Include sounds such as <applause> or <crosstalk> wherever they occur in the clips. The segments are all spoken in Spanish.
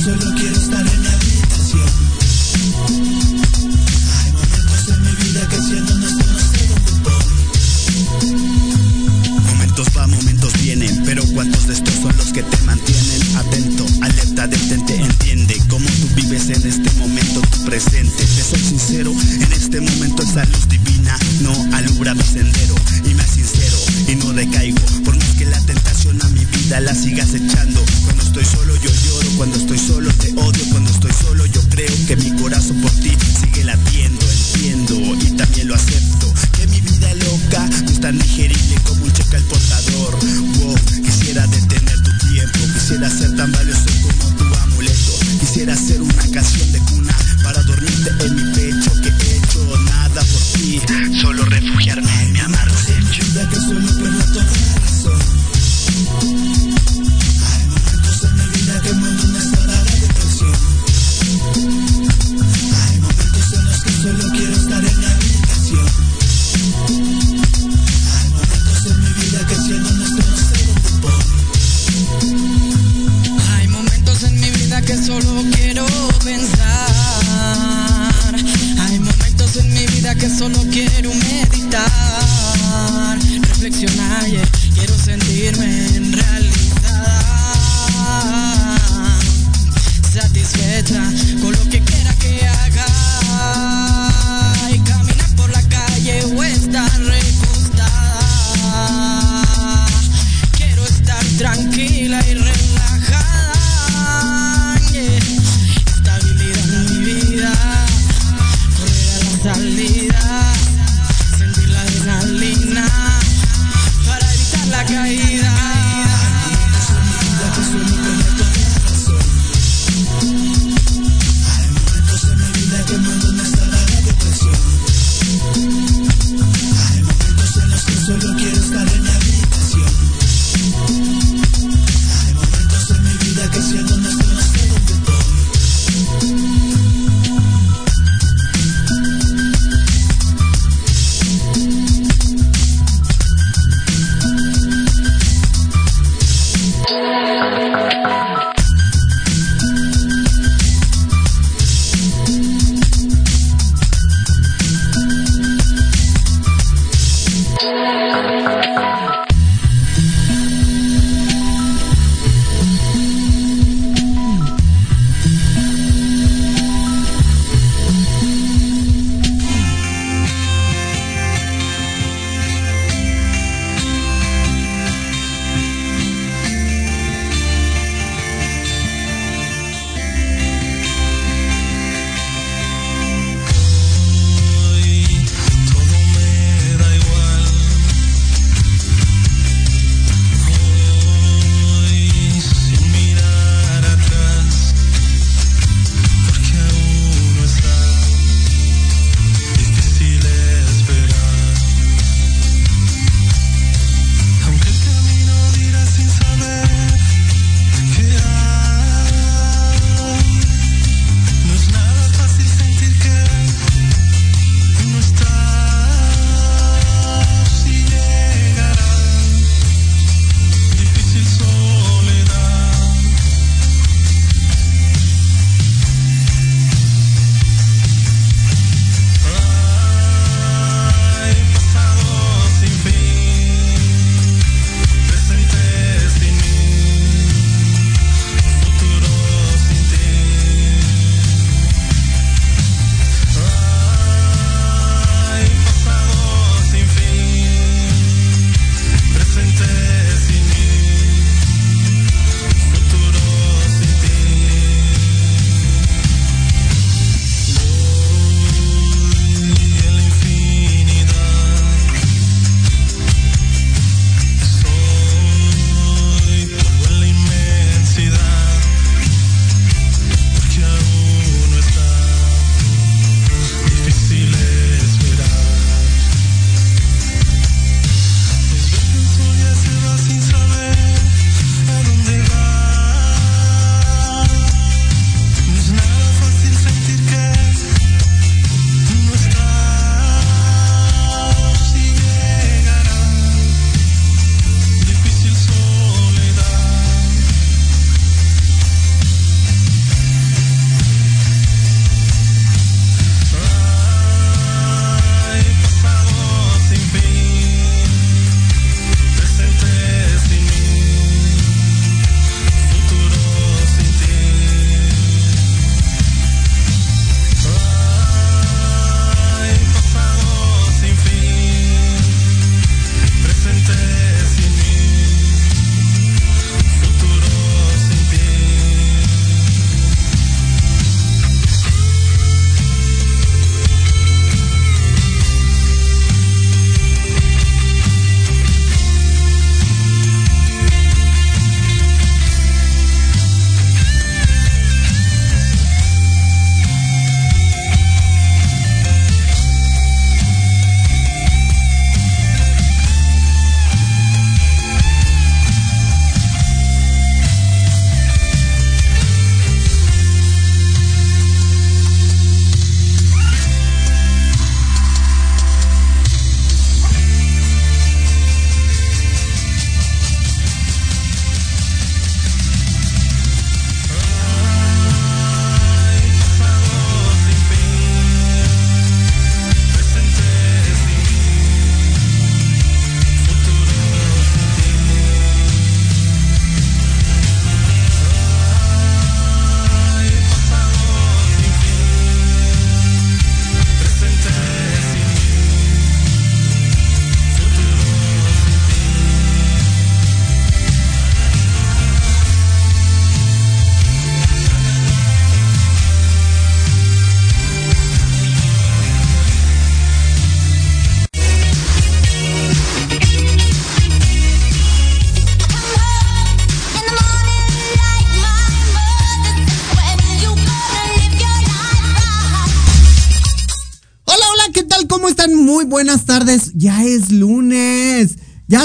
solo quiero estar en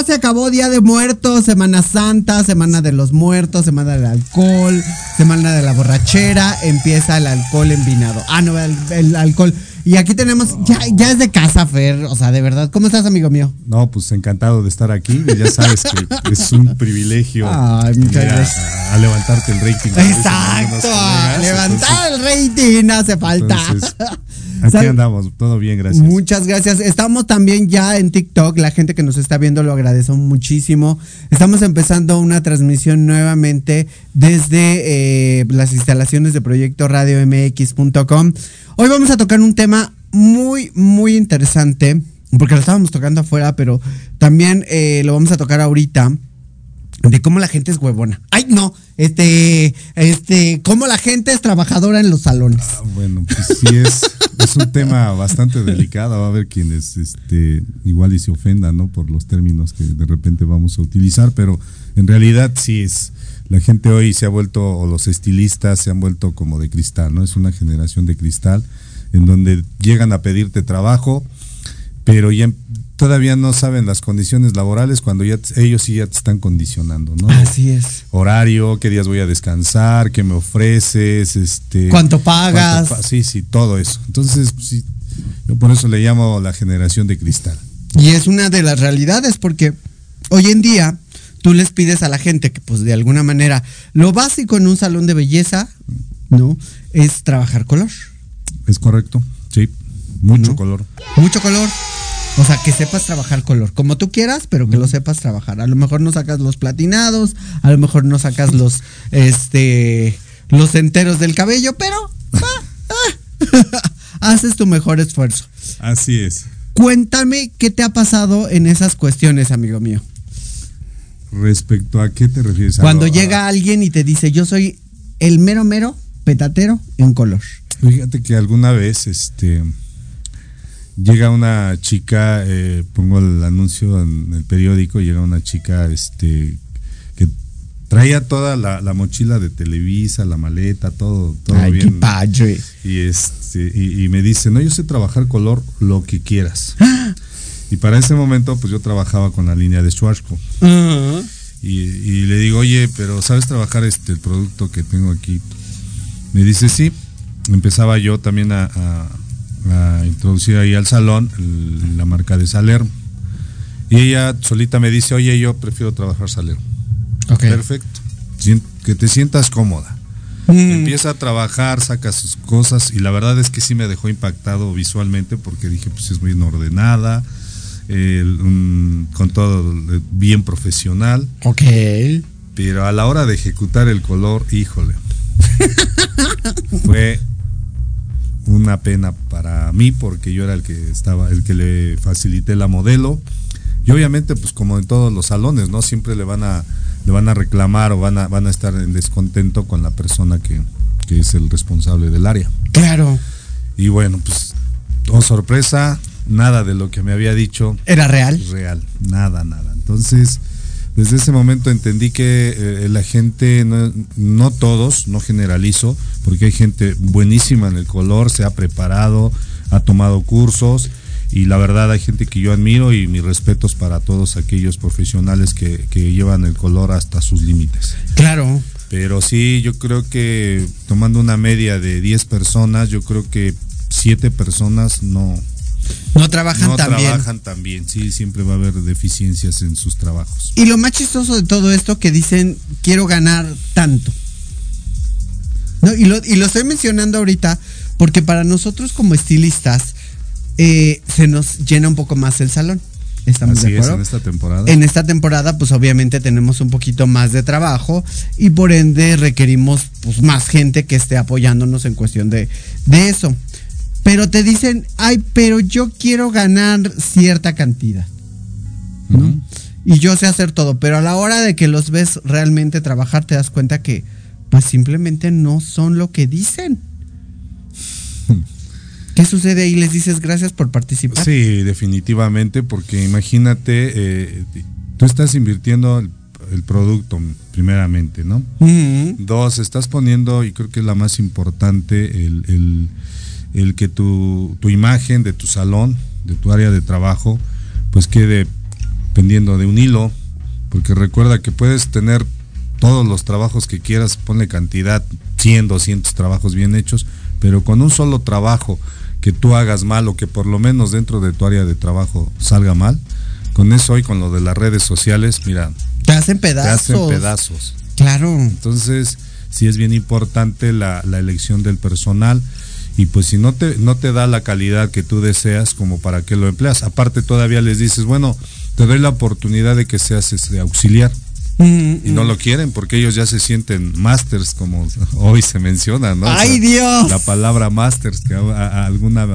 se acabó Día de Muertos, Semana Santa, Semana de los Muertos, Semana del Alcohol, Semana de la Borrachera, empieza el alcohol envinado. Ah, no, el, el alcohol. Y aquí tenemos, ya, ya es de casa, Fer, o sea, de verdad. ¿Cómo estás, amigo mío? No, pues encantado de estar aquí. Ya sabes que es un privilegio Ay, muchas a, gracias. a- a levantarte el rating. Exacto, levantar el rating hace falta. Entonces, aquí andamos, todo bien, gracias. Muchas gracias. Estamos también ya en TikTok. La gente que nos está viendo lo agradecemos muchísimo. Estamos empezando una transmisión nuevamente desde eh, las instalaciones de Proyecto Radio MX.com. Hoy vamos a tocar un tema muy, muy interesante. Porque lo estábamos tocando afuera, pero también eh, lo vamos a tocar ahorita de cómo la gente es huevona. Ay, no, este, este, cómo la gente es trabajadora en los salones. Ah, bueno, pues sí es, es un tema bastante delicado. Va a haber quienes este, igual y se ofendan, ¿no? Por los términos que de repente vamos a utilizar, pero en realidad sí es. La gente hoy se ha vuelto, o los estilistas se han vuelto como de cristal, ¿no? Es una generación de cristal en donde llegan a pedirte trabajo, pero ya todavía no saben las condiciones laborales cuando ya ellos sí ya te están condicionando, ¿no? Así es. horario, qué días voy a descansar, qué me ofreces, este ¿Cuánto pagas? cuánto pa- sí, sí, todo eso. Entonces, pues, sí, yo por eso le llamo la generación de cristal. Y es una de las realidades porque hoy en día tú les pides a la gente que pues de alguna manera lo básico en un salón de belleza, ¿no? Es trabajar color. Es correcto. Sí. Mucho ¿No? color. Mucho color. O sea, que sepas trabajar color, como tú quieras, pero que lo sepas trabajar. A lo mejor no sacas los platinados, a lo mejor no sacas los, este, los enteros del cabello, pero ah, ah, <laughs> haces tu mejor esfuerzo. Así es. Cuéntame qué te ha pasado en esas cuestiones, amigo mío. Respecto a qué te refieres. Cuando llega alguien y te dice, yo soy el mero mero petatero en color. Fíjate que alguna vez, este, llega una chica, eh, pongo el anuncio en el periódico, llega una chica, este, que traía toda la, la mochila de Televisa, la maleta, todo, todo Ay, qué bien. padre. Y este, y, y me dice, no, yo sé trabajar color lo que quieras. Y para ese momento, pues yo trabajaba con la línea de Schwarzkopf. Ah, Y, y le digo, oye, pero ¿sabes trabajar este el producto que tengo aquí? Me dice, sí. Empezaba yo también a, a- a introducir ahí al salón el- la marca de Salerno. Y ella solita me dice, oye, yo prefiero trabajar Salerno. ok. Perfecto. Que te sientas cómoda. Mm, Empieza a trabajar, saca sus cosas y la verdad es que sí me dejó impactado visualmente porque dije, pues es muy ordenada, un- con todo eh, bien profesional. ok. Pero a la hora de ejecutar el color, híjole, <laughs> fue una pena para mí porque yo era el que estaba, el que le facilité la modelo. Y obviamente, pues como en todos los salones, ¿no? Siempre le van a, le van a reclamar o van a, van a estar en descontento con la persona que, que es el responsable del área. Claro. Y bueno, pues, oh sorpresa, nada de lo que me había dicho ¿Era real? real, nada, nada. Entonces, desde ese momento entendí que eh, la gente, no, no todos, no generalizo, porque hay gente buenísima en el color, se ha preparado, ha tomado cursos y la verdad hay gente que yo admiro y mis respetos para todos aquellos profesionales que, que llevan el color hasta sus límites. Claro. Pero sí, yo creo que tomando una media de 10 personas, yo creo que 7 personas no, No trabajan no tan bien. trabajan tan bien, sí, siempre va a haber deficiencias en sus trabajos. Y lo más chistoso de todo esto que dicen, quiero ganar tanto. No, y, lo, y lo estoy mencionando ahorita porque para nosotros como estilistas eh, se nos llena un poco más el salón. ¿Estamos Así de es, acuerdo? en esta temporada. En esta temporada, pues obviamente tenemos un poquito más de trabajo y por ende requerimos pues más gente que esté apoyándonos en cuestión de, de eso. Pero te dicen, ay, pero yo quiero ganar cierta cantidad. ¿no? Y yo sé hacer todo, pero a la hora de que los ves realmente trabajar, te das cuenta que pues simplemente no son lo que dicen. <laughs> ¿Qué sucede ahí? Les dices gracias por participar. Sí, definitivamente, porque imagínate, eh, tú estás invirtiendo el, el producto primeramente, ¿no? Dos, estás poniendo, y creo que es la más importante, el, el- el que tu, tu imagen de tu salón de tu área de trabajo, pues quede pendiendo de un hilo, porque recuerda que puedes tener todos los trabajos que quieras, ponle cantidad, 100, 200 trabajos bien hechos, pero con un solo trabajo que tú hagas mal o que por lo menos dentro de tu área de trabajo salga mal, con eso hoy con lo de las redes sociales, mira, Te hacen te pedazos. hacen pedazos. Claro. Entonces, sí es bien importante la, la elección del personal y pues si no te, no te da la calidad que tú deseas, como para que lo empleas. Aparte todavía les dices, bueno, te doy la oportunidad de que seas este, auxiliar Mm, y no lo quieren porque ellos ya se sienten masters como hoy se menciona, ¿no? O sea, ¡Ay, Dios! La palabra masters que a, a- a alguna,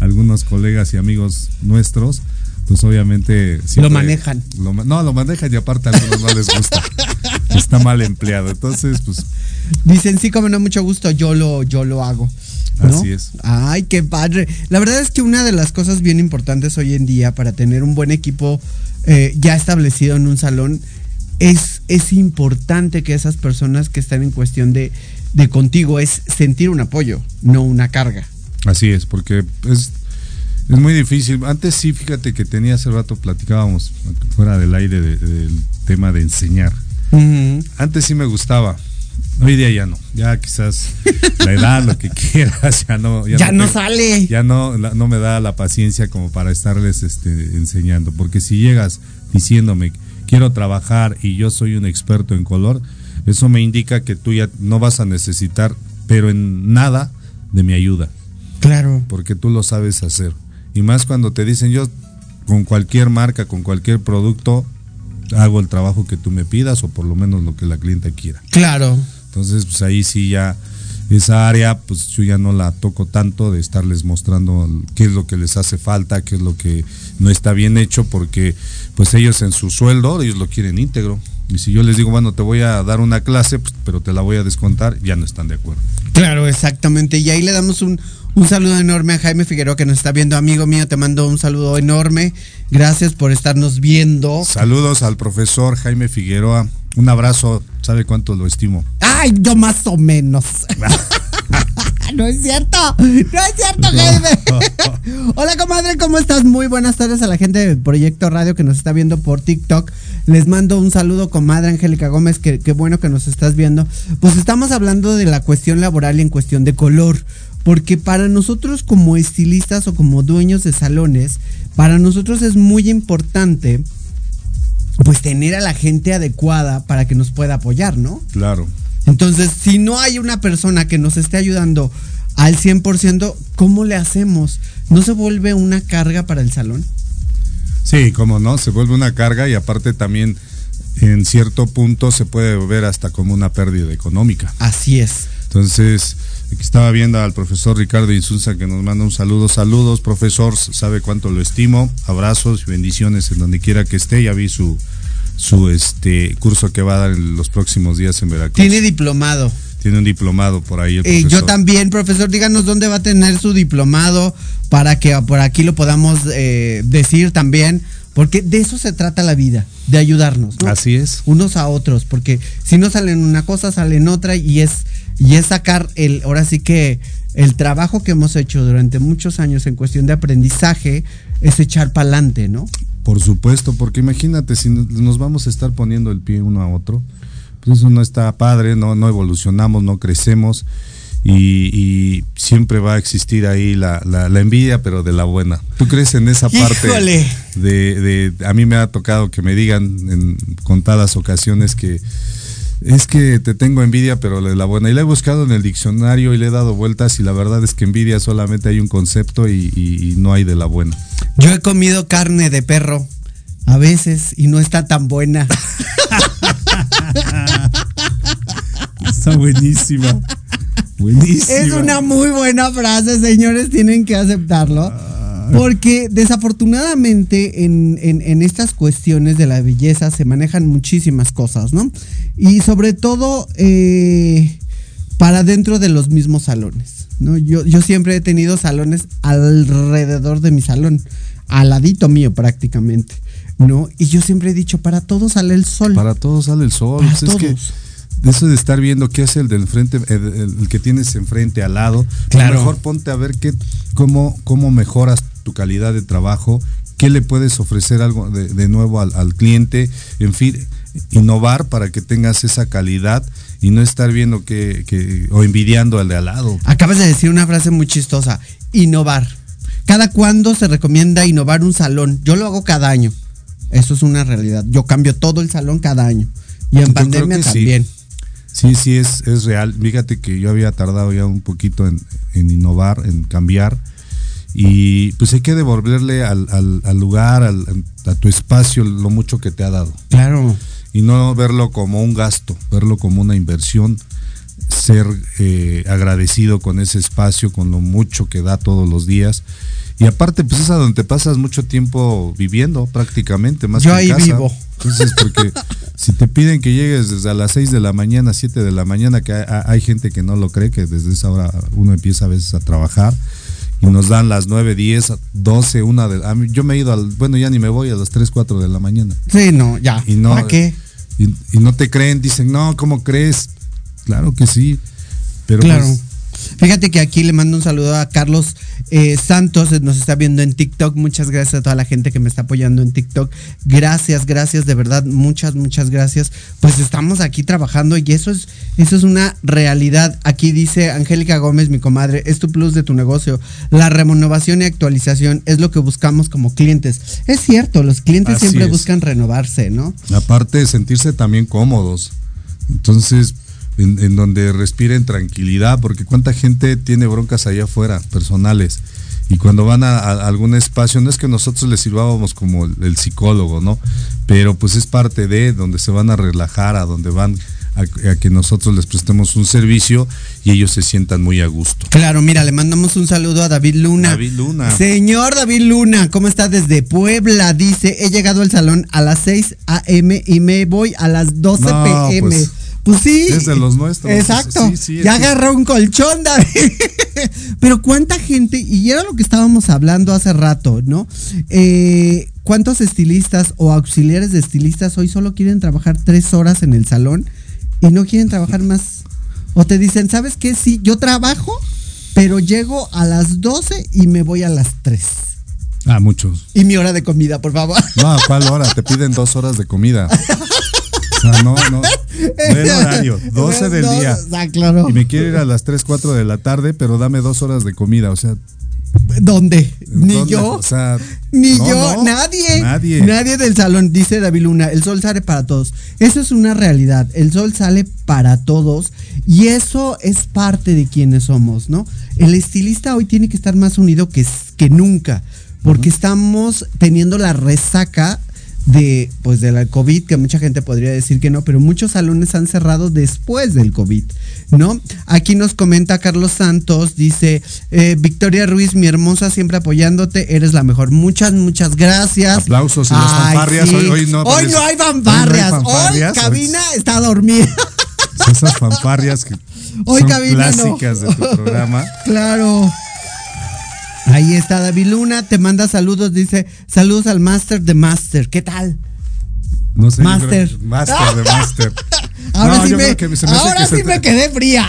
algunos colegas y amigos nuestros, pues obviamente manejan. lo ma- no, lo manejan y aparte a algunos no les gusta. <laughs> Está mal empleado. Entonces, pues Dicen, sí, como no, mucho gusto, yo lo, yo lo hago. ¿no? Así es. Ay, qué padre. La verdad es que una de las cosas bien importantes hoy en día para tener un buen equipo eh, ya establecido en un salón es, es importante que esas personas que están en cuestión de, de contigo es sentir un apoyo, no una carga. Así es, porque es, es muy difícil. Antes sí, fíjate que tenía hace rato, platicábamos fuera del aire de- del tema de enseñar. Antes sí me gustaba. Hoy día ya no. Ya quizás la edad, lo que quieras, ya no. Ya no tengo- sale. Ya no, la- no me da la paciencia como para estarles este, enseñando. Porque si llegas diciéndome, quiero trabajar y yo soy un experto en color, eso me indica que tú ya no vas a necesitar, pero en nada, de mi ayuda Claro. porque tú lo sabes hacer. Y más cuando te dicen yo con cualquier marca, con cualquier producto, hago el trabajo que tú me pidas o por lo menos lo que la clienta quiera. Claro. Entonces, pues ahí sí ya esa área, pues yo ya no la toco tanto de estarles mostrando qué es lo que les hace falta, qué es lo que no está bien hecho, porque pues ellos en su sueldo, ellos lo quieren íntegro. Y si yo les digo, bueno, te voy a dar una clase, pues, pero te la voy a descontar, ya no están de acuerdo. Claro, exactamente. Y ahí le damos un, un saludo enorme a Jaime Figueroa que nos está viendo, amigo mío. Te mando un saludo enorme. Gracias por estarnos viendo. Saludos al profesor Jaime Figueroa. Un abrazo, sabe cuánto lo estimo. Ay, yo más o menos. <laughs> no es cierto. No es cierto, Jaime. <laughs> Hola, comadre, ¿cómo estás? Muy buenas tardes a la gente del Proyecto Radio que nos está viendo por TikTok. Les mando un saludo, comadre Angélica Gómez, que qué bueno que nos estás viendo. Pues estamos hablando de la cuestión laboral y en cuestión de color. Porque para nosotros como estilistas o como dueños de salones, para nosotros es muy importante pues tener a la gente adecuada para que nos pueda apoyar, ¿no? Claro. Entonces, si no hay una persona que nos esté ayudando al 100%, ¿cómo le hacemos? ¿No se vuelve una carga para el salón? Sí, como no, se vuelve una carga y aparte también en cierto punto se puede ver hasta como una pérdida económica. Así es. Entonces, aquí estaba viendo al profesor Ricardo Insunza que nos manda un saludo. Saludos, profesor, sabe cuánto lo estimo. Abrazos y bendiciones en donde quiera que esté. Ya vi su, su este curso que va a dar en los próximos días en Veracruz. Tiene diplomado. Tiene un diplomado por ahí el Eh, yo también, profesor, díganos dónde va a tener su diplomado para que por aquí lo podamos eh, decir también, porque de eso se trata la vida, de ayudarnos. ¿no? Así es. unos a otros, porque si no salen una cosa, salen otra y es y es sacar el ahora sí que el trabajo que hemos hecho durante muchos años en cuestión de aprendizaje es echar para adelante, ¿no? Por supuesto, porque imagínate si nos- vamos a estar poniendo el pie uno a otro, pues eso no está padre, no, no evolucionamos, no crecemos y, y siempre va a existir ahí la, la- la envidia, pero de la buena. ¿Tú crees en esa parte? ¡Híjole! De, de- a mí me ha tocado que me digan en contadas ocasiones que es que te tengo envidia, pero de la buena. Y la he buscado en el diccionario y le he dado vueltas y la verdad es que envidia solamente hay un concepto y- y- y no hay de la buena. Yo he comido carne de perro a veces y no está tan buena. <laughs> Está buenísima. Buenísima. Es una muy buena frase, señores, tienen que aceptarlo. Porque desafortunadamente en, en- en estas cuestiones de la belleza se manejan muchísimas cosas, ¿no? Y sobre todo eh, para dentro de los mismos salones, ¿no? Yo, yo siempre he tenido salones alrededor de mi salón, al ladito mío prácticamente, ¿no? Y yo siempre he dicho, para todos sale el sol. Para todos sale el sol. Para Pues es que todos. eso de estar viendo qué hace el del frente, el, el- el que tienes enfrente al lado, pues Claro. mejor ponte a ver qué, cómo, cómo mejoras tu calidad de trabajo, qué le puedes ofrecer algo de, de nuevo al, al cliente, en fin, innovar para que tengas esa calidad y no estar viendo que, que o envidiando al de al lado. Acabas de decir una frase muy chistosa, innovar. ¿Cada cuándo se recomienda innovar un salón? Yo lo hago cada año. Eso es una realidad. Yo cambio todo el salón cada año. Y en Yo pandemia sí. también. Sí, sí, es, es real. Fíjate que yo había tardado ya un poquito en, en innovar, en cambiar. Y pues hay que devolverle al, al- al lugar, al- a tu espacio, lo mucho que te ha dado. Claro. Y no verlo como un gasto, verlo como una inversión, ser eh, agradecido con ese espacio, con lo mucho que da todos los días. Y aparte, pues es a donde te pasas mucho tiempo viviendo prácticamente, más Yo que en ahí casa. vivo. Entonces, porque si te piden que llegues desde a las 6 de la mañana, 7 de la mañana, que hay, hay gente que no lo cree, que desde esa hora uno empieza a veces a trabajar y nos dan las 9, 10, 12, 1 de a mí- Yo me he ido al, bueno, ya ni me voy a las 3, 4 de la mañana. Sí, no, ya. Y no, ¿Para qué? Y, y no te creen, dicen, no, ¿cómo crees? Claro que sí. Pero Claro. pues, Fíjate que aquí le mando un saludo a Carlos eh, Santos, nos está viendo en TikTok. Muchas gracias a toda la gente que me está apoyando en TikTok. Gracias, gracias, de verdad, muchas, muchas gracias. Pues estamos aquí trabajando y eso es, eso es una realidad. Aquí dice Angélica Gómez, mi comadre, es tu plus de tu negocio. La renovación y actualización es lo que buscamos como clientes. Es cierto, los clientes Así siempre es. buscan renovarse, ¿no? aparte de sentirse también cómodos. Entonces, en, en donde respiren tranquilidad, porque cuánta gente tiene broncas allá afuera, personales. Y cuando van a, a algún espacio, no es que nosotros les sirvábamos como el, el psicólogo, ¿no? Pero pues es parte de donde se van a relajar, a donde van a, a que nosotros les prestemos un servicio y ellos se sientan muy a gusto. Claro, mira, le mandamos un saludo a David Luna. David Luna. Señor David Luna, ¿cómo está desde Puebla? Dice, he llegado al salón a las 6 a.m. y me voy a las 12 No, p.m. pues, Pues, sí. es de los nuestros. Exacto. Sí, sí, es ya agarró un colchón, David. <laughs> Pero cuánta gente, y era lo que estábamos hablando hace rato, ¿no? Eh, ¿Cuántos estilistas o auxiliares de estilistas hoy solo quieren trabajar tres horas en el salón y no quieren trabajar más? O te dicen, ¿sabes qué? Sí, yo trabajo, pero llego a las 12 y me voy a las 3. Ah, muchos. Y mi hora de comida, por favor. No, ¿cuál <laughs> hora? Te piden dos horas de comida. <laughs> O sea, no, no. <laughs> Buen horario, 12 del No, día. Ah, claro. Y me quiero ir a las 3, 4 de la tarde, pero dame dos horas de comida. O sea, ¿Dónde? Ni ¿dónde? yo. O sea, Ni no, yo, no, nadie. Nadie. Nadie del salón, dice David Luna. El sol sale para todos. Eso es una realidad. El sol sale para todos. Y eso es parte de quienes somos, ¿no? El estilista hoy tiene que estar más unido que, que nunca. Porque estamos teniendo la resaca de pues de la COVID, que mucha gente podría decir que no, pero muchos salones han cerrado después del COVID, ¿no? Aquí nos comenta Carlos Santos, dice, eh, Victoria Ruiz, mi hermosa, siempre apoyándote, eres la mejor. Muchas, muchas gracias. Aplausos y las fanfarrias, sí. hoy- hoy no Hoy no hay hoy no hay fanfarrias. Hoy, fanfarrias, cabina está dormida. Esas fanfarrias que Hoy son cabina no. clásicas de tu programa. Claro. Ahí está David Luna, te manda saludos, dice, saludos al Master de Master. ¿Qué tal? No sé. Master. creo- Master de Master. <laughs> Ahora No, sí, me, que ahora sí quedé fría.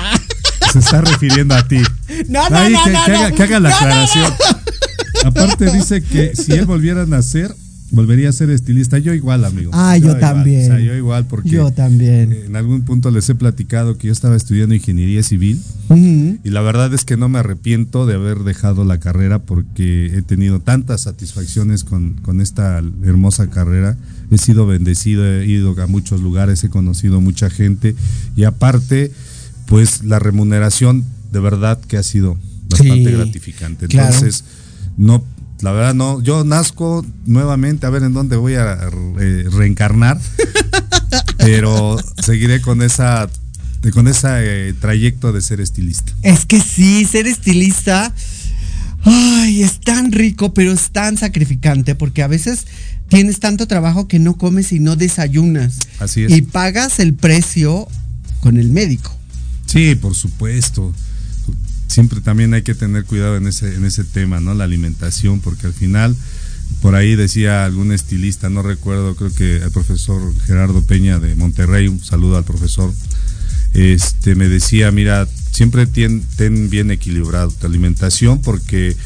Se está refiriendo a ti. <laughs> No, no, Ahí no, que, no, que haga, que haga la aclaración. <laughs> Aparte dice que si él volviera a nacer, volvería a ser estilista. Yo igual, amigo. Ah, yo también. O sea, yo igual porque Yo también. en algún punto les he platicado que yo estaba estudiando ingeniería civil y la verdad es que no me arrepiento de haber dejado la carrera porque he tenido tantas satisfacciones con, con esta hermosa carrera. He sido bendecido, he ido a muchos lugares, he conocido mucha gente y aparte, pues la remuneración de verdad que ha sido bastante Sí, gratificante. claro. Entonces, no, la verdad no, yo nazco nuevamente a ver en dónde voy a eh, reencarnar, <laughs> pero seguiré con esa con ese trayecto de ser estilista. Es que sí, ser estilista. Ay, es tan rico, pero es tan sacrificante porque a veces tienes tanto trabajo que no comes y no desayunas. Así es. Y pagas el precio con el médico. Sí, por supuesto. Siempre también hay que tener cuidado en ese, en ese tema, ¿no? La alimentación, porque al final, por ahí decía algún estilista, no recuerdo, creo que el profesor Gerardo Peña de Monterrey, un saludo al profesor, este me decía, mira, siempre ten, ten bien equilibrado tu alimentación porque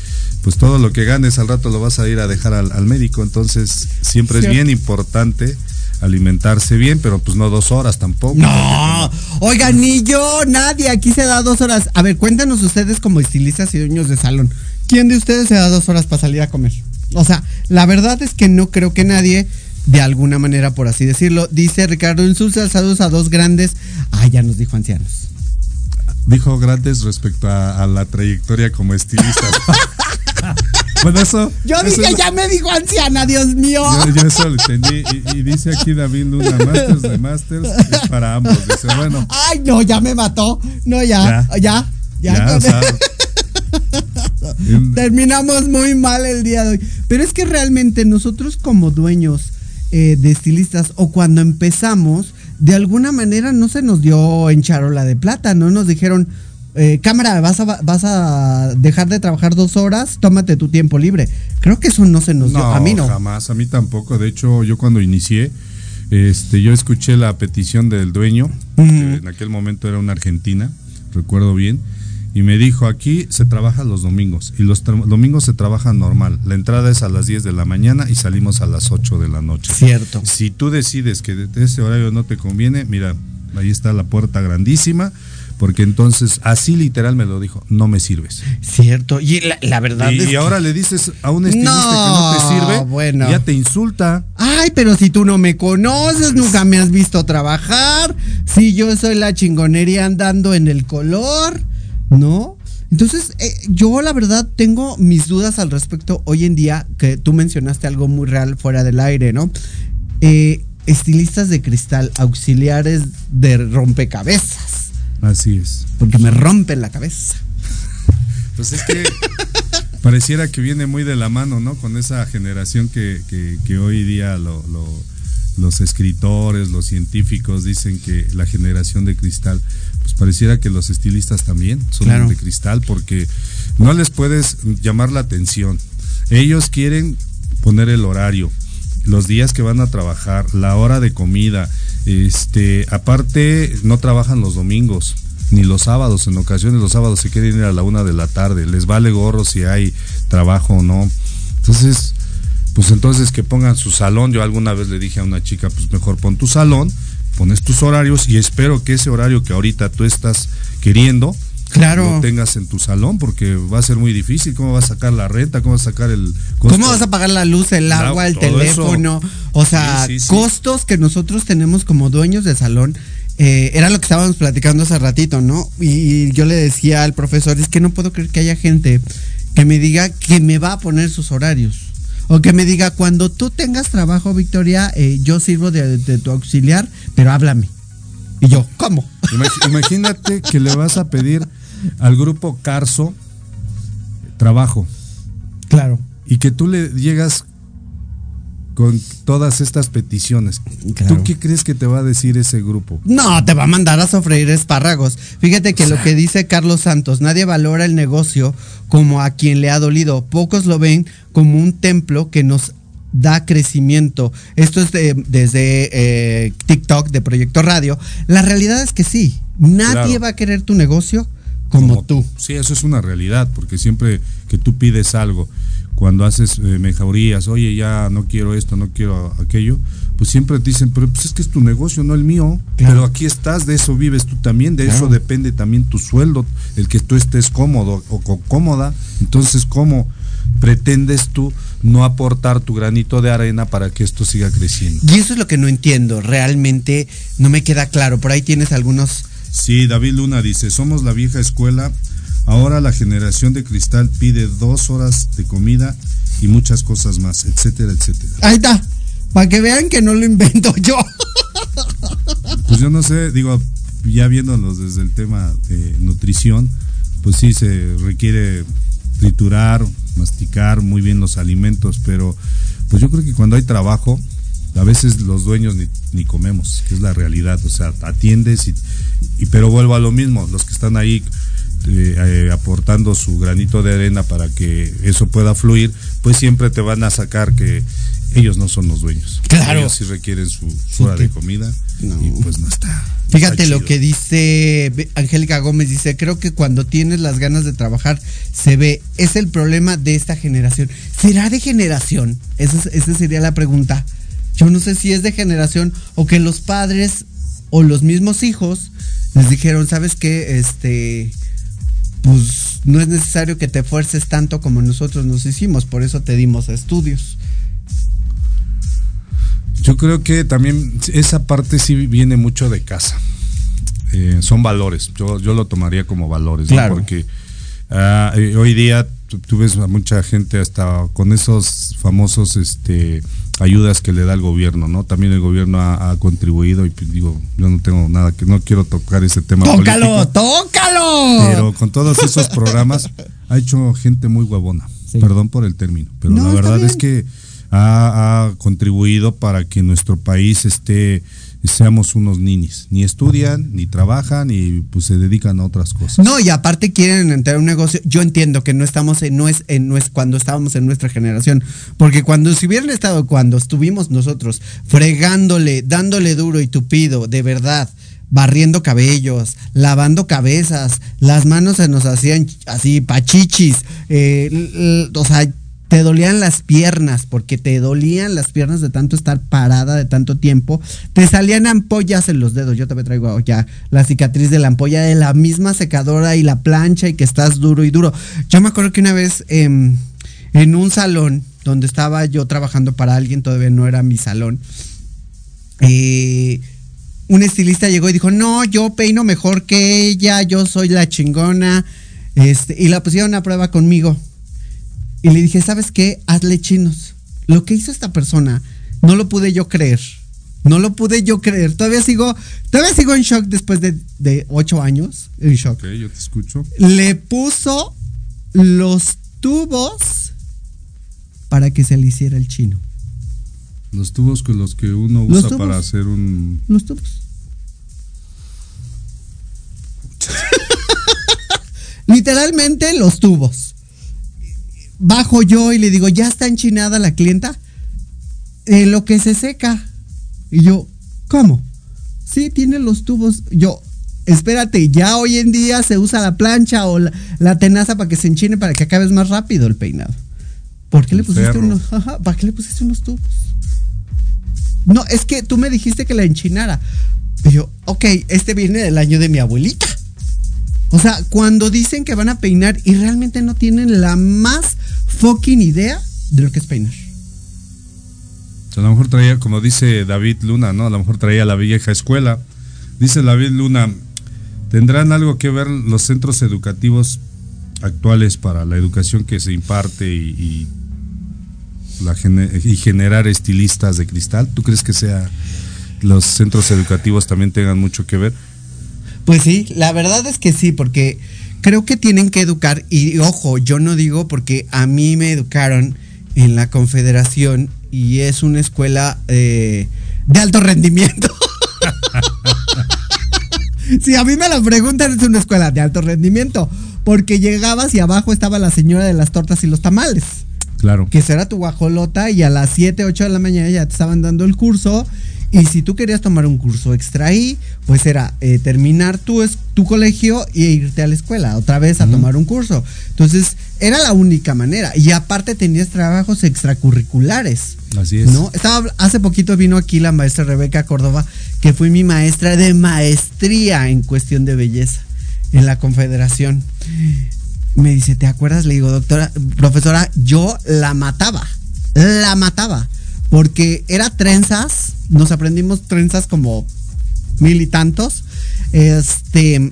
pues todo lo que ganes al rato lo vas a ir a dejar al, al médico. Entonces, siempre es bien importante alimentarse bien, pero pues no dos horas tampoco. No, oigan, ni yo, nadie, aquí se da dos horas. A ver, cuéntanos ustedes como estilistas y dueños de salón, ¿quién de ustedes se da dos horas para salir a comer? O sea, la verdad es que no creo que nadie, de alguna manera, por así decirlo, dice Ricardo Insulza, saludos a dos grandes, ah, ya nos dijo ancianos. Dijo grandes respecto a, a la trayectoria como estilista. <laughs> bueno, eso. <laughs> Yo eso dije, es- ya me dijo anciana, Dios mío. Yo, yo eso lo <laughs> entendí. Y, y dice aquí David Luna, Masters de Masters es para ambos. Dice, bueno, Ay, no, ya me mató. No, ya, ya, ya. ya, con- o sea, <laughs> en- Terminamos muy mal el día de hoy. Pero es que realmente nosotros como dueños eh, de estilistas o cuando empezamos, de alguna manera no se nos dio en charola de plata, no nos dijeron, eh, cámara, vas a, vas a dejar de trabajar dos horas, tómate tu tiempo libre. Creo que eso no se nos dio. no, A mí no. jamás, a mí tampoco. De hecho, yo cuando inicié, este, yo escuché la petición del dueño, que en aquel momento era una argentina, recuerdo bien, y me dijo, aquí se trabaja los domingos, y los domingos se trabaja normal. La entrada es a las 10 de la mañana y salimos a las 8 de la noche. Cierto. Si tú decides que de ese horario no te conviene, mira, ahí está la puerta grandísima, porque entonces, así literal me lo dijo, no me sirves. Cierto. Y la, la verdad Y, es y que- ahora le dices a un estilista No, que no te sirve, bueno. ya te insulta. Ay, pero si tú no me conoces, nunca me has visto trabajar. Si yo soy la chingonería andando en el color, ¿no? Entonces, eh, yo la verdad tengo mis dudas al respecto hoy en día, que tú mencionaste algo muy real fuera del aire, ¿no? Eh, estilistas de cristal, auxiliares de rompecabezas, Así es. porque me rompen la cabeza. <laughs> Pues es que pareciera que viene muy de la mano, ¿no? Con esa generación que, que- que hoy día lo- lo- los escritores, los científicos dicen que la generación de cristal, pues pareciera que los estilistas también son Claro. de cristal porque no les puedes llamar la atención. Ellos quieren poner el horario, los días que van a trabajar, la hora de comida, este, aparte no trabajan los domingos ni los sábados, en ocasiones los sábados se quieren ir a la una de la tarde, les vale gorro si hay trabajo o no. Entonces, pues entonces que pongan su salón, yo alguna vez le dije a una chica, pues mejor pon tu salón, pones tus horarios y espero que ese horario que ahorita tú estás queriendo, Claro. lo tengas en tu salón porque va a ser muy difícil. ¿Cómo vas a sacar la renta? ¿Cómo vas a sacar el costo? ¿Cómo vas a pagar la luz, el agua, el eso. teléfono? O sea, Sí, sí, sí. costos que nosotros tenemos como dueños de salón. eh, era lo que estábamos platicando hace ratito, ¿no? Y, y yo le decía al profesor, es que no puedo creer que haya gente que me diga que me va a poner sus horarios. O que me diga, cuando tú tengas trabajo, Victoria, eh, yo sirvo de, de tu auxiliar, pero háblame. Y yo, ¿cómo? Imag- Imagínate que le vas a pedir al grupo Carso trabajo Claro. y que tú le llegas con todas estas peticiones. Claro. ¿Tú qué crees que te va a decir ese grupo? No, te va a mandar a sofreír espárragos. Fíjate que lo que <laughs> dice Carlos Santos, nadie valora el negocio como a quien le ha dolido. Pocos lo ven como un templo que nos da crecimiento. Esto es de- desde eh, TikTok de Proyecto Radio. La realidad es que sí, nadie Claro. va a querer tu negocio como, tú. Sí, eso es una realidad, porque siempre que tú pides algo, cuando haces eh, mejorías, oye, ya no quiero esto, no quiero aquello, pues siempre te dicen, pero pues es que es tu negocio, no el mío. Claro. Pero aquí estás, de eso vives tú también, de eso depende también tu sueldo, el que tú estés cómodo o cómoda. Entonces, ¿cómo pretendes tú no aportar tu granito de arena para que esto siga creciendo? Y eso es lo que no entiendo. Realmente no me queda claro. Por ahí tienes algunos Sí, David Luna dice, somos la vieja escuela, ahora la generación de cristal pide dos horas de comida y muchas cosas más, etcétera, etcétera. Ahí está. Para que vean que no lo invento yo. Pues yo no sé, digo, ya viéndonos desde el tema de nutrición, pues sí se requiere triturar, masticar muy bien los alimentos, pero pues yo creo que cuando hay trabajo, a veces los dueños ni, ni comemos, que es la realidad, o sea, atiendes y, y pero vuelvo a lo mismo, los que están ahí eh, eh, aportando su granito de arena para que eso pueda fluir, pues siempre te van a sacar que ellos no son los dueños. Claro. Ellos sí requieren su hora de comida No. y pues no está. Fíjate lo que dice Angélica Gómez, dice, creo que cuando tienes las ganas de trabajar se ve, es el problema de esta generación. ¿Será de generación? Esa, es- esa sería la pregunta. Yo no sé si es de generación o que los padres o los mismos hijos les dijeron, ¿sabes qué? Este, pues no es necesario que te esfuerces tanto como nosotros nos hicimos, por eso te dimos estudios. Yo creo que también esa parte sí viene mucho de casa. Eh, son valores. Yo, yo lo tomaría como valores, ¿no? Claro. Porque ah, eh, hoy día tú, tú ves a mucha gente hasta con esos famosos este ayudas que le da el gobierno, ¿no? También el gobierno ha, ha contribuido y pues, digo, yo no tengo nada que no quiero tocar ese tema ¡Tócalo! político, ¡Tócalo! pero con todos esos programas ha hecho gente muy. Sí. Perdón por el término, pero No, la verdad es que ha, contribuido para que nuestro país esté seamos unos ninis. Ni estudian, ni trabajan, y pues se dedican a otras cosas. No, y aparte quieren entrar a un negocio. Yo entiendo que no estamos en, no es, en, cuando estábamos en nuestra generación. Porque cuando si hubieran estado, cuando estuvimos nosotros fregándole, dándole duro y tupido, de verdad, barriendo cabellos, lavando cabezas, las manos se nos hacían así, pachichis, eh, o sea, te dolían las piernas, porque te dolían las piernas de tanto estar parada de tanto tiempo. Te salían ampollas en los dedos. Yo también traigo ya la cicatriz de la ampolla de la misma secadora y la plancha y que estás duro y duro. Yo me acuerdo que una vez em, en un salón donde estaba yo trabajando para alguien, todavía no era mi salón, eh, un estilista llegó y dijo, no, yo peino mejor que ella, yo soy la chingona. Este, y la pusieron a prueba conmigo. Y le dije, ¿sabes qué? Hazle chinos. Lo que hizo esta persona, no lo pude yo creer. No lo pude yo creer. Todavía sigo, todavía sigo en shock después de, de ocho años. En shock. Ok, yo te escucho. Le puso los tubos para que se le hiciera el chino. Los tubos con los que uno Los usa tubos. para hacer un. Los tubos. <laughs> Literalmente los tubos. Bajo yo y le digo, ¿ya está enchinada la clienta? En lo que se seca. Y yo, ¿cómo? Sí, tiene los tubos. Yo, espérate, ya hoy en día se usa la plancha o la, la tenaza para que se enchine para que acabes más rápido el peinado. ¿Por qué le pusiste unos, ajá, ¿para qué le pusiste unos tubos? No, es que tú me dijiste que la enchinara. Y yo, ok, este viene del año de mi abuelita. O sea, cuando dicen que van a peinar y realmente no tienen la más fucking idea de lo que es peinar. A lo mejor traía, como dice David Luna, ¿no? A lo mejor traía la vieja escuela. Dice David Luna, ¿tendrán algo que ver los centros educativos actuales para la educación que se imparte y, y, generar estilistas de cristal? ¿Tú crees que sea los centros educativos también tengan mucho que ver? Pues sí, la verdad es que sí, porque creo que tienen que educar, y ojo, yo no digo porque a mí me educaron en la Confederación y es una escuela eh, de alto rendimiento. <laughs> si a mí me lo preguntan, es una escuela de alto rendimiento, porque llegabas y abajo estaba la señora de las tortas y los tamales Claro. que será tu guajolota y a las 7, 8 de la mañana ya te estaban dando el curso. Y si tú querías tomar un curso extra ahí, pues era eh, terminar tu, es- tu colegio e irte a la escuela otra vez a tomar un curso. Entonces, era la única manera. Y aparte tenías trabajos extracurriculares. Así es. ¿No? Estaba, hace poquito vino aquí la maestra Rebeca Córdoba, que fue mi maestra de maestría en cuestión de belleza en la Confederación. Me dice, ¿te acuerdas? Le digo, doctora, profesora, yo la mataba. La mataba. Porque era trenzas. Nos aprendimos trenzas como mil y tantos. Este.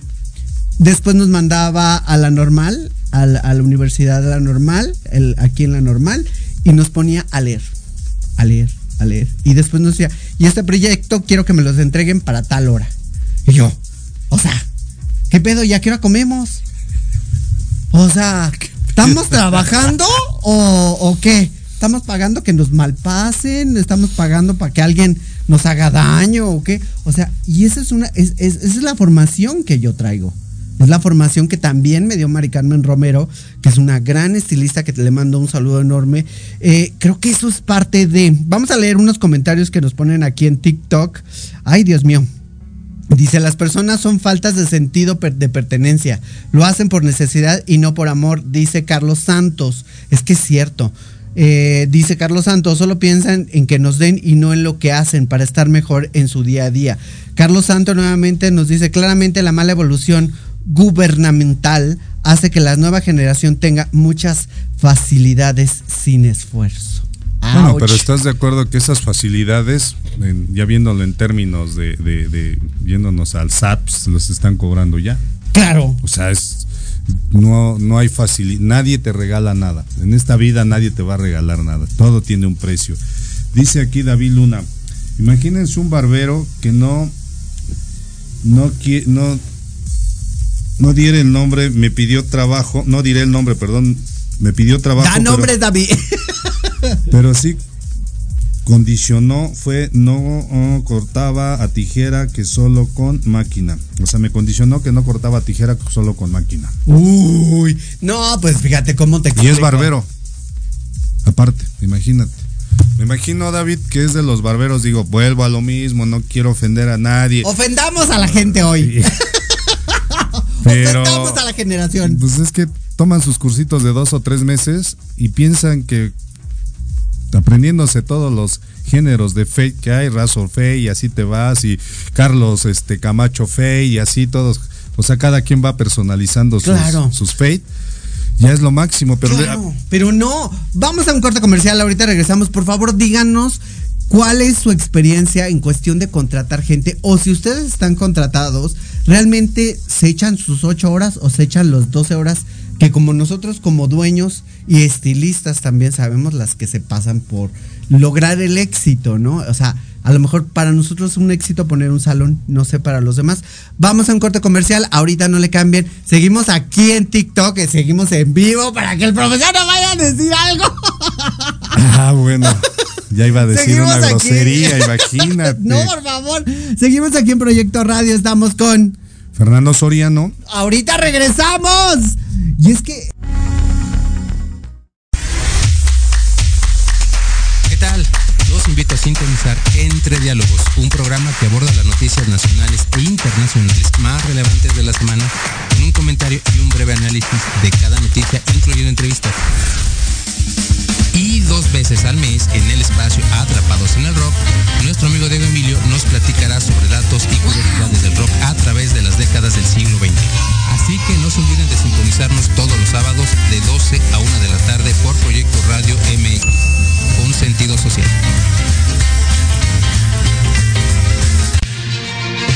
Después nos mandaba a la normal, a la, universidad de la normal, aquí en la normal, y nos ponía a leer, a leer, a leer. Y después nos decía, y este proyecto quiero que me los entreguen para tal hora. Y yo, o sea, ¿qué pedo? ¿Ya qué hora comemos? O sea, ¿estamos trabajando o qué? Estamos pagando que nos malpasen, estamos pagando para que alguien nos haga daño o qué. O sea, y esa es una, es, es- esa es la formación que yo traigo. Es la formación que también me dio Mari Carmen Romero, que es una gran estilista que te le mando un saludo enorme. Eh, creo que eso es parte de. Vamos a leer unos comentarios que nos ponen aquí en TikTok. Ay, Dios mío. Dice, las personas son faltas de sentido de pertenencia. Lo hacen por necesidad y no por amor, dice Carlos Santos. Es que es cierto. Eh, dice Carlos Santos, solo piensan en que nos den y no en lo que hacen para estar mejor en su día a día. Carlos Santos nuevamente nos dice, claramente la mala evolución gubernamental hace que la nueva generación tenga muchas facilidades sin esfuerzo. Bueno, Ouch. pero estás de acuerdo que esas facilidades, en- ya viéndolo en términos de, de, de- yéndonos al SAPS, los están cobrando ya. Claro. O sea, es no, no hay facilidad, nadie te regala nada. En esta vida nadie te va a regalar nada. Todo tiene un precio. Dice aquí David Luna, imagínense un barbero que no no no no diera el nombre, me pidió trabajo, no diré el nombre, perdón, me pidió trabajo. Da pero- nombres, David. pero sí condicionó fue no oh, cortaba a tijera que solo con máquina. O sea, me condicionó que no cortaba a tijera solo con máquina. Uy, no, pues fíjate cómo te Y es barbero. Aparte, imagínate. Me imagino, David, que es de los barberos. Digo, vuelvo a lo mismo, no quiero ofender a nadie. Ofendamos a la gente hoy. Pero, <laughs> Ofendamos a la generación. pues es que toman sus cursitos de dos o tres meses y piensan que aprendiéndose todos los géneros de Fate que hay, Razor Fate y así te vas y Carlos este Camacho Fate y así todos, o sea, cada quien va personalizando sus, Claro. sus Fate. Ya es lo máximo, pero Claro, pero no. Vamos a un corte comercial, ahorita regresamos. Por favor, díganos cuál es su experiencia en cuestión de contratar gente o si ustedes están contratados, realmente se echan sus 8 horas o se echan las 12 horas que como nosotros como dueños y estilistas también sabemos las que se pasan por lograr el éxito, ¿no? O sea, a lo mejor para nosotros es un éxito poner un salón, no sé para los demás. Vamos a un corte comercial, ahorita no le cambien. Seguimos aquí en TikTok, eh, seguimos en vivo para que el profesor no vaya a decir algo. <laughs> Ah, bueno. Ya iba a decir Seguimos una aquí. grosería, <laughs> imagínate. No, por favor. Seguimos aquí en Proyecto Radio, estamos con... Fernando Soriano. Ahorita regresamos. Y es que... ¿Qué tal? Los invito a sintonizar Entre Diálogos, un programa que aborda las noticias nacionales e internacionales más relevantes de la semana, con un comentario y un breve análisis de cada noticia, incluyendo entrevistas. Y dos veces al mes, en el espacio Atrapados en el Rock, nuestro amigo Diego Emilio nos platicará sobre datos y curiosidades del rock a través de las décadas del siglo XX. Así que no se olviden de sintonizarnos todos los sábados de 12 a 1 de la tarde por Proyecto Radio MX, con sentido social.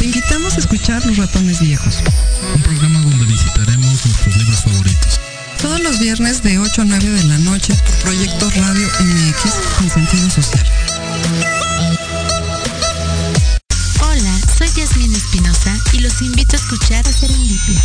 Te invitamos a escuchar Los Ratones Viejos. Un programa donde visitaremos nuestros libros favoritos. Todos los viernes de 8 a 9 de la noche por Proyecto Radio MX con sentido social. Hola, soy Yasmín Espinosa y los invito a escuchar a Serendipia.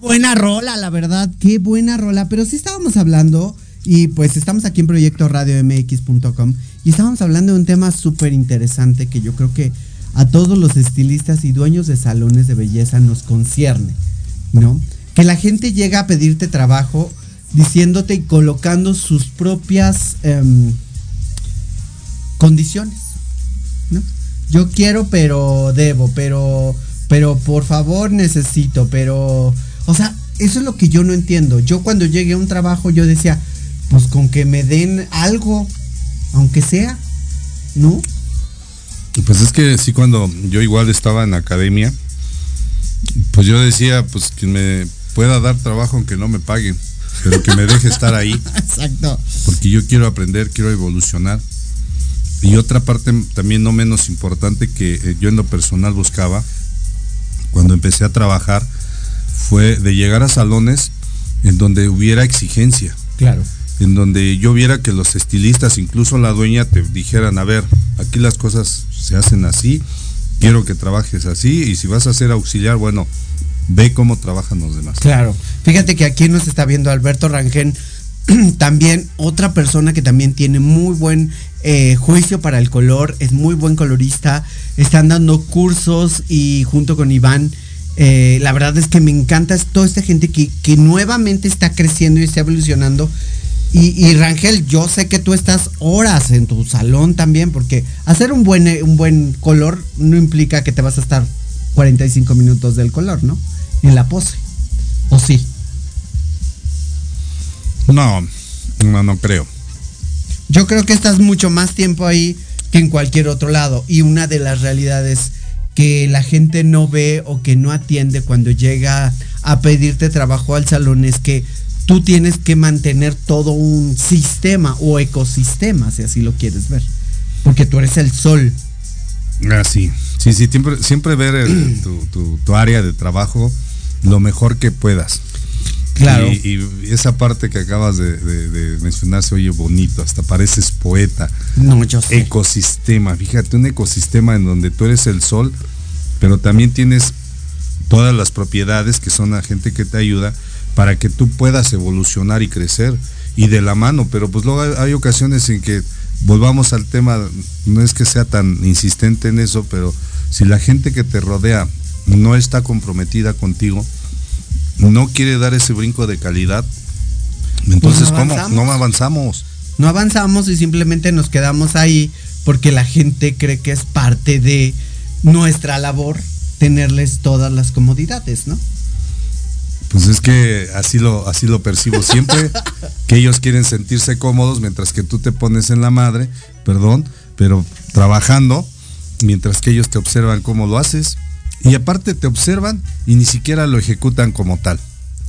Buena rola, la verdad, qué buena rola. Pero sí estábamos hablando, y pues estamos aquí en Proyecto Radio MX.com, y estábamos hablando de un tema súper interesante que yo creo que a todos los estilistas y dueños de salones de belleza nos concierne, ¿no? Que la gente llega a pedirte trabajo diciéndote y colocando sus propias em, condiciones, ¿no? Yo quiero, pero debo, pero, pero por favor necesito, pero, o sea, eso es lo que yo no entiendo. Yo cuando llegué a un trabajo yo decía, pues con que me den algo, aunque sea, ¿no? Pues es que sí, cuando yo igual estaba en academia, pues yo decía, pues que me pueda dar trabajo aunque no me paguen, pero que me deje estar ahí. <laughs> Exacto. Porque yo quiero aprender, quiero evolucionar. Y otra parte también no menos importante que eh, yo en lo personal buscaba cuando empecé a trabajar fue de llegar a salones en donde hubiera exigencia. Claro. En donde yo viera que los estilistas, incluso la dueña, te dijeran, a ver, aquí las cosas se hacen así, quiero que trabajes así, y si vas a ser auxiliar, bueno, ve cómo trabajan los demás. Claro. Fíjate que aquí nos está viendo Alberto Rangel, <clears throat> también otra persona que también tiene muy buen eh, juicio para el color, es muy buen colorista, están dando cursos y junto con Iván, eh, la verdad es que me encanta toda esta gente que, que nuevamente está creciendo y está evolucionando. Y, y, Rangel, yo sé que tú estás horas en tu salón también, porque hacer un buen, un buen color no implica que te vas a estar 45 minutos del color, ¿no? En la pose. ¿O sí? No, no, no creo. Yo creo que estás mucho más tiempo ahí que en cualquier otro lado. Y una de las realidades que la gente no ve o que no atiende cuando llega a pedirte trabajo al salón es que tú tienes que mantener todo un sistema o ecosistema, si así lo quieres ver. Porque tú eres el sol. Ah, sí, sí, sí, siempre, siempre ver tu, tu, tu, área de trabajo lo mejor que puedas. Claro. Y, y esa parte que acabas de, de, de, mencionar se oye bonito, hasta pareces poeta. No, yo sé. Ecosistema, fíjate, un ecosistema en donde tú eres el sol, pero también tienes todas las propiedades que son la gente que te ayuda para que tú puedas evolucionar y crecer y de la mano, pero pues luego hay, hay, ocasiones en que volvamos al tema, no es que sea tan insistente en eso, pero si la gente que te rodea no está comprometida contigo, no quiere dar ese brinco de calidad, entonces pues no ¿cómo? No avanzamos. No avanzamos y simplemente nos quedamos ahí porque la gente cree que es parte de nuestra labor tenerles todas las comodidades, ¿no? Pues es que así lo, así lo percibo siempre, <laughs> que ellos quieren sentirse cómodos mientras que tú te pones en la madre, perdón, pero trabajando, mientras que ellos te observan cómo lo haces, y aparte te observan y ni siquiera lo ejecutan como tal.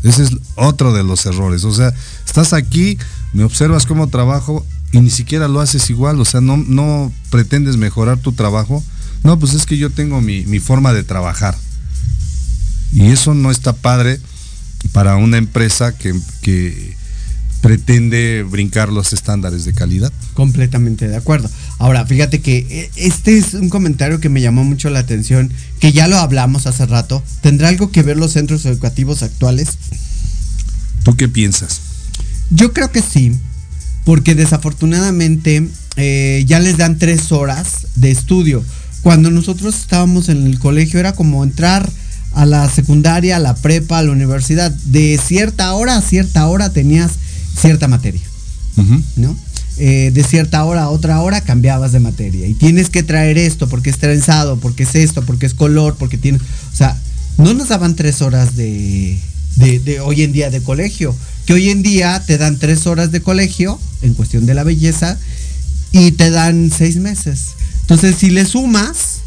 Ese es otro de los errores. O sea, estás aquí, me observas cómo trabajo y ni siquiera lo haces igual. O sea, no, no pretendes mejorar tu trabajo. No, pues es que yo tengo mi, mi forma de trabajar. Y eso no está padre para una empresa que, que, pretende brincar los estándares de calidad. Completamente de acuerdo. Ahora, fíjate que este es un comentario que me llamó mucho la atención, que ya lo hablamos hace rato. ¿Tendrá algo que ver los centros educativos actuales? ¿Tú qué piensas? Yo creo que sí, porque desafortunadamente eh, ya les dan tres horas de estudio. Cuando nosotros estábamos en el colegio era como entrar a la secundaria, a la prepa, a la universidad. De cierta hora a cierta hora tenías cierta materia, uh -huh. ¿no? Eh, de cierta hora a otra hora cambiabas de materia y tienes que traer esto porque es trenzado, porque es esto, porque es color, porque tiene, o sea, no nos daban tres horas de, de, hoy en día de colegio, que hoy en día te dan tres horas de colegio en cuestión de la belleza y te dan seis meses. Entonces, si le sumas,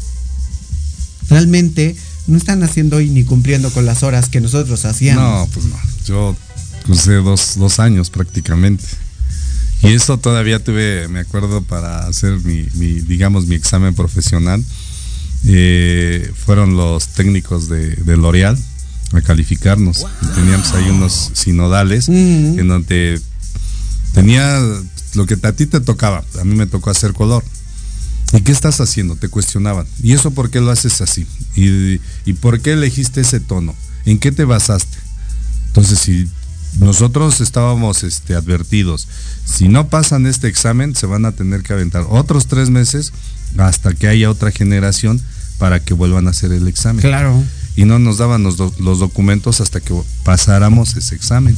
realmente no están haciendo y ni cumpliendo con las horas que nosotros hacíamos. No, pues no. Yo crucé dos, dos años prácticamente. Y eso todavía tuve, me acuerdo, para hacer mi, mi digamos, mi examen profesional. Eh, fueron los técnicos de, de L'Oreal a calificarnos. Wow. Teníamos ahí unos sinodales uh -huh. en donde tenía lo que a ti te tocaba. A mí me tocó hacer color. ¿Y qué estás haciendo? Te cuestionaban. ¿Y eso por qué lo haces así? ¿Y, y por qué elegiste ese tono? ¿En qué te basaste? Entonces, si nosotros estábamos este, advertidos, si no pasan este examen, se van a tener que aventar otros tres meses hasta que haya otra generación para que vuelvan a hacer el examen. Claro. Y no nos daban los, do- los documentos hasta que pasáramos ese examen.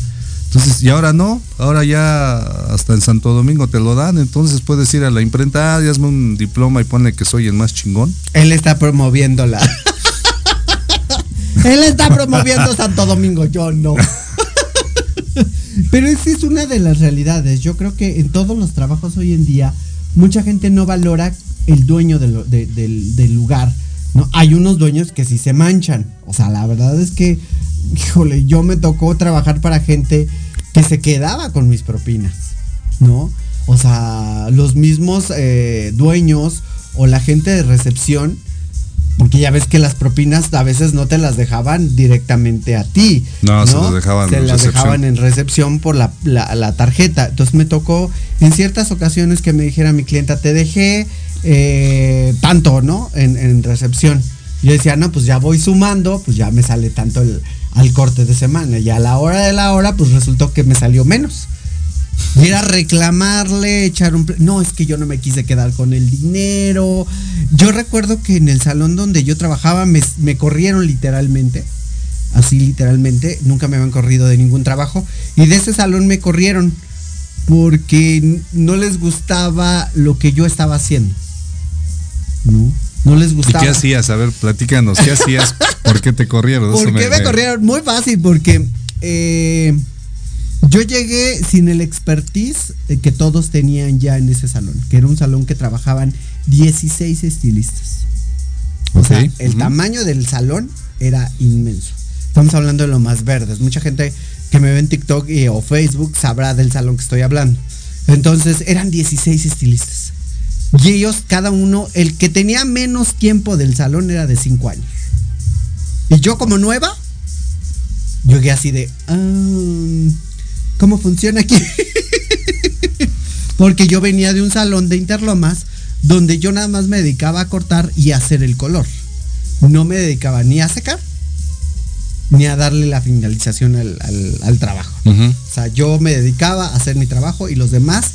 Entonces, y ahora no, ahora ya hasta en Santo Domingo te lo dan, entonces puedes ir a la imprenta, ah, y hazme un diploma y ponle que soy el más chingón. Él está promoviéndola. <laughs> Él está promoviendo Santo Domingo, yo no. <laughs> Pero esa es una de las realidades. Yo creo que en todos los trabajos hoy en día, mucha gente no valora el dueño del lugar. ¿no? Hay unos dueños que sí se manchan. O sea, la verdad es que, híjole, yo me tocó trabajar para gente que se quedaba con mis propinas. ¿No? O sea, los mismos eh, dueños o la gente de recepción porque ya ves que las propinas a veces no te las dejaban directamente a ti. No, se las dejaban Se en las recepción. dejaban en recepción por la, la- la tarjeta. Entonces me tocó en ciertas ocasiones que me dijera mi clienta, te dejé eh, tanto, ¿no? En, en recepción. Yo decía, no, pues ya voy sumando, pues ya me sale tanto el- al corte de semana. Y a la hora de la hora, pues resultó que me salió menos. Y era reclamarle, echar un... No, es que yo no me quise quedar con el dinero. Yo recuerdo que en el salón donde yo trabajaba me, me corrieron literalmente. Así literalmente. Nunca me habían corrido de ningún trabajo. Y de ese salón me corrieron porque no les gustaba lo que yo estaba haciendo. No, no les ¿Y gustaba. qué hacías? A ver, platícanos, ¿qué hacías? <laughs> ¿Por qué te corrieron? Eso ¿Por qué me, me- corrieron? Muy fácil, porque eh, yo llegué sin el expertise eh, que todos tenían ya en ese salón, que era un salón que trabajaban 16 estilistas. O sea, el tamaño del salón era inmenso. Estamos hablando de lo más verdes. Mucha gente que me ve en TikTok y- o Facebook sabrá del salón que estoy hablando. Entonces, eran 16 estilistas. Y ellos, cada uno, el que tenía menos tiempo del salón era de 5 años. Y yo como nueva, llegué así de, "Ah, ¿cómo funciona aquí? Porque yo venía de un salón de Interlomas donde yo nada más me dedicaba a cortar y a hacer el color. No me dedicaba ni a secar ni a darle la finalización al, al- al trabajo. O sea, yo me dedicaba a hacer mi trabajo y los demás...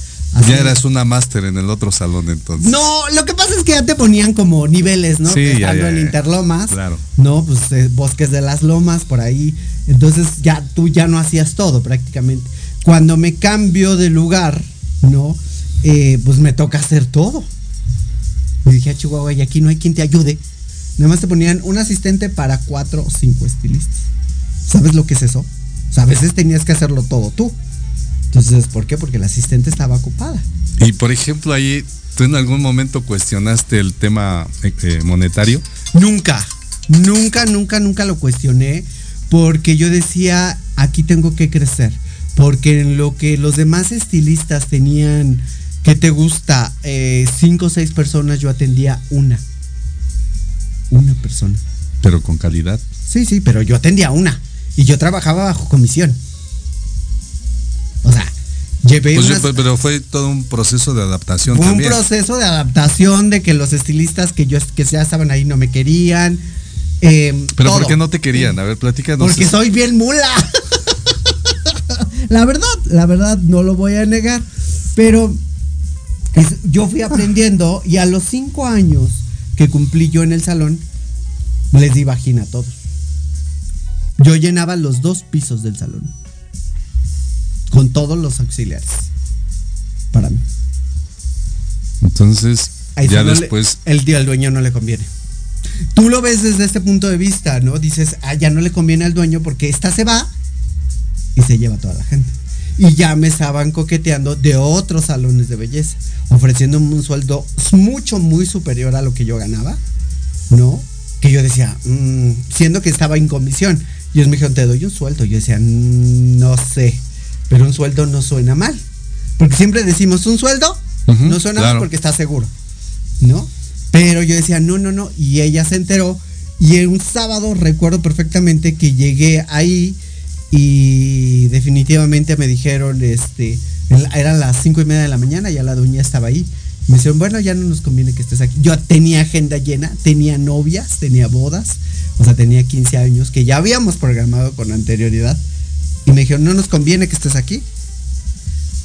Ya eras una máster en el otro salón entonces. no, lo que pasa es que ya te ponían como niveles, ¿no? Sí, ya, ya, en ya. Interlomas. Claro. No, pues eh, bosques de las lomas, por ahí. Entonces ya tú ya no hacías todo prácticamente. Cuando me cambio de lugar, ¿no? Eh, pues me toca hacer todo. Y dije a Chihuahua, y aquí no hay quien te ayude. Nada más te ponían un asistente para cuatro o cinco estilistas. ¿Sabes lo que es eso? O sea, a veces tenías que hacerlo todo tú. Entonces, ¿por qué? Porque la asistente estaba ocupada. Y por ejemplo, ahí, ¿tú en algún momento cuestionaste el tema eh, eh, monetario? Nunca, nunca, nunca, nunca lo cuestioné porque yo decía, aquí tengo que crecer. Porque en lo que los demás estilistas tenían, que te gusta? Eh, cinco o seis personas, yo atendía una. Una persona. Pero con calidad. Sí, sí, pero yo atendía una. Y yo trabajaba bajo comisión. O sea, llevé Pues yo- pero fue todo un proceso de adaptación fue un también. proceso de adaptación de que los estilistas que yo que ya estaban ahí no me querían. eh, Pero todo. ¿por qué no te querían? A ver, platícanos. Porque eso. soy bien mula. la verdad, la verdad, no lo voy a negar. Pero es- yo fui aprendiendo y a los cinco años que cumplí yo en el salón, les di vagina a todos. Yo llenaba los dos pisos del salón. Con todos los auxiliares. Para mí. Entonces, Ahí ya no le- después. el día al dueño no le conviene. Tú lo ves desde este punto de vista, ¿no? Dices, ah, ya no le conviene al dueño porque esta se va y se lleva a toda la gente. Y ya me estaban coqueteando de otros salones de belleza, ofreciéndome un sueldo mucho, muy superior a lo que yo ganaba, ¿no? Que yo decía, mm, siendo que estaba en comisión. Y ellos me dijeron, te doy un sueldo. Yo decía, "Mm, no sé, pero un sueldo no suena mal. Porque siempre decimos, un sueldo no suena claro. mal porque está seguro, ¿no? Pero yo decía, no, no, no. Y ella se enteró. Y en un sábado recuerdo perfectamente que llegué ahí y definitivamente me dijeron, este, eran las cinco y media de la mañana, ya la doña estaba ahí. Me dijeron, bueno, ya no nos conviene que estés aquí. Yo tenía agenda llena, tenía novias, tenía bodas, o sea, tenía 15 años que ya habíamos programado con anterioridad. Y me dijeron, no nos conviene que estés aquí.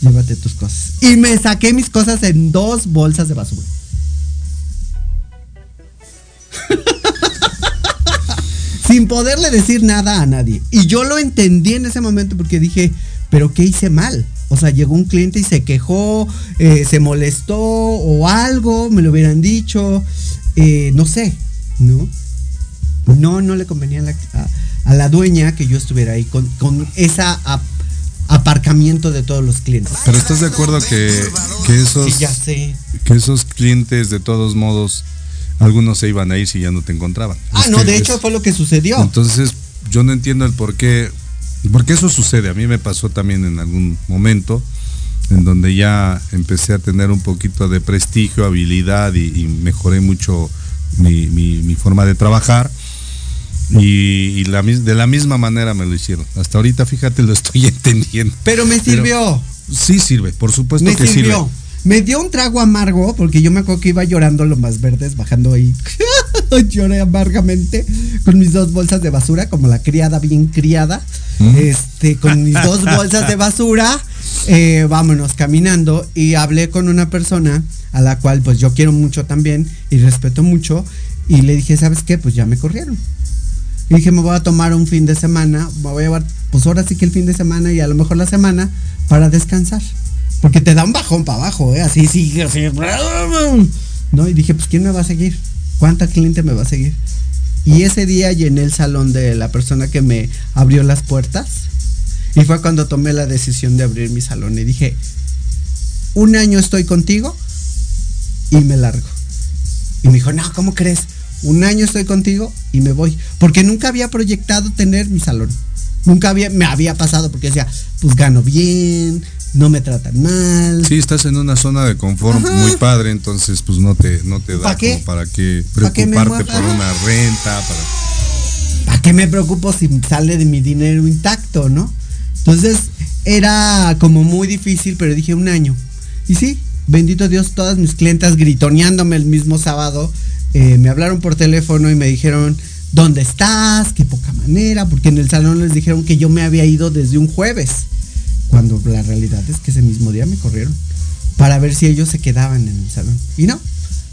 Llévate tus cosas. Y me saqué mis cosas en dos bolsas de basura. <laughs> Sin poderle decir nada a nadie. Y yo lo entendí en ese momento porque dije, pero ¿qué hice mal? O sea, llegó un cliente y se quejó, eh, se molestó o algo, me lo hubieran dicho, eh, no sé, ¿no? No, no le convenía la, a- a la dueña que yo estuviera ahí con, con esa ap- aparcamiento de todos los clientes. Pero estás de acuerdo que, que esos, Sí, ya sé. que esos clientes de todos modos, algunos se iban a ir si ya no te encontraban. Ah, Es no, de es- hecho fue lo que sucedió. Entonces, yo no entiendo el por qué, porque eso sucede. A mí me pasó también en algún momento, en donde ya empecé a tener un poquito de prestigio, habilidad y, y mejoré mucho mi, mi- mi forma de trabajar. Y, y la, mis- de la misma manera me lo hicieron. Hasta ahorita, fíjate, lo estoy <laughs> entendiendo. Pero me sirvió. Sí sirve, por supuesto me que sirvió. sirve. Me dio un trago amargo porque yo me acuerdo que iba llorando lo más verdes, bajando ahí. <laughs> Lloré amargamente con mis dos bolsas de basura, como la criada bien criada. Mm. Este, con mis dos bolsas de basura, eh, vámonos caminando. Y hablé con una persona a la cual pues yo quiero mucho también y respeto mucho. Y le dije, ¿sabes qué? Pues ya me corrieron. Y dije, me voy a tomar un fin de semana, me voy a llevar, pues ahora sí que el fin de semana y a lo mejor la semana para descansar. Porque te da un bajón para abajo, ¿eh? Así, sí, así. ¿No? Y dije, pues ¿quién me va a seguir? ¿Cuánta cliente me va a seguir? Y ese día llené el salón de la persona que me abrió las puertas. Y fue cuando tomé la decisión de abrir mi salón. Y dije, un año estoy contigo y me largo. Y me dijo, no, ¿cómo crees? Un año estoy contigo y me voy. Porque nunca había proyectado tener mi salón. Nunca había, me había pasado porque decía, pues gano bien, no me tratan mal. Sí, estás en una zona de confort Ajá. muy padre, entonces pues no te, no te da ¿Pa qué? como para qué ¿Pa qué me preocuparte por una renta, para ¿Para qué me preocupo si sale de mi dinero intacto, no? Entonces era como muy difícil, pero dije un año. Y sí, bendito Dios, todas mis clientas gritoneándome el mismo sábado, eh, me hablaron por teléfono y me dijeron, ¿dónde estás? Qué poca manera, porque en el salón les dijeron que yo me había ido desde un jueves, cuando la realidad es que ese mismo día me corrieron para ver si ellos se quedaban en el salón. Y no,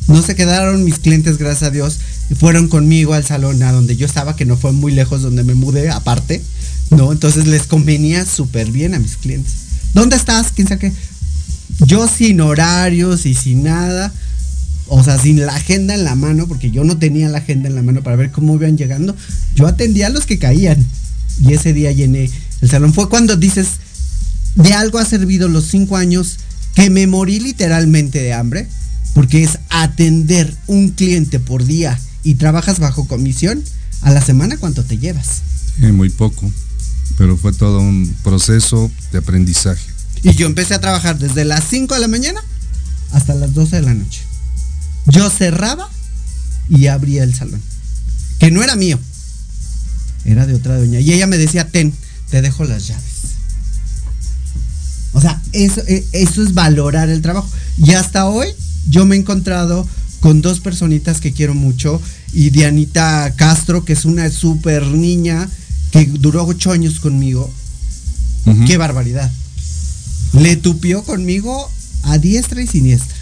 no se quedaron mis clientes, gracias a Dios, y fueron conmigo al salón a donde yo estaba, que no fue muy lejos donde me mudé, aparte, ¿no? Entonces les convenía súper bien a mis clientes. ¿Dónde estás? ¿Quién sabe qué? Yo sin horarios y sin nada, o sea, sin la agenda en la mano, porque yo no tenía la agenda en la mano para ver cómo iban llegando, yo atendía a los que caían. Y ese día llené el salón. Fue cuando dices, de algo ha servido los cinco años que me morí literalmente de hambre, porque es atender un cliente por día y trabajas bajo comisión, a la semana cuánto te llevas. eh, muy poco, pero fue todo un proceso de aprendizaje. Y yo empecé a trabajar desde las 5 de la mañana hasta las 12 de la noche. Yo cerraba y abría el salón. Que no era mío. Era de otra doña. Y ella me decía, ten, te dejo las llaves. O sea, eso, eh, eso es valorar el trabajo. Y hasta hoy yo me he encontrado con dos personitas que quiero mucho. Y Dianita Castro, que es una súper niña que duró ocho años conmigo. Qué barbaridad. Le tupió conmigo a diestra y siniestra.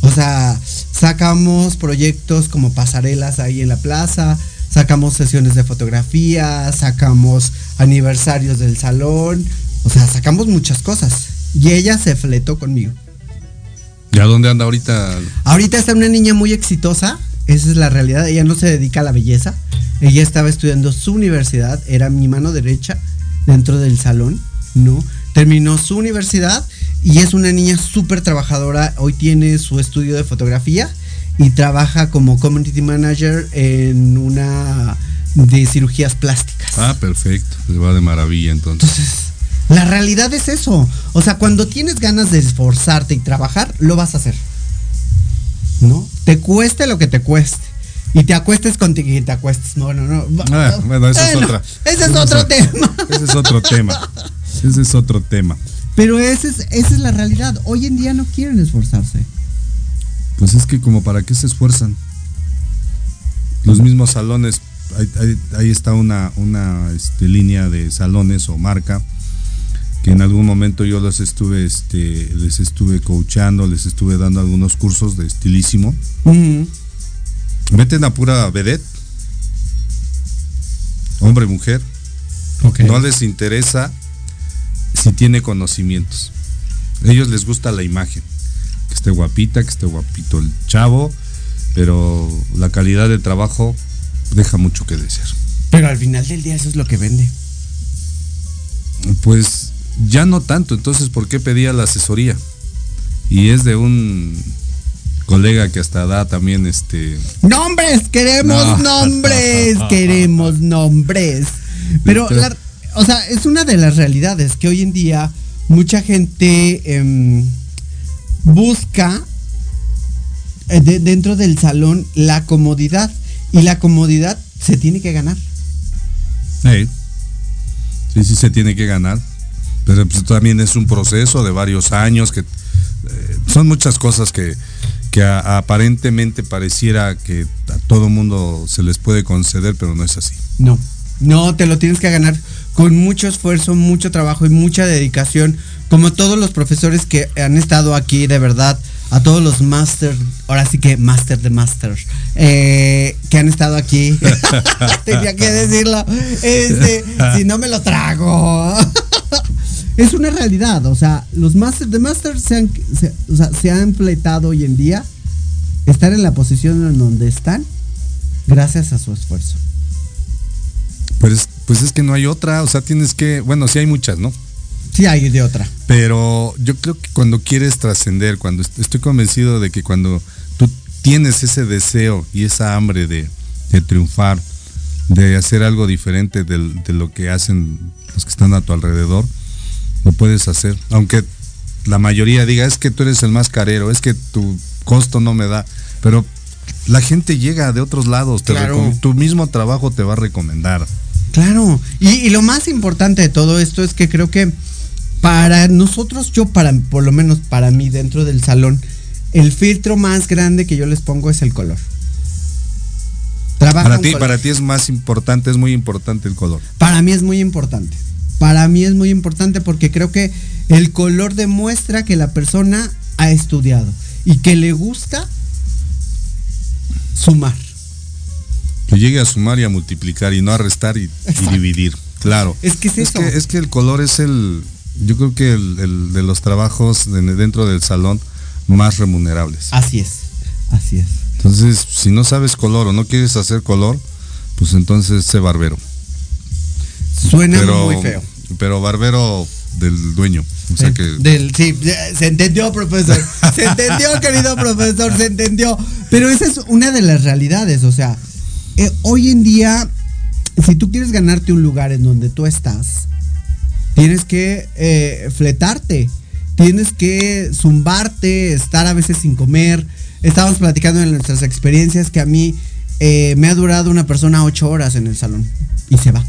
O sea, sacamos proyectos como pasarelas ahí en la plaza, sacamos sesiones de fotografía, sacamos aniversarios del salón, o sea, sacamos muchas cosas. Y ella se fletó conmigo. ¿Y a dónde anda ahorita? Ahorita está una niña muy exitosa, esa es la realidad, ella no se dedica a la belleza, ella estaba estudiando su universidad, era mi mano derecha dentro del salón, ¿no? Terminó su universidad y es una niña súper trabajadora, hoy tiene su estudio de fotografía y trabaja como community manager en una de cirugías plásticas. Ah, perfecto, le va de maravilla entonces. Entonces, la realidad es eso. O sea, cuando tienes ganas de esforzarte y trabajar, lo vas a hacer. ¿No? Te cueste lo que te cueste. Y te acuestes con y te acuestes. No, no, no. Ah, bueno, esa es otra. Ese es otro tema. Ese es otro tema. <laughs> Ese es otro tema. Pero ese es, esa es la realidad. Hoy en día no quieren esforzarse. Pues es que como para qué se esfuerzan. Los mismos salones ahí, ahí- ahí está una, una este, línea de salones o marca que en algún momento yo les estuve, este, les estuve coachando, les estuve dando algunos cursos de estilísimo. Ujú. Meten a pura vedette, hombre, mujer. Ok. No les interesa si tiene conocimientos. A ellos les gusta la imagen. Que esté guapita, que esté guapito el chavo, pero la calidad de trabajo deja mucho que desear. Pero al final del día eso es lo que vende. Pues ya no tanto, entonces ¿por qué pedía la asesoría? Y es de un colega que hasta da también este Nombres, queremos No. nombres, <laughs> queremos nombres. Pero, la- o sea, es una de las realidades que hoy en día mucha gente em, busca eh, de- dentro del salón la comodidad y la comodidad se tiene que ganar. Sí, sí se tiene que ganar. Pero pues, también es un proceso de varios años que eh, son muchas cosas que, que a- aparentemente pareciera que a todo mundo se les puede conceder, pero no es así. No, no, te lo tienes que ganar con mucho esfuerzo, mucho trabajo y mucha dedicación, como todos los profesores que han estado aquí, de verdad, a todos los masters, ahora sí que master de masters, eh, que han estado aquí. <laughs> Tenía que decirlo. Este, si no me lo trago. <laughs> es una realidad, o sea, los masters de masters se han, se, o sea, se han hoy en día estar en la posición en donde están gracias a su esfuerzo. Pues, pues es que no hay otra, o sea, tienes que, bueno, sí hay muchas, ¿no? Sí, hay de otra. Pero yo creo que cuando quieres trascender, cuando est- estoy convencido de que cuando tú tienes ese deseo y esa hambre de, de triunfar, de hacer algo diferente de lo que hacen los que están a tu alrededor, lo puedes hacer. Aunque la mayoría diga, es que tú eres el más carero, es que tu costo no me da. Pero la gente llega de otros lados, te Claro. tu mismo trabajo te va a recomendar. Claro, y, y lo más importante de todo esto es que creo que para nosotros, yo para, por lo menos para mí dentro del salón, el filtro más grande que yo les pongo es el color. Trabaja Para ti, color. para ti es más importante, es muy importante el color. Para mí es muy importante. Para mí es muy importante porque creo que el color demuestra que la persona ha estudiado y que le gusta sumar. Que llegue a sumar y a multiplicar y no a restar y, dividir. Claro. Es que es eso. que, es que el color es el, yo creo que el, el de los trabajos de- dentro del salón más remunerables. Así es, así es. Entonces, si no sabes color o no quieres hacer color, pues entonces sé barbero. Suena pero, muy feo. Pero barbero del dueño. O sea que Del, sí, se entendió, profesor. Se entendió, querido profesor, se entendió. Pero esa es una de las realidades. O sea, eh, hoy en día, si tú quieres ganarte un lugar en donde tú estás, tienes que eh, fletarte. Tienes que zumbarte, estar a veces sin comer. Estábamos platicando en nuestras experiencias que a mí eh, me ha durado una persona ocho horas en el salón y se va.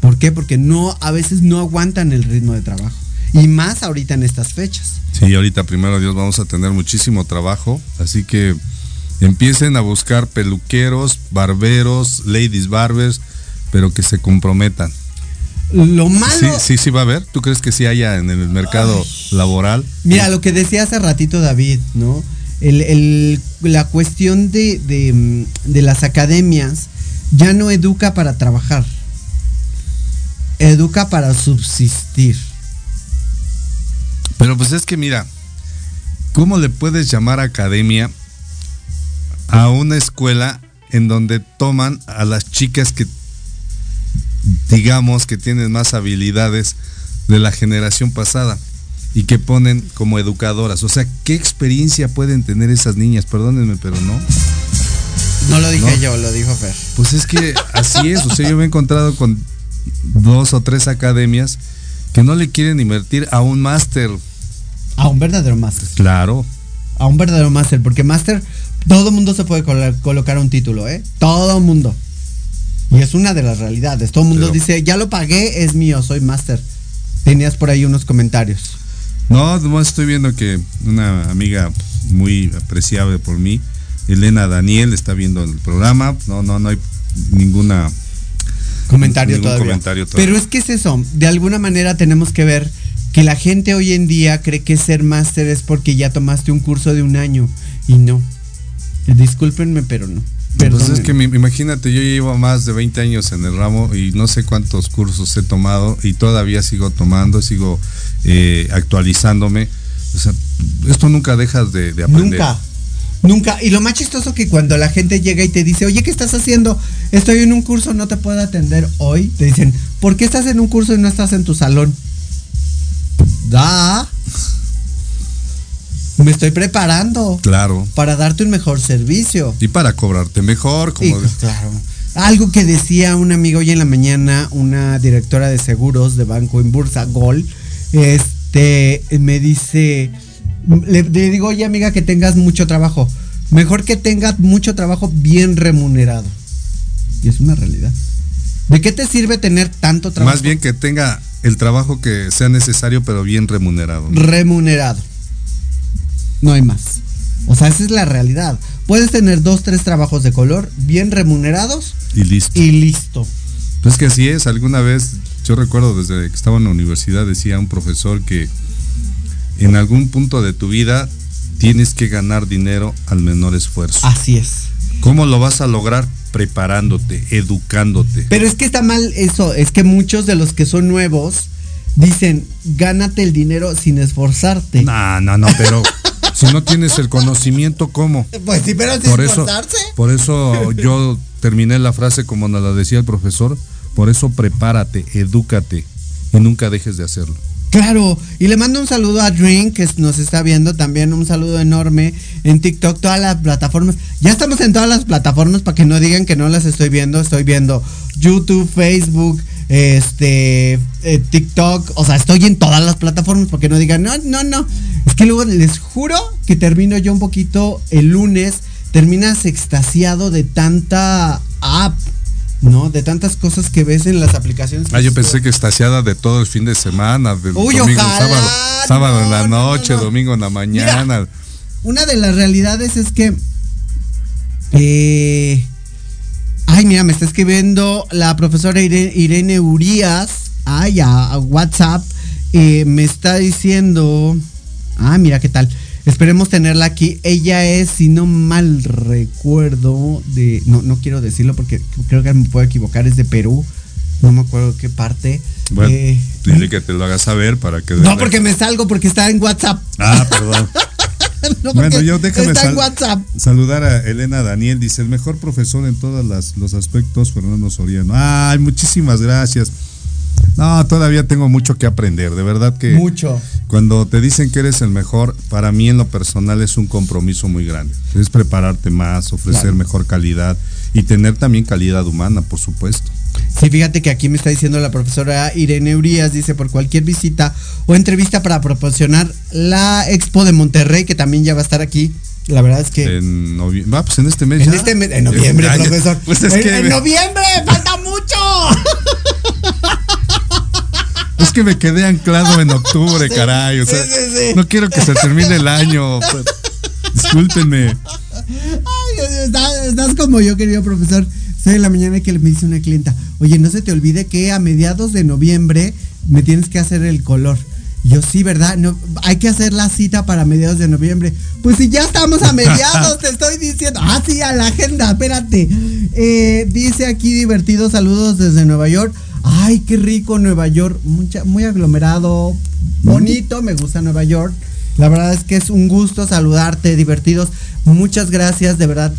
¿Por qué? Porque no, a veces no aguantan el ritmo de trabajo. Y más ahorita en estas fechas. Sí, ahorita primero Dios vamos a tener muchísimo trabajo, así que empiecen a buscar peluqueros, barberos, ladies barbers, pero que se comprometan. Lo malo. Sí, sí, sí va a haber. ¿Tú crees que sí haya en el mercado laboral? Mira, lo que decía hace ratito David, ¿no? El, el- la cuestión de, de, de las academias ya no educa para trabajar. Educa para subsistir. Pero pues es que mira, ¿cómo le puedes llamar academia a una escuela en donde toman a las chicas que digamos que tienen más habilidades de la generación pasada y que ponen como educadoras? O sea, ¿qué experiencia pueden tener esas niñas? Perdónenme, pero no. No lo dije No. yo, lo dijo Fer. Pues es que así es, o sea, yo me he encontrado con dos o tres academias que no le quieren invertir a un máster. A un verdadero máster. Claro. A un verdadero máster. Porque máster, todo mundo se puede colo- colocar un título, ¿eh? Todo mundo. Y es una de las realidades. Todo el mundo Pero- dice, ya lo pagué, es mío, soy máster. Tenías por ahí unos comentarios. No, nomás estoy viendo que una amiga muy apreciable por mí, Elena Daniel, está viendo el programa. No, no, no hay ninguna comentario, Ningún todavía. comentario todavía. Pero es que es eso, de alguna manera tenemos que ver que la gente hoy en día cree que ser máster es porque ya tomaste un curso de un año y no. Discúlpenme, pero no. Pues es que imagínate, yo llevo más de 20 años en el ramo y no sé cuántos cursos he tomado y todavía sigo tomando, sigo eh, actualizándome. O sea, esto nunca dejas de, de aprender. Nunca. Nunca. Y lo más chistoso que cuando la gente llega y te dice, oye, ¿qué estás haciendo? Estoy en un curso, no te puedo atender hoy. Te dicen, ¿por qué estás en un curso y no estás en tu salón? Da. Me estoy preparando Claro. para darte un mejor servicio. Y para cobrarte mejor, Y, como claro. Algo que decía un amigo hoy en la mañana, una directora de seguros de banco en Bursa Gol, este, me dice, le, le digo, oye amiga, que tengas mucho trabajo. Mejor que tengas mucho trabajo bien remunerado. Y es una realidad. ¿De qué te sirve tener tanto trabajo? más bien que tenga el trabajo que sea necesario, pero bien remunerado. ¿no? remunerado. No hay más. O sea, esa es la realidad. Puedes tener dos, tres trabajos de color bien remunerados Y listo. y listo. Pues que así es, alguna vez, yo recuerdo desde que estaba en la universidad, decía un profesor que en algún punto de tu vida tienes que ganar dinero al menor esfuerzo. Así es. ¿Cómo lo vas a lograr? Preparándote, educándote. Pero es que está mal eso, es que muchos de los que son nuevos dicen, gánate el dinero sin esforzarte. No, no, no, pero si no tienes el conocimiento, ¿cómo? <laughs> Pues sí, pero sin Por eso, por eso yo terminé la frase como nos la decía el profesor, por eso prepárate, edúcate y nunca dejes de hacerlo. Claro, y le mando un saludo a Drink, que nos está viendo también, un saludo enorme en TikTok, todas las plataformas. Ya estamos en todas las plataformas para que no digan que no las estoy viendo. Estoy viendo YouTube, Facebook, este, eh, TikTok, o sea, estoy en todas las plataformas para que no digan, no, no, no. Es que luego les juro que termino yo un poquito el lunes, terminas extasiado de tanta app, ¿no? De tantas cosas que ves en las aplicaciones. Ah, yo pensé que estaciada de todo el fin de semana, del Uy, domingo, ojalá, sábado, sábado en la no, no, noche, no. domingo en la mañana. Una de las realidades es que. eh, ay, mira, me está escribiendo la profesora Irene, Irene Urias. Ay, a, a WhatsApp. eh, me está diciendo. Ah, mira qué tal. Esperemos tenerla aquí. Ella es, si no mal recuerdo, de. No, no quiero decirlo porque creo que me puedo equivocar. Es de Perú. No me acuerdo qué parte. Bueno, Eh, dile que te lo hagas saber para que... no, porque me salgo porque está en WhatsApp. Ah, perdón. <laughs> <laughs> No, Bueno, yo déjame Está en sal- WhatsApp. saludar a Elena Daniel. Dice, el mejor profesor en todos las- los aspectos, Fernando Soriano. Ay, muchísimas gracias. No, todavía tengo mucho que aprender, de verdad que... Mucho. Cuando te dicen que eres el mejor, para mí en lo personal es un compromiso muy grande. Es prepararte más, ofrecer Claro. mejor calidad y tener también calidad humana, por supuesto. Sí, fíjate que aquí me está diciendo la profesora Irene Urias, dice por cualquier visita o entrevista para proporcionar la Expo de Monterrey, que también ya va a estar aquí. La verdad es que En noviembre, va, pues en este mes en ya. este mes, en <laughs> noviembre, profesor. Pues es en, que, en noviembre, <laughs> falta mucho. es que me quedé anclado en octubre, caray. O sea, sí, sí, sí. no quiero que se termine el año. pues, discúlpenme. Ay, estás, estás como yo, querido profesor. Soy de la mañana que me dice una clienta, oye, no se te olvide que a mediados de noviembre me tienes que hacer el color. Yo sí, ¿verdad? No, hay que hacer la cita para mediados de noviembre. Pues si ya estamos a mediados, te estoy diciendo. Ah, sí, a la agenda, espérate. Eh, dice aquí divertido, saludos desde Nueva York. Ay, qué rico Nueva York, mucha, muy aglomerado, bonito, me gusta Nueva York. La verdad es que es un gusto saludarte, divertidos. Muchas gracias, de verdad.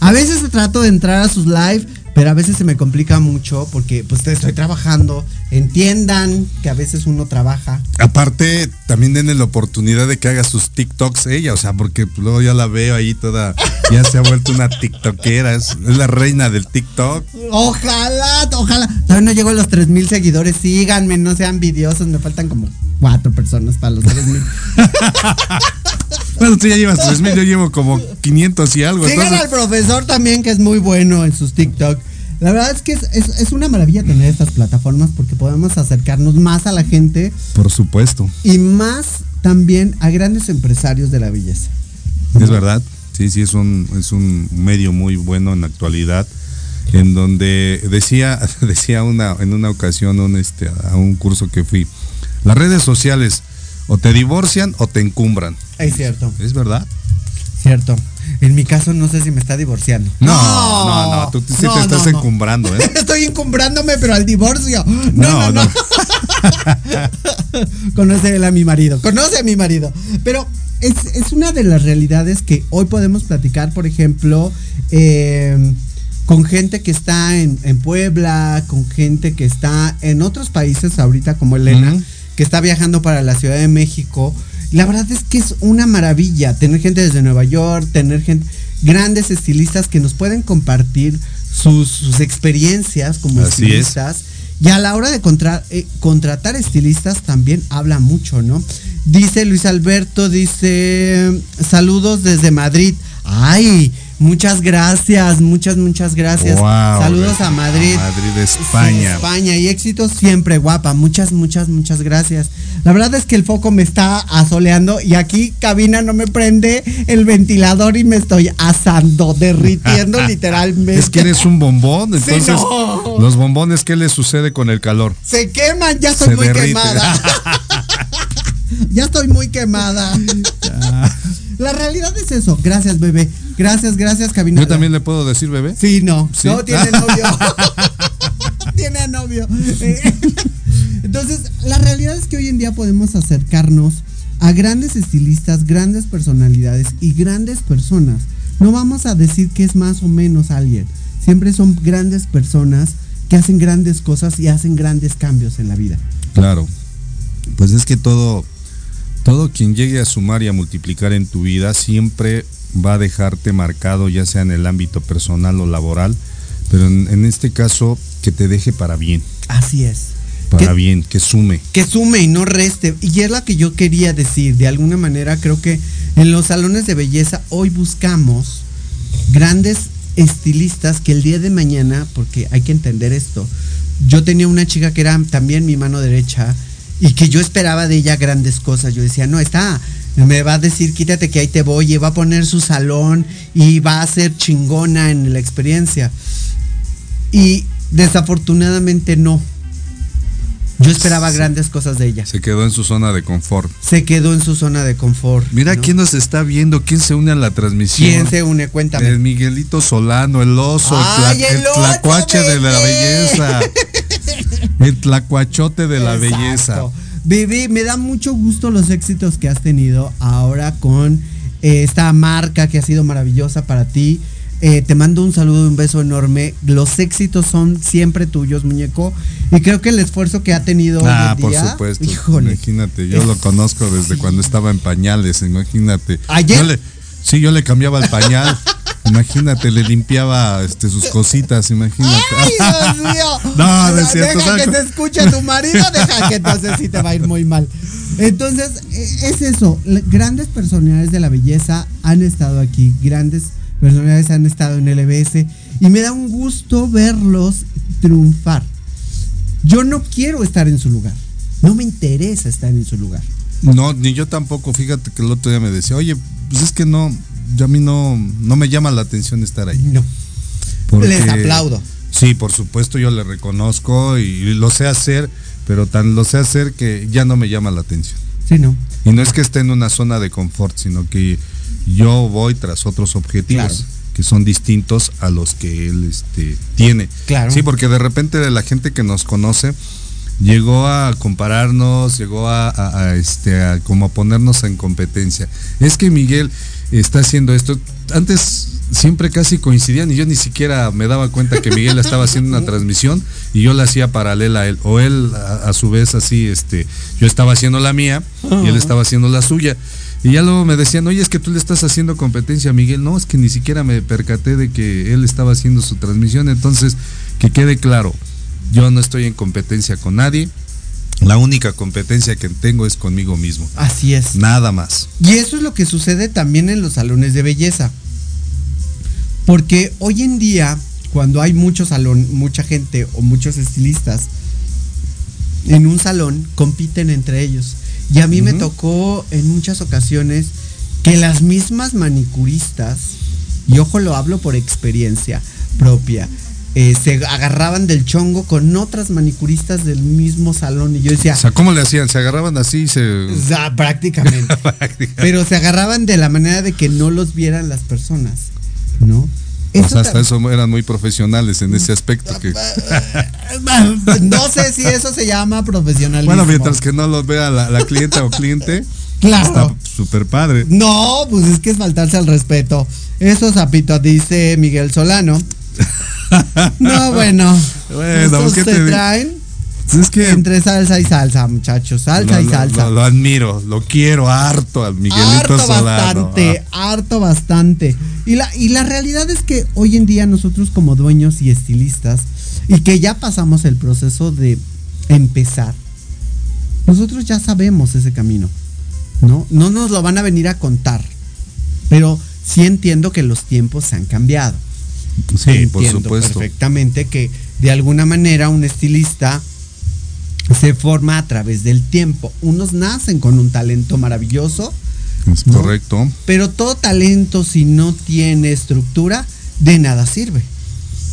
A veces trato de entrar a sus live, pero a veces se me complica mucho porque pues estoy trabajando. Entiendan que a veces uno trabaja. Aparte, también denle la oportunidad de que haga sus TikToks ella, o sea, porque luego ya la veo ahí toda, ya se ha vuelto una TikTokera, es, es la reina del TikTok. Ojalá, ojalá. Todavía no llego a los 3000 seguidores. Síganme, no sean envidiosos. Me faltan como cuatro personas para los 3000. <laughs> Bueno, tú ya llevas 3000, yo llevo como 500 y algo. Sigan entonces- al profesor también, que es muy bueno en sus TikTok. La verdad es que es, es- es una maravilla tener estas plataformas porque podemos acercarnos más a la gente Por supuesto, y más también a grandes empresarios de la belleza. es verdad. Sí, sí, es un, es un medio muy bueno en la actualidad. en donde decía, <laughs> decía una, en una ocasión un, este, a un curso que fui, las redes sociales o te divorcian o te encumbran. Es cierto, ¿Es verdad? cierto. En mi caso no sé si me está divorciando. No, no, no, tú sí No, te estás no, no. encumbrando, ¿eh? <laughs> Estoy encumbrándome, pero al divorcio. No, no, no. <laughs> Conoce él a mi marido. Conoce a mi marido. Pero es, es una de las realidades que hoy podemos platicar, por ejemplo, eh, con gente que está en, en Puebla, con gente que está en otros países ahorita, como Elena. Que está viajando para la Ciudad de México. La verdad es que es una maravilla tener gente desde Nueva York, tener gente, grandes estilistas que nos pueden compartir sus, sus experiencias como Así es. estilistas. Y a la hora de contra- eh, contratar estilistas también habla mucho, ¿no? Dice Luis Alberto, dice, saludos desde Madrid. Ay, muchas gracias, muchas, muchas gracias. Wow, saludos a Madrid. Madrid, España. Sí, España y éxito siempre, guapa. Muchas, muchas, muchas gracias. La verdad es que el foco me está asoleando y aquí cabina no me prende el ventilador y me estoy asando, derritiendo <laughs> literalmente. Es que eres un bombón, Sí, entonces no. los bombones, ¿qué les sucede con el calor? Se queman, ya Se muy derrite. quemada. <laughs> <laughs> ya estoy muy quemada. La realidad es eso. Gracias, bebé. Gracias, gracias, cabina. Yo también le puedo decir, bebé. Sí, no. Sí. No tiene <laughs> novio. <laughs> tiene novio. Eh, <laughs> Entonces, la realidad es que hoy en día podemos acercarnos a grandes estilistas, grandes personalidades y grandes personas. No vamos a decir que es más o menos alguien. Siempre son grandes personas que hacen grandes cosas y hacen grandes cambios en la vida. Claro. Pues es que todo, todo quien llegue a sumar y a multiplicar en tu vida siempre va a dejarte marcado, ya sea en el ámbito personal o laboral, pero en, en este caso que te deje para bien, Así es. para Que- bien, que sume. que sume y no reste. Y es la que yo quería decir. De alguna manera creo que en los salones de belleza hoy buscamos grandes estilistas que el día de mañana, porque hay que entender esto, yo tenía una chica que era también mi mano derecha y que yo esperaba de ella grandes cosas. Yo decía, no, está, me va a decir, quítate que ahí te voy, y va a poner su salón y va a ser chingona en la experiencia. Y desafortunadamente no. Yo esperaba grandes cosas de ella. Se quedó en su zona de confort. Se quedó en su zona de confort. Mira ¿no? quién nos está viendo, quién se une a la transmisión. ¿Quién se une? Cuéntame. El Miguelito Solano, el oso, el, ¡Ay, tla- el el oso, tlacuache de la belleza. <laughs> El tlacuachote de la Exacto. belleza. Bebé, me da mucho gusto los éxitos que has tenido ahora con eh, esta marca que ha sido maravillosa para ti. Eh, te mando un saludo y un beso enorme. Los éxitos son siempre tuyos, muñeco. Y creo que el esfuerzo que ha tenido Ah, hoy en por día, supuesto. Híjole. Imagínate, yo lo conozco desde cuando estaba en pañales, imagínate. ¿Ayer? Yo le- sí, yo le cambiaba el pañal. imagínate, le limpiaba este, sus cositas, imagínate. ¡Ay, Dios <laughs> mío! No, no es cierto, Deja que te escuche tu marido, <laughs> deja que entonces sí te va a ir muy mal. Entonces, eh, es eso. Grandes personalidades de la belleza han estado aquí. Grandes personalidades han estado en LBS. Y me da un gusto verlos triunfar. Yo no quiero estar en su lugar. No me interesa estar en su lugar. No, ni yo tampoco. Fíjate que el otro día me decía, oye, pues es que no, yo a mí no, no me llama la atención estar ahí. No. Porque- Les aplaudo. Sí, por supuesto, yo le reconozco y lo sé hacer, pero tan lo sé hacer que ya no me llama la atención. Sí, no. Y no es que esté en una zona de confort, sino que yo voy tras otros objetivos Claro. que son distintos a los que él este, tiene. Claro. Sí, porque de repente la gente que nos conoce llegó a compararnos, llegó a, a- a, este, a como a ponernos en competencia. Es que Miguel está haciendo esto. Antes siempre casi coincidían y yo ni siquiera me daba cuenta que Miguel estaba haciendo una <laughs> transmisión y yo la hacía paralela a él. O él a, a su vez así, este, yo estaba haciendo la mía y él estaba haciendo la suya. Y ya luego me decían, oye, es que tú le estás haciendo competencia a Miguel. No, es que ni siquiera me percaté de que él estaba haciendo su transmisión. Entonces, que quede claro, yo no estoy en competencia con nadie. La única competencia que tengo es conmigo mismo. Así es. Nada más. Y eso es lo que sucede también en los salones de belleza. Porque hoy en día, cuando hay mucho salón, mucha gente o muchos estilistas en un salón, compiten entre ellos. Y a mí me tocó en muchas ocasiones que las mismas manicuristas, y ojo lo hablo por experiencia propia, eh, se agarraban del chongo con otras manicuristas del mismo salón. Y yo decía, O sea, ¿cómo le hacían? ¿Se agarraban así y se. o sea, prácticamente. <laughs> Pero se agarraban de la manera de que no los vieran las personas, ¿no? O sea, Eso hasta ta- eso eran muy profesionales en ese aspecto. Que, <laughs> no sé si eso se llama profesionalismo. bueno, mientras que no los vea la, la clienta o cliente, <laughs> Claro. está súper padre. No, pues es que es faltarse al respeto. Eso, Zapito, dice Miguel Solano. <laughs> No, bueno. Bueno, ¿qué te traen Es que entre salsa y salsa, muchachos. Salsa lo, y salsa. lo- lo admiro, lo quiero harto al Miguelito harto Solano. bastante, Ah. harto bastante. Y la, y la realidad es que hoy en día nosotros como dueños y estilistas, y que ya pasamos el proceso de empezar, nosotros ya sabemos ese camino, ¿no? No nos lo van a venir a contar, pero sí entiendo que los tiempos se han cambiado. Sí, por Entiendo supuesto. Perfectamente que de alguna manera un estilista se forma a través del tiempo. Unos nacen con un talento maravilloso, Es ¿no? correcto. pero todo talento si no tiene estructura, de nada sirve.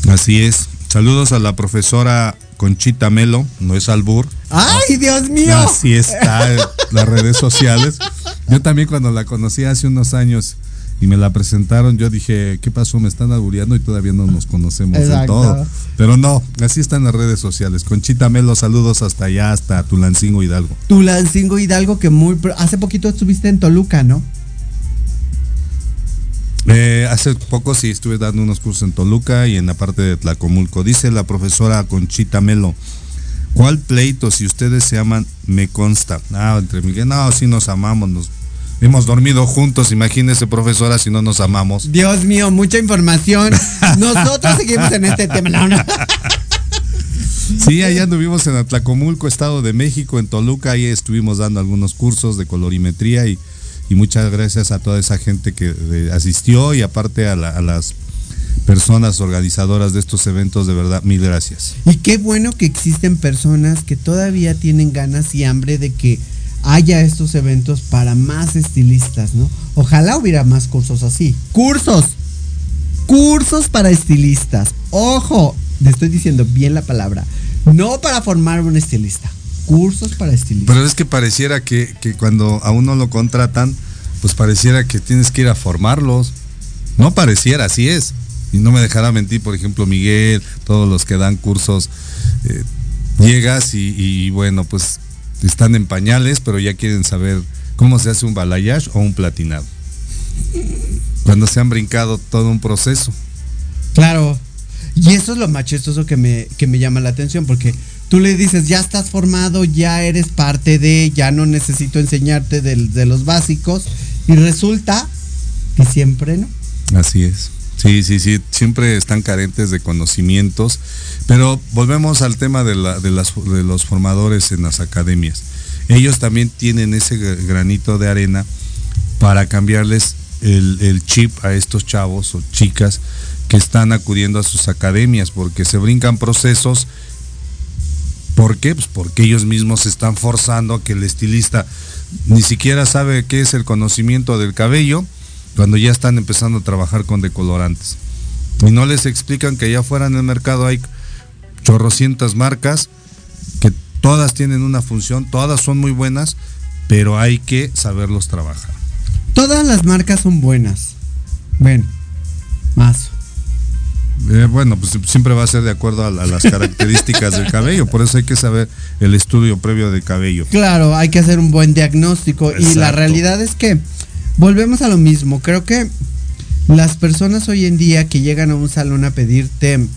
Así es. Saludos a la profesora Conchita Melo, no es albur. ¡Ay, Dios mío! Así está en las redes sociales. Yo también cuando la conocí hace unos años y me la presentaron, yo dije, ¿qué pasó? Me están albureando y todavía no nos conocemos del todo. Pero no, así está en las redes sociales. Conchita Melo, saludos hasta allá, hasta Tulancingo Hidalgo. Tulancingo Hidalgo, que muy hace poquito estuviste en Toluca, ¿no? Eh, hace poco sí estuve dando unos cursos en Toluca y en la parte de Tlacomulco. Dice la profesora Conchita Melo, ¿cuál pleito si ustedes se aman? Me consta. Ah, entre Miguel, no, sí nos amamos, nos hemos dormido juntos, imagínese profesora si no nos amamos. Dios mío, mucha información. <laughs> Nosotros seguimos en este tema. No, no. Sí, allá anduvimos en Atlacomulco, Estado de México, en Toluca, ahí estuvimos dando algunos cursos de colorimetría y, y muchas gracias a toda esa gente que eh, asistió y aparte a, la- a las personas organizadoras de estos eventos, de verdad, mil gracias. Y qué bueno que existen personas que todavía tienen ganas y hambre de que haya estos eventos para más estilistas, ¿no? Ojalá hubiera más cursos así. Cursos. Cursos para estilistas. Ojo, le estoy diciendo bien la palabra. No para formar un estilista. Cursos para estilistas. Pero es que pareciera que, que cuando a uno lo contratan, pues pareciera que tienes que ir a formarlos. No pareciera, así es. Y no me dejará mentir, por ejemplo, Miguel, todos los que dan cursos, eh, llegas y, y, bueno, pues están en pañales, pero ya quieren saber cómo se hace un balayage o un platinado. Cuando se han brincado todo un proceso. Claro. Y eso es lo más chistoso que me, que me llama la atención, porque tú le dices, ya estás formado, ya eres parte de, ya no necesito enseñarte del- de, los básicos, y resulta que siempre no. Así es. Sí, sí, sí, siempre están carentes de conocimientos, pero volvemos al tema de, la- de los formadores en las academias. Ellos también tienen ese gr- granito de arena para cambiarles el, el chip a estos chavos o chicas que están acudiendo a sus academias, porque se brincan procesos. ¿Por qué? Pues porque ellos mismos se están forzando a que el estilista ni siquiera sabe qué es el conocimiento del cabello cuando ya están empezando a trabajar con decolorantes. Y no les explican que allá afuera en el mercado hay chorrocientas marcas que todas tienen una función, todas son muy buenas, pero hay que saberlos trabajar. Todas las marcas son buenas. Bueno, más. Eh, bueno, pues siempre va a ser de acuerdo a, la- a las <laughs> características del cabello, por eso hay que saber el estudio previo del cabello. Claro, hay que hacer un buen diagnóstico. Y la realidad es que volvemos a lo mismo. Creo que las personas hoy en día que llegan a un salón a pedirte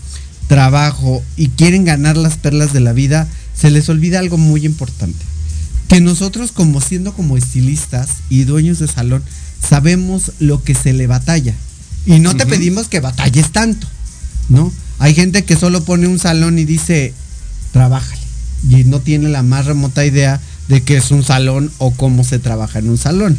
trabajo y quieren ganar las perlas de la vida, se les olvida algo muy importante. Que nosotros como siendo como estilistas y dueños de salón, sabemos lo que se le batalla. Y no te pedimos que batalles tanto, ¿no? Hay gente que solo pone un salón y dice, trabájale. Y no tiene la más remota idea de qué es un salón o cómo se trabaja en un salón,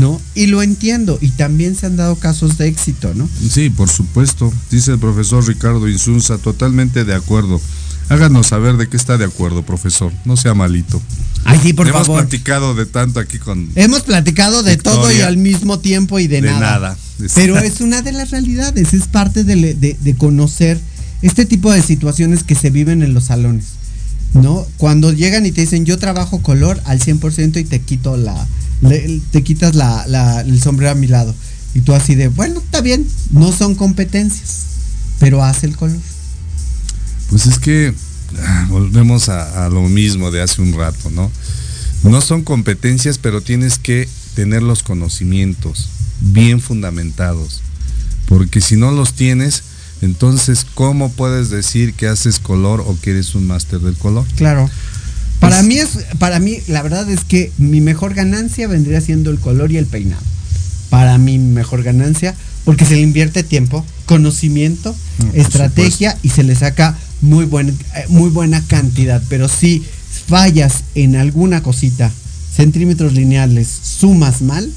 ¿no? Y lo entiendo. Y también se han dado casos de éxito, ¿no? Sí, por supuesto, dice el profesor Ricardo Insunza, totalmente de acuerdo. Háganos saber de qué está de acuerdo, profesor, no sea malito. Ay, sí, por Hemos favor. platicado de tanto aquí con... Hemos platicado de todo y al mismo tiempo y de, De nada. nada. Pero es una de las realidades, es parte de, le- de- de conocer este tipo de situaciones que se viven en los salones, ¿no? Cuando llegan y te dicen, yo trabajo color al 100% y te quito la, te quitas la, el sombrero a mi lado. Y tú así de, bueno, está bien, no son competencias, pero haz el color. Pues es que ah, volvemos a, a lo mismo de hace un rato, ¿no? No son competencias, pero tienes que tener los conocimientos bien fundamentados. Porque si no los tienes, entonces, ¿cómo puedes decir que haces color o que eres un máster del color? Claro. Para mí es, para mí, la verdad es que mi mejor ganancia vendría siendo el color y el peinado. Para mí, mi mejor ganancia, porque se le invierte tiempo, conocimiento, por estrategia y se le saca muy, buen, eh, muy buena cantidad. Pero si fallas en alguna cosita, centímetros lineales, sumas mal,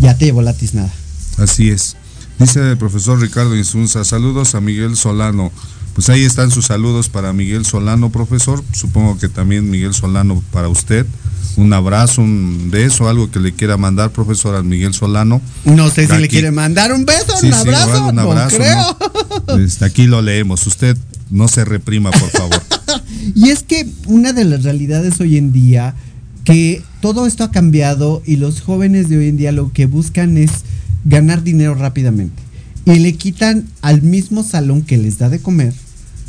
ya te llevó la tiznada. Así es. Dice el profesor Ricardo Insunza, saludos a Miguel Solano. Pues ahí están sus saludos para Miguel Solano, profesor. Supongo que también Miguel Solano para usted. Un abrazo, un beso, algo que le quiera mandar, profesor, a Miguel Solano. No sé si le quiere mandar un beso, Sí, un sí, abrazo, igual un no abrazo, creo. ¿no? Este, aquí lo leemos. Usted no se reprima, por favor. <laughs> Y es que una de las realidades hoy en día, que todo esto ha cambiado y los jóvenes de hoy en día lo que buscan es ganar dinero rápidamente. Y le quitan al mismo salón que les da de comer,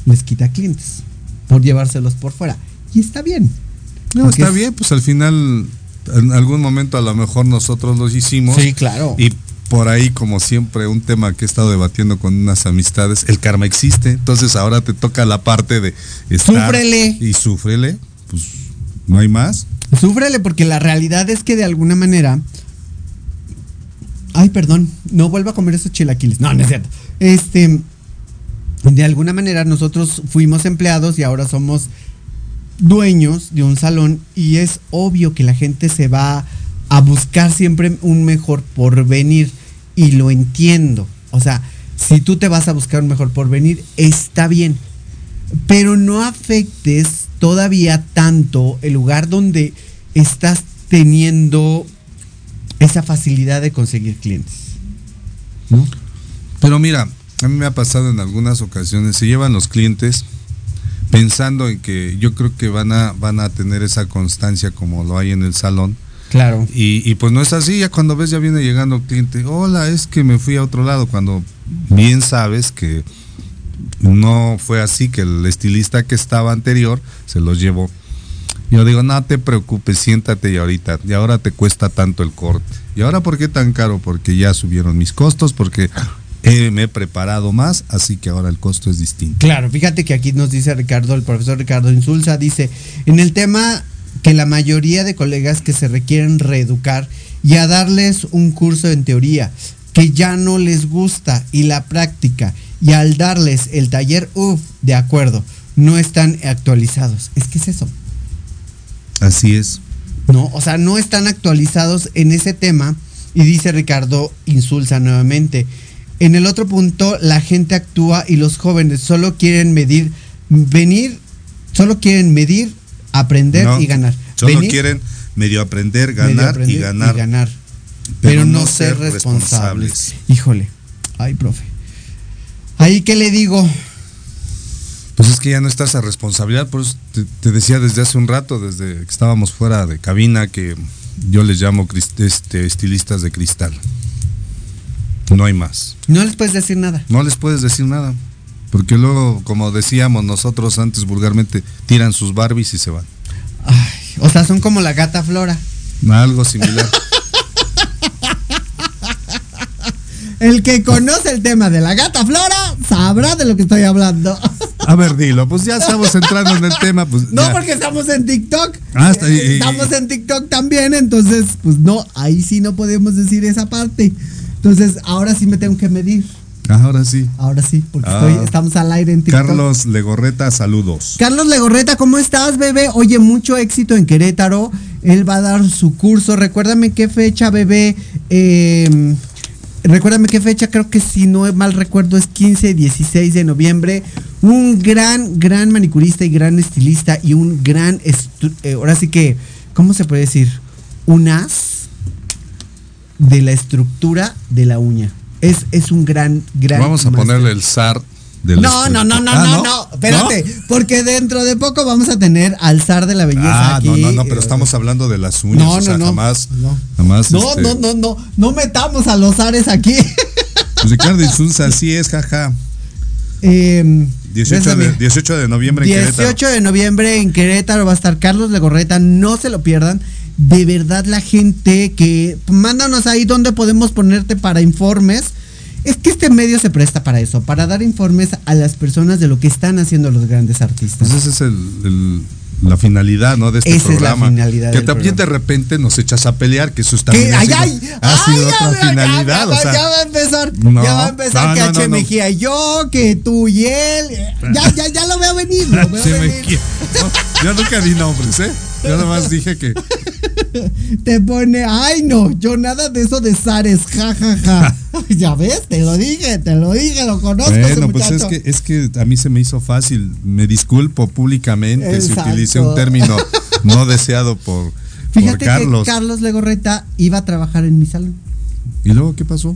les quita clientes por llevárselos por fuera. Y está bien. No, está es- bien, pues al final, en algún momento a lo mejor nosotros los hicimos. Sí, claro. Y por ahí, como siempre, un tema que he estado debatiendo con unas amistades, el karma existe. Entonces ahora te toca la parte de estar Súfrele. Y súfrele, pues no hay más. Súfrele porque la realidad es que de alguna manera. Ay, perdón, no vuelva a comer esos chilaquiles. No, no es cierto. Este, de alguna manera nosotros fuimos empleados y ahora somos dueños de un salón y es obvio que la gente se va a buscar siempre un mejor porvenir y lo entiendo. O sea, si tú te vas a buscar un mejor porvenir, está bien. Pero no afectes todavía tanto el lugar donde estás teniendo esa facilidad de conseguir clientes. ¿No? Pero mira, a mí me ha pasado en algunas ocasiones, se llevan los clientes pensando en que yo creo que van a, van a tener esa constancia como lo hay en el salón. Claro. Y, y pues no es así, ya cuando ves ya viene llegando el cliente, hola, es que me fui a otro lado, cuando bien sabes que no fue así, que el estilista que estaba anterior se los llevó. Yo digo, no te preocupes, siéntate y ahorita, y ahora te cuesta tanto el corte. ¿Y ahora por qué tan caro? Porque ya subieron mis costos, porque me he preparado más, así que ahora el costo es distinto. Claro, fíjate que aquí nos dice Ricardo, el profesor Ricardo Insulza, dice, en el tema que la mayoría de colegas que se requieren reeducar y a darles un curso en teoría que ya no les gusta y la práctica y al darles el taller, uff, de acuerdo, no están actualizados. Es que es eso. Así es. ¿no? O sea, no están actualizados en ese tema. Y dice Ricardo Insulza nuevamente. En el otro punto, la gente actúa y los jóvenes solo quieren medir, venir, solo quieren medir, aprender No, y ganar. Solo Venir, quieren medio aprender, medio ganar aprender y ganar. Pero, no, ser responsables. Híjole. Ay, profe. Ahí que le digo, Pues es que ya no está esa responsabilidad, por eso te, te decía desde hace un rato, desde que estábamos fuera de cabina, que yo les llamo este, estilistas de cristal. No hay más. no les puedes decir nada. No les puedes decir nada. Porque luego, como decíamos nosotros antes vulgarmente, tiran sus Barbies y se van. Ay, o sea, son como la gata Flora. Algo similar. <laughs> El que conoce el tema de la gata Flora sabrá de lo que estoy hablando. A ver, dilo, pues ya estamos entrando en el tema. Pues No, ya. porque estamos en TikTok. Ah, está- y- y- estamos en TikTok también, entonces, pues no, ahí sí no podemos decir esa parte. Entonces, ahora sí me tengo que medir. Ahora sí. Ahora sí, porque Ah. estoy, estamos al aire en TikTok. Carlos Legorreta, saludos. Carlos Legorreta, ¿cómo estás, bebé? Oye, mucho éxito en Querétaro. Él va a dar su curso. Recuérdame qué fecha, bebé. Eh, recuérdame qué fecha, creo que si no mal recuerdo es 15, 16 de noviembre. Un gran, gran manicurista y gran estilista y un gran, eh, ahora sí que, ¿cómo se puede decir? Un as de la estructura de la uña. Es, es un gran, gran... Vamos a ponerle el zar de No, no, no, no, Ah, no, no, espérate, porque dentro de poco vamos a tener al zar de la belleza Ah, aquí. no, no, no, pero eh, estamos hablando de las uñas. No, o no, sea, no. jamás. No. Jamás. No, este, no, no, no, no metamos a los zares aquí. <laughs> Ricardo Insunza, así es, jaja. Eh, 18 de, bésame. 18 de noviembre en 18 Querétaro. de noviembre en Querétaro va a estar Carlos Legorreta, no se lo pierdan. De verdad la gente que mándanos ahí donde podemos ponerte para informes. Es que este medio se presta para eso, para dar informes a las personas de lo que están haciendo los grandes artistas. Pues esa es el, el- la finalidad, ¿no? De este Esa es la programa. finalidad que también programa. de repente nos echas a pelear, que eso ha ¡Ay, sido, ay! ha ¡Ay, sido otra ya, finalidad. ya, o sea, ya va a empezar. no, ya va a empezar no, que no, H. Mejía, yo, que tú y él. Ya, ya, ya lo veo venir. Lo veo venir. yo nunca di nombres, ¿eh? Yo <laughs> nada más dije que. Te pone, ay no, yo nada de eso de Zares, ja, ja, ja. <laughs> ya ves, te lo dije, te lo dije, lo conozco. ese Bueno, pues es que, es que a mí se me hizo fácil. Me disculpo públicamente si utilicé un término no deseado por, Carlos. que Carlos Legorreta iba a trabajar en mi salón. ¿Y luego qué pasó?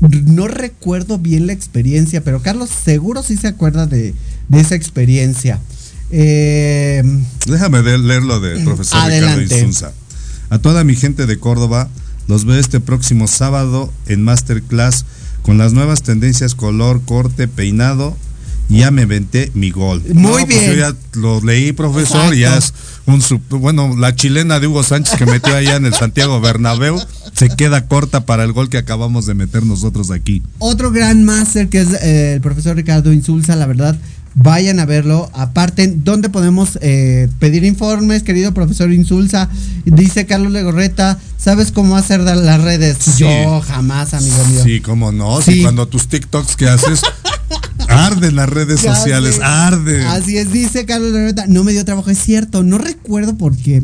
No recuerdo bien la experiencia, pero Carlos seguro sí se acuerda de, de esa experiencia. Eh, Déjame de- leerlo del profesor Adelante. Ricardo Insunza. A toda mi gente de Córdoba, los veo este próximo sábado en Masterclass con las nuevas tendencias color, corte, peinado. Ya me venté mi gol. Muy pues bien. yo ya lo leí, profesor, ya es un bueno, la chilena de Hugo Sánchez que metió allá en el Santiago Bernabéu se queda corta para el gol que acabamos de meter nosotros aquí. Otro gran máster que es eh, el profesor Ricardo Insulza, la verdad, vayan a verlo. Aparte, ¿dónde podemos eh, pedir informes, querido profesor Insulza? Dice Carlos Legorreta, ¿sabes cómo hacer las redes? Sí. Yo jamás, amigo mío. Sí, cómo no, si Sí. cuando tus TikToks que haces <laughs> arden las redes Ya sociales, arden. Así es, dice Carlos Legorreta, no me dio trabajo, es cierto, no recuerdo por qué.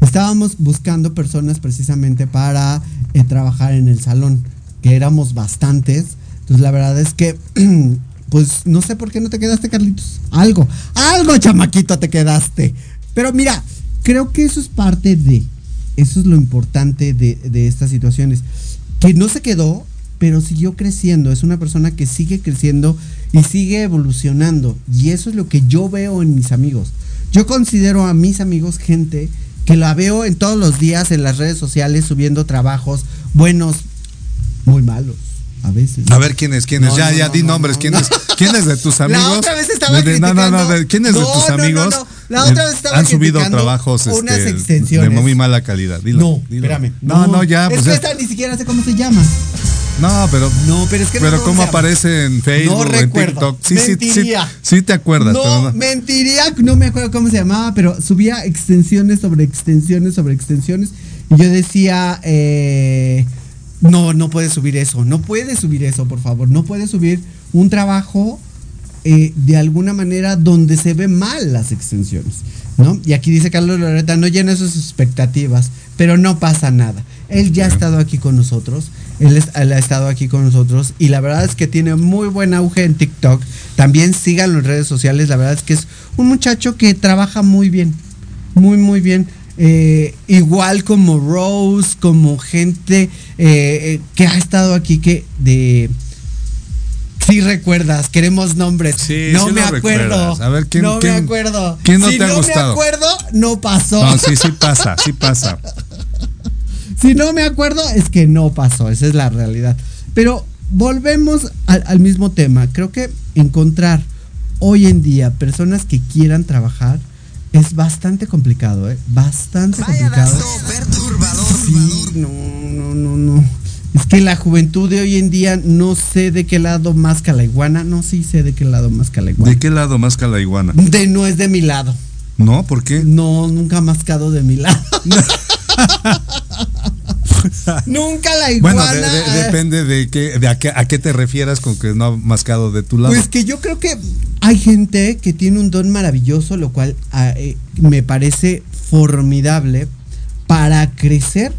Estábamos buscando personas precisamente para eh, trabajar en el salón, que éramos bastantes. Entonces la verdad es que, <clears throat> pues no sé por qué no te quedaste, Carlitos. Algo, algo, chamaquito, te quedaste. Pero mira, creo que eso es parte de, eso es lo importante de, de estas situaciones. Que no se quedó, pero siguió creciendo. Es una persona que sigue creciendo y sigue evolucionando. Y eso es lo que yo veo en mis amigos. Yo considero a mis amigos gente que la veo en todos los días en las redes sociales subiendo trabajos buenos, muy malos, a veces. A ver quién es, quién es. No, ya, no, ya no, di no, nombres. no, ¿Quién no. es? ¿Quién es de tus <laughs> amigos? La otra vez estaba De- no, no, no, criticando- de- ¿Quién es de No, tus no, no, amigos? no. La otra vez estaba Han subido criticando trabajos unas este, extensiones. de muy mala calidad. Dilo, no, dilo. espérame. No, no, ya. Es pues que ya. esta ni siquiera sé cómo se llama. No, pero. No, pero es que no Pero cómo aparece en Facebook, No en. TikTok. Sí, sí, sí, Mentiría. sí te acuerdas. No, pero no. mentiría, no me acuerdo cómo se llamaba, pero subía extensiones sobre extensiones sobre extensiones. Y yo decía, eh, no, no puedes subir eso, no puedes subir eso, por favor. No puedes subir un trabajo eh, de alguna manera donde se ve mal las extensiones. ¿no? Y aquí dice Carlos Loreta, no llena sus expectativas, pero no pasa nada. Él ya ha estado aquí con nosotros, él, es- él ha estado aquí con nosotros y la verdad es que tiene muy buen auge en TikTok. También síganlo en redes sociales, la verdad es que es un muchacho que trabaja muy bien, muy, muy bien. Eh, igual como Rose, como gente eh, eh, que ha estado aquí que de... Si recuerdas, queremos nombres. Sí, no sí me acuerdo. A ver, ¿quién- no quién- me acuerdo. quién no si te ha no gustado? me acuerdo, no pasó. No, sí, sí pasa, sí pasa. <laughs> Si no me acuerdo, es que no pasó. Esa es la realidad. Pero volvemos al, al mismo tema. Creo que encontrar hoy en día personas que quieran trabajar es bastante complicado, ¿eh? Bastante complicado. Sí, no, no, no, no. Es que la juventud de hoy en día no sé de qué lado más la iguana. No, sí sé de qué lado más la iguana. ¿De qué lado más la iguana? De no es de mi lado. ¿No? ¿Por qué? No, nunca ha mascado de mi lado. <laughs> <laughs> nunca la iguana. Bueno, de- de- depende de, qué, de a, qué, a qué te refieras con que no ha mascado de tu lado. Pues que yo creo que hay gente que tiene un don maravilloso, lo cual ah, eh, me parece formidable para crecer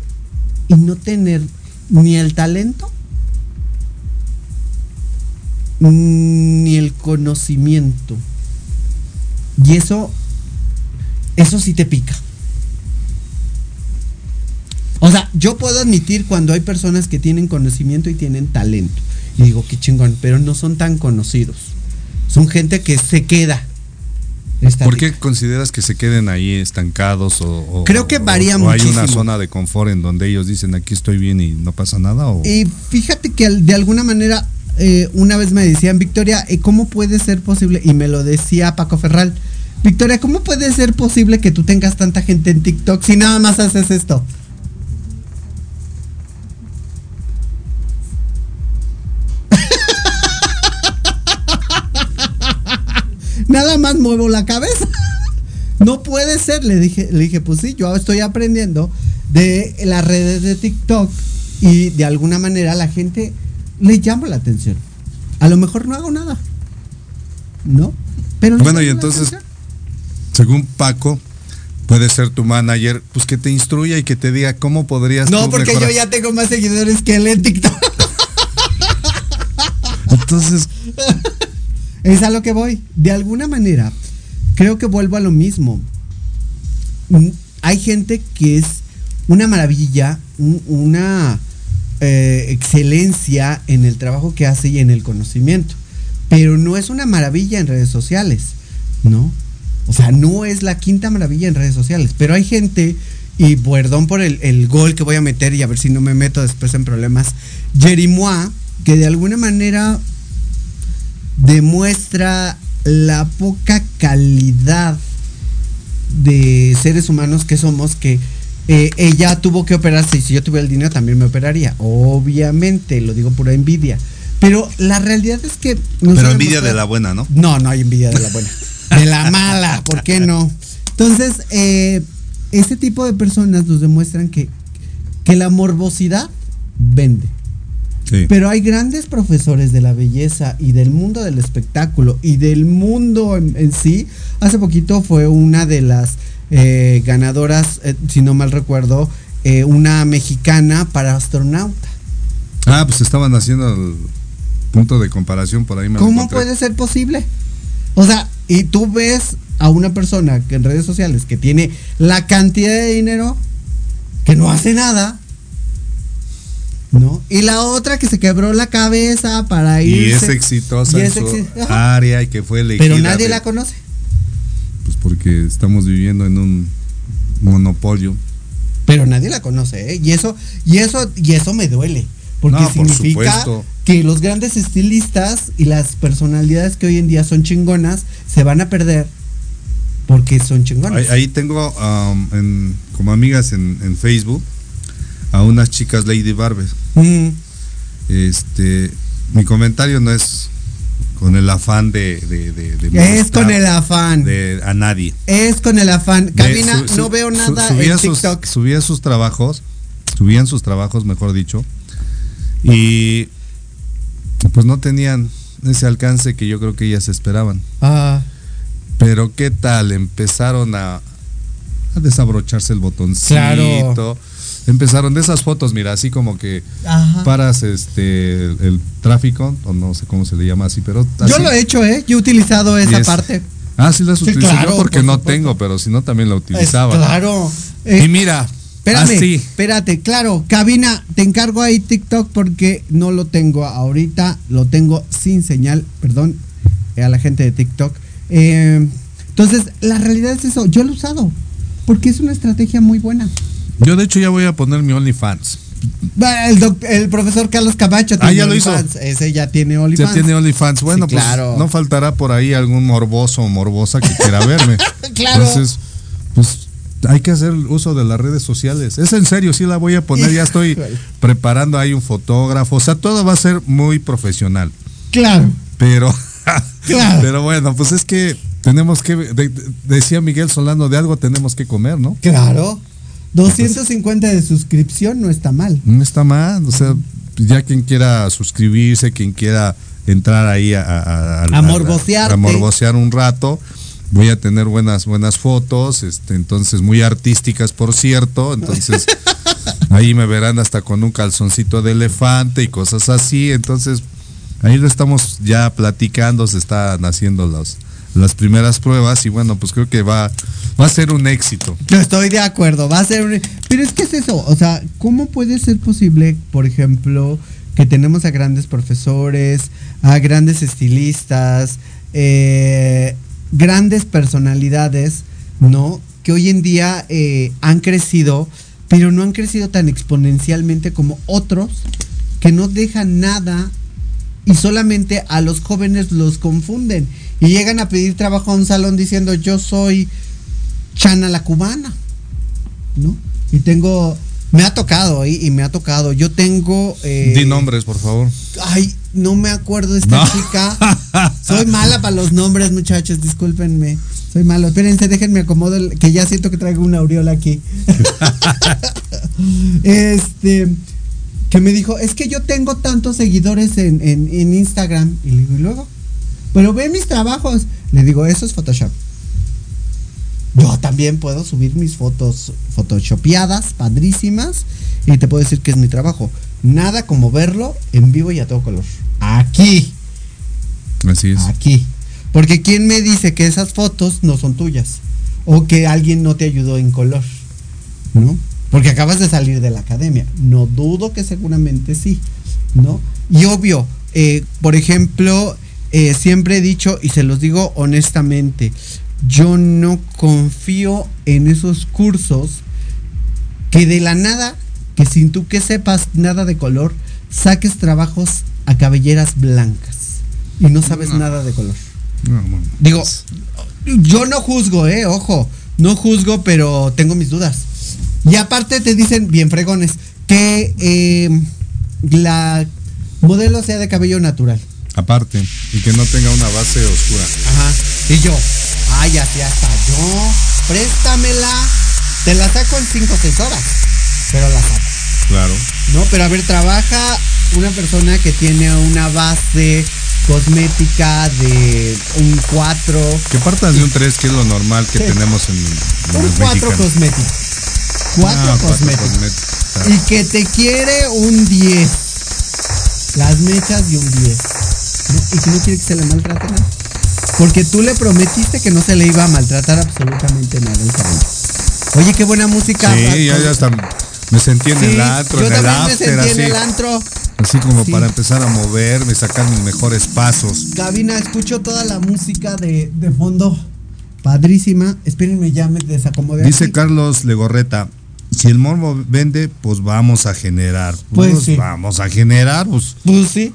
y no tener ni el talento ni el conocimiento. Y eso, eso sí te pica. O sea, yo puedo admitir cuando hay personas que tienen conocimiento y tienen talento. Y digo, qué chingón, pero no son tan conocidos. Son gente que se queda. ¿Por qué consideras que se queden ahí estancados o, o- Creo que o- varía o hay una zona de confort en donde ellos dicen aquí estoy bien y no pasa nada o Y fíjate que de alguna manera, eh, una vez me decían, Victoria, eh, ¿cómo puede ser posible? Y me lo decía Paco Ferral. Victoria, ¿cómo puede ser posible que tú tengas tanta gente en TikTok si nada más haces esto? Nada más muevo la cabeza. <laughs> No puede ser, le dije, le dije, pues sí, yo estoy aprendiendo de las redes de TikTok y de alguna manera la gente le llama la atención. A lo mejor no hago nada. ¿No? Pero Bueno, y entonces, según Paco, puede ser tu manager, pues que te instruya y que te diga cómo podrías No, tú porque mejorar. yo ya tengo más seguidores que él en TikTok. Entonces, <laughs> Es a lo que voy. De alguna manera, creo que vuelvo a lo mismo. Mm, Hay gente que es una maravilla, un- una eh, excelencia en el trabajo que hace y en el conocimiento. Pero no es una maravilla en redes sociales, ¿no? O sea, no es la quinta maravilla en redes sociales. Pero hay gente, y perdón por el, el gol que voy a meter y a ver si no me meto después en problemas, Jerimois, que de alguna manera demuestra la poca calidad de seres humanos que somos que eh, ella tuvo que operarse y si yo tuviera el dinero también me operaría. Obviamente, lo digo pura envidia. Pero la realidad es que... pero envidia de la buena, ¿no? no, no hay envidia de la buena. De la mala, ¿por qué no? Entonces, eh, ese tipo de personas nos demuestran que, que la morbosidad vende. Sí. Pero hay grandes profesores de la belleza y del mundo del espectáculo y del mundo en, en sí. Hace poquito fue una de las eh, ganadoras, eh, si no mal recuerdo, eh, una mexicana para astronauta. Ah, pues estaban haciendo el punto de comparación por ahí. Me ¿Cómo puede ser posible? O sea, y tú ves a una persona que en redes sociales que tiene la cantidad de dinero que no hace nada, ¿no? Y la otra que se quebró la cabeza para ir. Y es exitosa y en es su exi- ajá. <laughs> área y que fue elegida. Pero nadie de- la conoce. Pues porque estamos viviendo en un monopolio. Pero nadie la conoce, ¿eh? Y eso, y eso, y eso me duele. Porque No, significa que los grandes estilistas y las personalidades que hoy en día son chingonas se van a perder porque son chingonas. Ahí, ahí tengo um, en- como amigas en, en Facebook a unas chicas Lady Barber. Mm. Este, mi comentario no es con el afán de, de, de- de Es con el afán. de- a nadie. Es con el afán. Su- su- no veo su- nada subía en sus, TikTok. subía sus trabajos, subían sus trabajos, mejor dicho, y pues no tenían ese alcance que yo creo que ellas esperaban. Ah, Pero qué tal, empezaron a, a desabrocharse el botoncito. Claro. Empezaron de esas fotos, mira, así como que ajá. paras este el, el tráfico, o no sé cómo se le llama así, pero Yo lo he hecho, ¿eh? Yo he utilizado esa es- parte. Ah, sí las Sí, utilizo claro, yo porque por no tengo, pero si no también la Es- utilizaba. claro. Eh, y mira, Espérame, así. espérate, claro, cabina, te encargo ahí TikTok porque no lo tengo ahorita, lo tengo sin señal, perdón, eh, a la gente de TikTok. Eh, entonces, la realidad es eso, yo lo he usado, porque es una estrategia muy buena. Yo de hecho ya voy a poner mi OnlyFans. El, doc- el profesor Carlos Camacho Ah, ya lo hizo. OnlyFans, Ese ya tiene Ya OnlyFans. tiene OnlyFans. Bueno, Sí, pues claro. no faltará por ahí algún morboso o morbosa que quiera verme. <laughs> Claro. Entonces, pues hay que hacer uso de las redes sociales. Es en serio, sí la voy a poner. Ya estoy preparando ahí un fotógrafo. O sea, todo va a ser muy profesional. Claro, Pero, <laughs> Claro. pero bueno, pues es que tenemos que, de- de- decía Miguel Solano, de algo tenemos que comer, ¿no? claro. 250 de suscripción no está mal. No está mal, o sea, ya quien quiera suscribirse, quien quiera entrar ahí a, a, A a un rato, voy a tener buenas buenas fotos, este, entonces muy artísticas por cierto, entonces <laughs> ahí me verán hasta con un calzoncito de elefante y cosas así, entonces ahí lo estamos ya platicando, se están haciendo los las primeras pruebas y bueno, pues creo que va a ser un éxito. Yo estoy de acuerdo, va a ser un... Pero es que es eso, o sea, ¿cómo puede ser posible, por ejemplo, que tenemos a grandes profesores, a grandes estilistas, eh, grandes personalidades, ¿no? Que hoy en día eh, han crecido, pero no han crecido tan exponencialmente como otros que no dejan nada y solamente a los jóvenes los confunden y llegan a pedir trabajo a un salón diciendo yo soy Chana la cubana, ¿no? Y tengo, me ha tocado ¿eh? y me ha tocado, yo tengo... eh, Di nombres, por favor. Ay, no me acuerdo de esta No. chica. Soy mala para los nombres, muchachos, discúlpenme. Soy malo. Espérense, déjenme acomodo el- que ya siento que traigo una aureola aquí. <laughs> este que me dijo, es que yo tengo tantos seguidores en, en- en Instagram. Y le digo, ¿y luego? Pero ve mis trabajos. Le digo, eso es Photoshop. Yo también puedo subir mis fotos photoshopeadas, padrísimas, y te puedo decir que es mi trabajo. Nada como verlo en vivo y a todo color. Aquí, Así es. aquí. Porque ¿quién me dice que esas fotos no son tuyas? O que alguien no te ayudó en color. ¿No? Porque acabas de salir de la academia. No dudo que seguramente sí. ¿No? Y obvio, eh, por ejemplo, eh, siempre he dicho, y se los digo honestamente, yo no confío en esos cursos que de la nada, que sin tú que sepas nada de color, saques trabajos a cabelleras blancas y no sabes No. nada de color. No, no. Digo, yo no juzgo, eh, ojo, no juzgo, pero tengo mis dudas. Y aparte te dicen, bien fregones, que eh, la modelo sea de cabello natural. Aparte, y que no tenga una base oscura. Ajá. Y yo, ay, así hasta yo, préstamela. Te la saco en 5 o 6 horas, pero la saco. Claro. No, pero a ver, trabaja una persona que tiene una base cosmética de un 4, Que partas de un 3, que es lo normal que Sí. tenemos en, en un los 4 mexicanos. cosmético. 4 Ah, cuatro cosmético. cosméticos. Y que te quiere un 10. Las mechas y un 10. Y que no quiere que se le maltrate nada. Porque tú le prometiste que no se le iba a maltratar absolutamente nada el. Oye, qué buena música. Sí, ya, ya hasta me sentí en Sí, el antro, yo en el me after, en así. el antro. Así como Sí. para empezar a moverme, sacar mis mejores pasos. Gabina, escucho toda la música de, de fondo. Padrísima. Espérenme, ya me desacomodé. Dice aquí. Carlos Legorreta, si el morbo vende, pues vamos a generar. Pues sí. Vamos a generar, pues. Pues sí.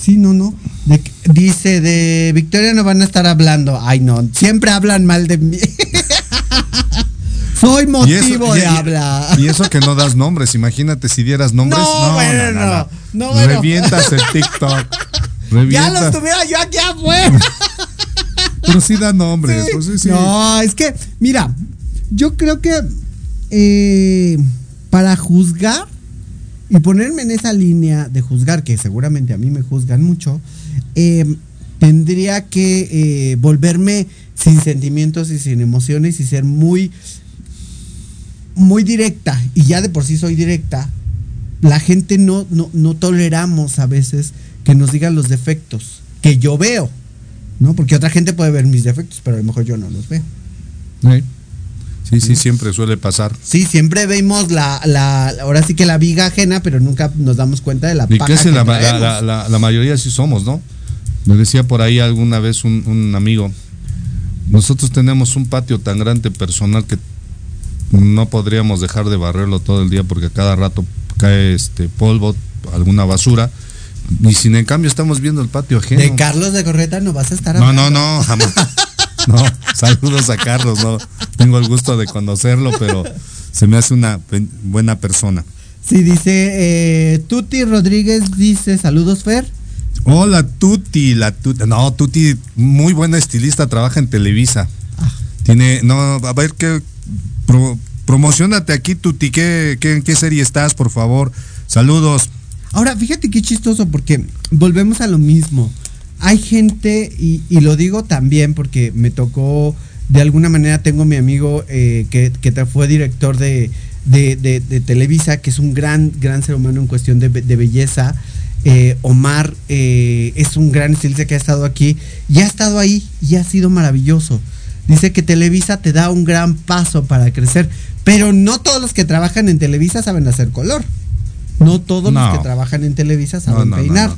Sí, no, no. De dice, de Victoria no van a estar hablando. Ay, no. Siempre hablan mal de mí. <laughs> Soy motivo de y- hablar. Y eso que no das nombres, imagínate si dieras nombres. No, bueno, no. No, bueno. Revientas el TikTok. <laughs> ya los tuviera yo aquí afuera. <laughs> Pero sí da nombres. Sí. pues sí, sí. No, es que, mira, yo creo que eh, para juzgar y ponerme en esa línea de juzgar, que seguramente a mí me juzgan mucho, eh, tendría que eh, volverme sin sentimientos y sin emociones y ser muy, muy directa. Y ya de por sí soy directa. La gente no, no, no toleramos a veces que nos digan los defectos que yo veo. ¿no? Porque otra gente puede ver mis defectos, pero a lo mejor yo no los veo. Sí, sí, siempre suele pasar. Sí, siempre vemos la, la, ahora sí que la viga ajena, pero nunca nos damos cuenta de la Y paja que, que la, la, la- mayoría sí somos, ¿no? Me decía por ahí alguna vez un, un amigo, nosotros tenemos un patio tan grande personal que no podríamos dejar de barrerlo todo el día porque a cada rato cae este polvo, alguna basura, y sin en cambio estamos viendo el patio ajeno. De Carlos de Correta no vas a estar No, hablando. no, no, jamás. <laughs> <laughs> No, saludos a Carlos, no. Tengo el gusto de conocerlo, pero se me hace una buena persona. Sí, dice eh, Tuti Rodríguez, dice saludos Fer. Hola, Tuti, la Tuti. No, Tuti, muy buena estilista, trabaja en Televisa. Tiene, no, a ver qué. Pro, promocionate aquí, Tuti. ¿qué, qué, ¿En qué serie estás, por favor? Saludos. Ahora, fíjate qué chistoso porque volvemos a lo mismo. Hay gente, y, y lo digo también porque me tocó, de alguna manera tengo mi amigo eh, que, que fue director de, de- de- de Televisa, que es un gran, gran ser humano en cuestión de, be- de belleza. Eh, Omar eh, es un gran estilista que ha estado aquí y ha estado ahí y ha sido maravilloso. Dice que Televisa te da un gran paso para crecer, pero no todos los que trabajan en Televisa saben hacer color. no todos No. los que trabajan en Televisa saben no, peinar,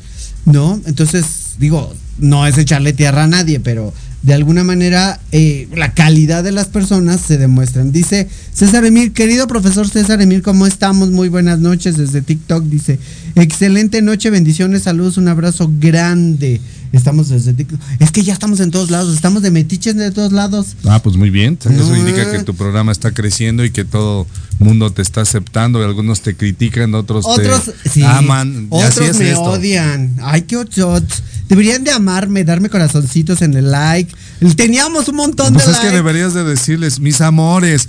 no, Entonces, digo, no es echarle tierra a nadie, pero de alguna manera eh, la calidad de las personas se demuestran. Dice César Emil, querido profesor César Emil, ¿cómo estamos? Muy buenas noches desde TikTok. Dice, excelente noche, bendiciones, saludos, un abrazo grande. Estamos desde TikTok. Es que ya estamos en todos lados, estamos de metiches de todos lados. Ah, pues muy bien. Eso indica que tu programa está creciendo y que todo mundo te está aceptando. Algunos te critican, otros, Otros, te sí, aman. Así otros es me esto. odian. Ay, qué ochot. Deberían de amarme, darme corazoncitos en el like. Teníamos un montón Pues de es que likes. deberías de decirles, mis amores,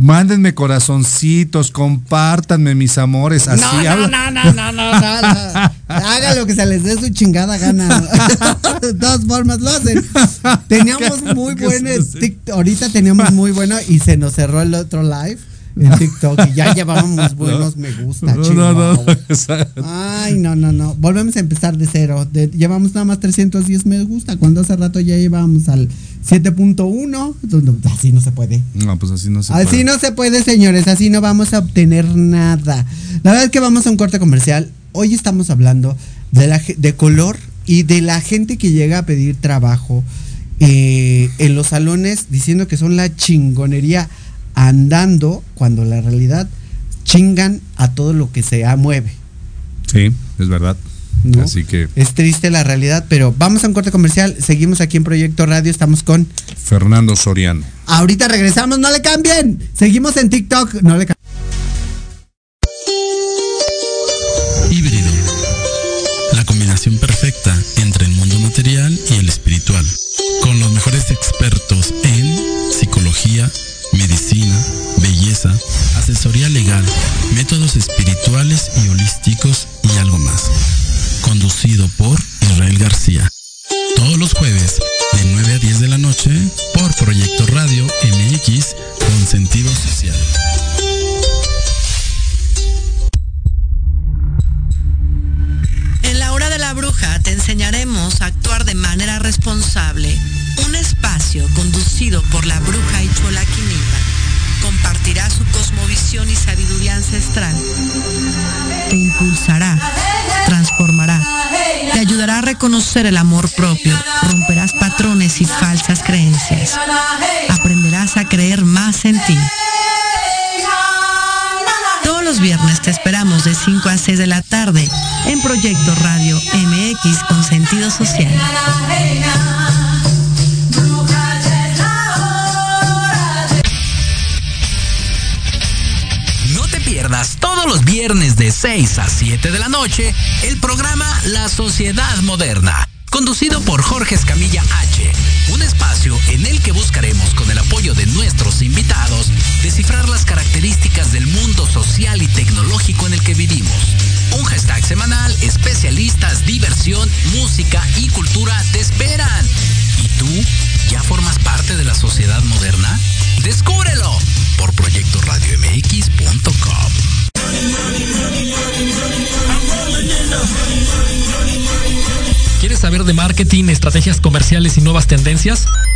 mándenme corazoncitos, compártanme, mis amores. Así no, no, habla. no, no, no, no, no, no. <laughs> Haga lo que se les dé su chingada gana. <laughs> De todas formas lo hacen. Teníamos <laughs> muy ¿Qué buenos ahorita teníamos muy bueno y se nos cerró el otro live en TikTok y ya llevábamos <laughs> buenos me gusta, No, no, no. Ay, no, no, no. Volvemos a empezar de cero. De- llevamos nada más 310 me gusta, cuando hace rato ya llevábamos al 7.1. donde- Así no se puede. No, pues así no se Así puede. no se puede, señores. Así no vamos a obtener nada. La verdad es que vamos a un corte comercial. Hoy estamos hablando de, la, de color y de la gente que llega a pedir trabajo eh, en los salones diciendo que son la chingonería andando cuando la realidad chingan a todo lo que se mueve. Sí, es verdad. ¿no? Así que Es triste la realidad, pero vamos a un corte comercial. Seguimos aquí en Proyecto Radio. Estamos con. Fernando Soriano. Ahorita regresamos, no le cambien. Seguimos en TikTok, no le cambien. Híbrido. La combinación perfecta entre el mundo material y el espiritual. Con los mejores expertos espirituales Con sentido social. No te pierdas todos los viernes de 6 a 7 de la noche el programa La Sociedad Moderna, conducido por Jorge Escamilla H. Un espacio en el que buscaremos con el apoyo de nuestros invitados descifrar las características del mundo social y tecnológico en el que vivimos. Un hashtag semanal, especialistas, diversión, música y cultura te esperan. ¿Y tú ya formas parte de la sociedad moderna? Descúbrelo por proyectoradiomx.com. ¿Quieres saber de marketing, estrategias comerciales y nuevas tendencias?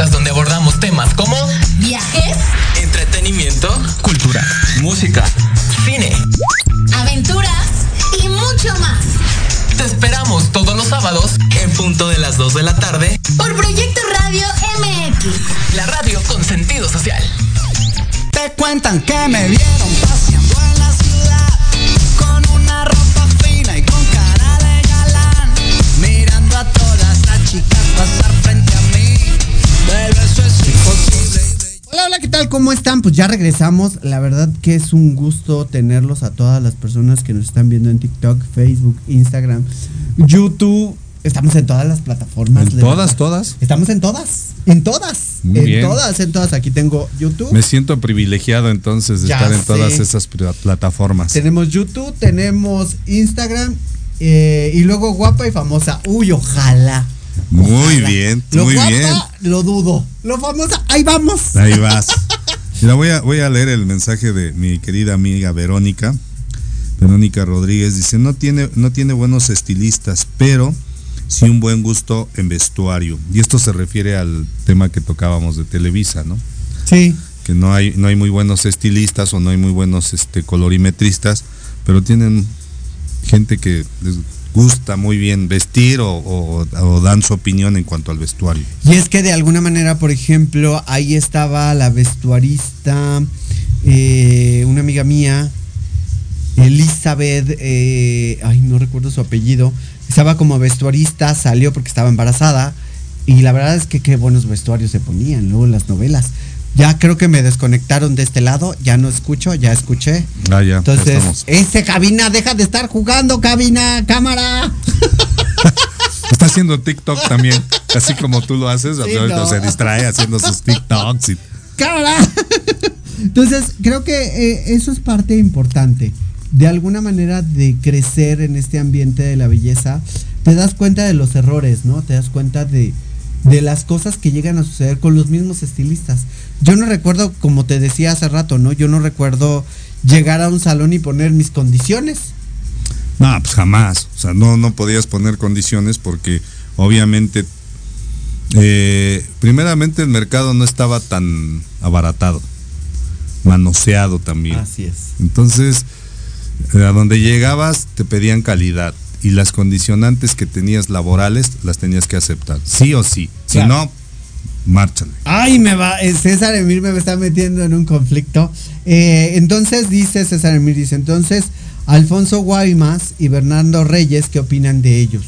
podcast donde abordamos temas como Viajes. Entretenimiento. cultura, Música. cine. Aventuras. Y mucho más. Te esperamos todos los sábados En punto de las 2 de la tarde. Por Proyecto Radio MX. la radio con sentido social. Te cuentan que me vieron paseando ¿Cómo están? Pues ya regresamos. La verdad que es un gusto tenerlos a todas las personas que nos están viendo en TikTok, Facebook, Instagram, YouTube. Estamos en todas las plataformas. ¿En todas, verdad. todas? Estamos en todas. En todas. Muy en bien. todas, en todas. Aquí tengo YouTube. Me siento privilegiado entonces de Ya estar en todas esas pla- plataformas. Tenemos YouTube, tenemos Instagram eh, y luego guapa y famosa. Uy, ojalá. Muy Ojalá. bien, Lo muy guapa, bien. Lo dudo. Lo famosa, ahí vamos. Ahí vas. <laughs> Mira, voy a, voy a leer el mensaje de mi querida amiga Verónica. Verónica Rodríguez dice, no tiene, no tiene buenos estilistas, pero sí un buen gusto en vestuario. Y esto se refiere al tema que tocábamos de Televisa, ¿no? Sí. Que no hay, no hay muy buenos estilistas o no hay muy buenos este, colorimetristas, pero tienen gente que les gusta muy bien vestir o, dan su opinión en cuanto al vestuario. Y es que de alguna manera, por ejemplo, ahí estaba la vestuarista, eh, una amiga mía, Elizabeth, eh, ay, no recuerdo su apellido, estaba como vestuarista, salió porque estaba embarazada y la verdad es que qué buenos vestuarios se ponían luego en las novelas. Ya creo que me desconectaron de este lado, ya no escucho, ya escuché. Ah, ya, Entonces, ese cabina, deja de estar jugando, cabina, cámara. <laughs> Está haciendo TikTok también, así como tú lo haces, Sí, no. se distrae haciendo sus TikToks. y- cámara. <laughs> Entonces, creo que eh, eso es parte importante. De alguna manera de crecer en este ambiente de la belleza, te das cuenta de los errores, ¿no? Te das cuenta de, de las cosas que llegan a suceder con los mismos estilistas. Yo no recuerdo, como te decía hace rato, ¿no? Yo no recuerdo llegar a un salón y poner mis condiciones. No, pues jamás. O sea, no, no podías poner condiciones porque obviamente, eh, primeramente el mercado no estaba tan abaratado, manoseado también. Así es. Entonces, eh, a donde llegabas te pedían calidad y las condicionantes que tenías laborales las tenías que aceptar, sí o sí. Si no, márchale. Ay, me va, eh, César Emir me está metiendo en un conflicto. Eh, entonces dice César Emir, dice, entonces Alfonso Guaymas y Bernardo Reyes, ¿qué opinan de ellos?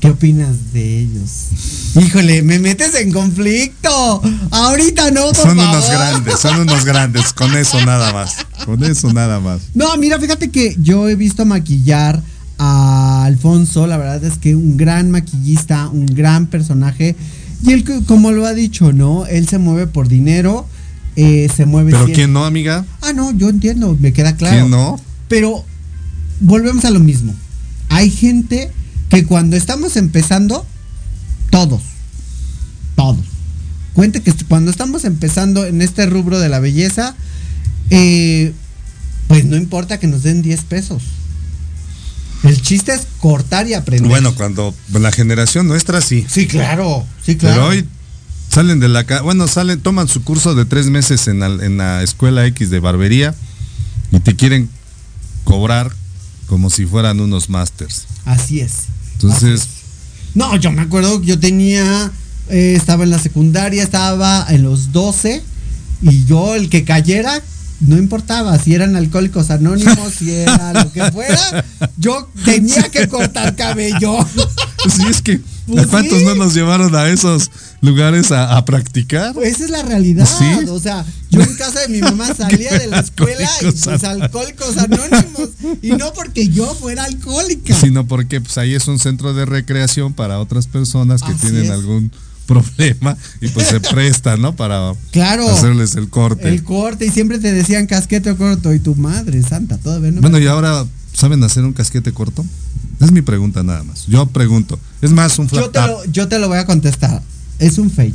¿Qué opinas de ellos? <laughs> Híjole, me metes en conflicto. Ahorita no, por Son unos grandes, son unos grandes, con eso nada más. Con eso nada más. No, mira, fíjate que yo he visto maquillar a Alfonso, la verdad es que un gran maquillista, un gran personaje. Y él, como lo ha dicho, ¿no? Él se mueve por dinero, eh, se mueve... Pero siempre- ¿quién no, amiga? Ah, no, yo entiendo, me queda claro. ¿Quién no? Pero volvemos a lo mismo. Hay gente que cuando estamos empezando, todos, todos. Cuente que cuando estamos empezando en este rubro de la belleza, eh, pues no importa que nos den 10 pesos. El chiste es cortar y aprender. Bueno, cuando la generación nuestra sí. Sí, claro, sí, claro. Pero hoy salen de la bueno, salen, toman su curso de tres meses en la, en la escuela X de barbería y te quieren cobrar como si fueran unos masters. Así es. Entonces, No, yo me acuerdo, yo tenía, eh, estaba en la secundaria, estaba en los 12 y yo el que cayera, no importaba si eran alcohólicos anónimos, si era lo que fuera, yo tenía que cortar cabello. sí es que Pues ¿a cuántos sí. no nos llevaron a esos lugares a, a practicar? Pues esa es la realidad. Sí. O sea, yo en casa de mi mamá <laughs> salía de la escuela y pues alcohólicos anónimos. Y no porque yo fuera alcohólica. Sino porque pues ahí es un centro de recreación para otras personas que Así tienen es. algún problema y pues se presta, ¿no? Para Claro. hacerles el corte. El corte y siempre te decían casquete corto y tu madre santa, todavía no. Bueno, y ahora, ¿saben hacer un casquete corto? Es mi pregunta nada más. Yo pregunto. Es más, un yo flat te, tap. lo, yo te lo voy a contestar. Es un fake.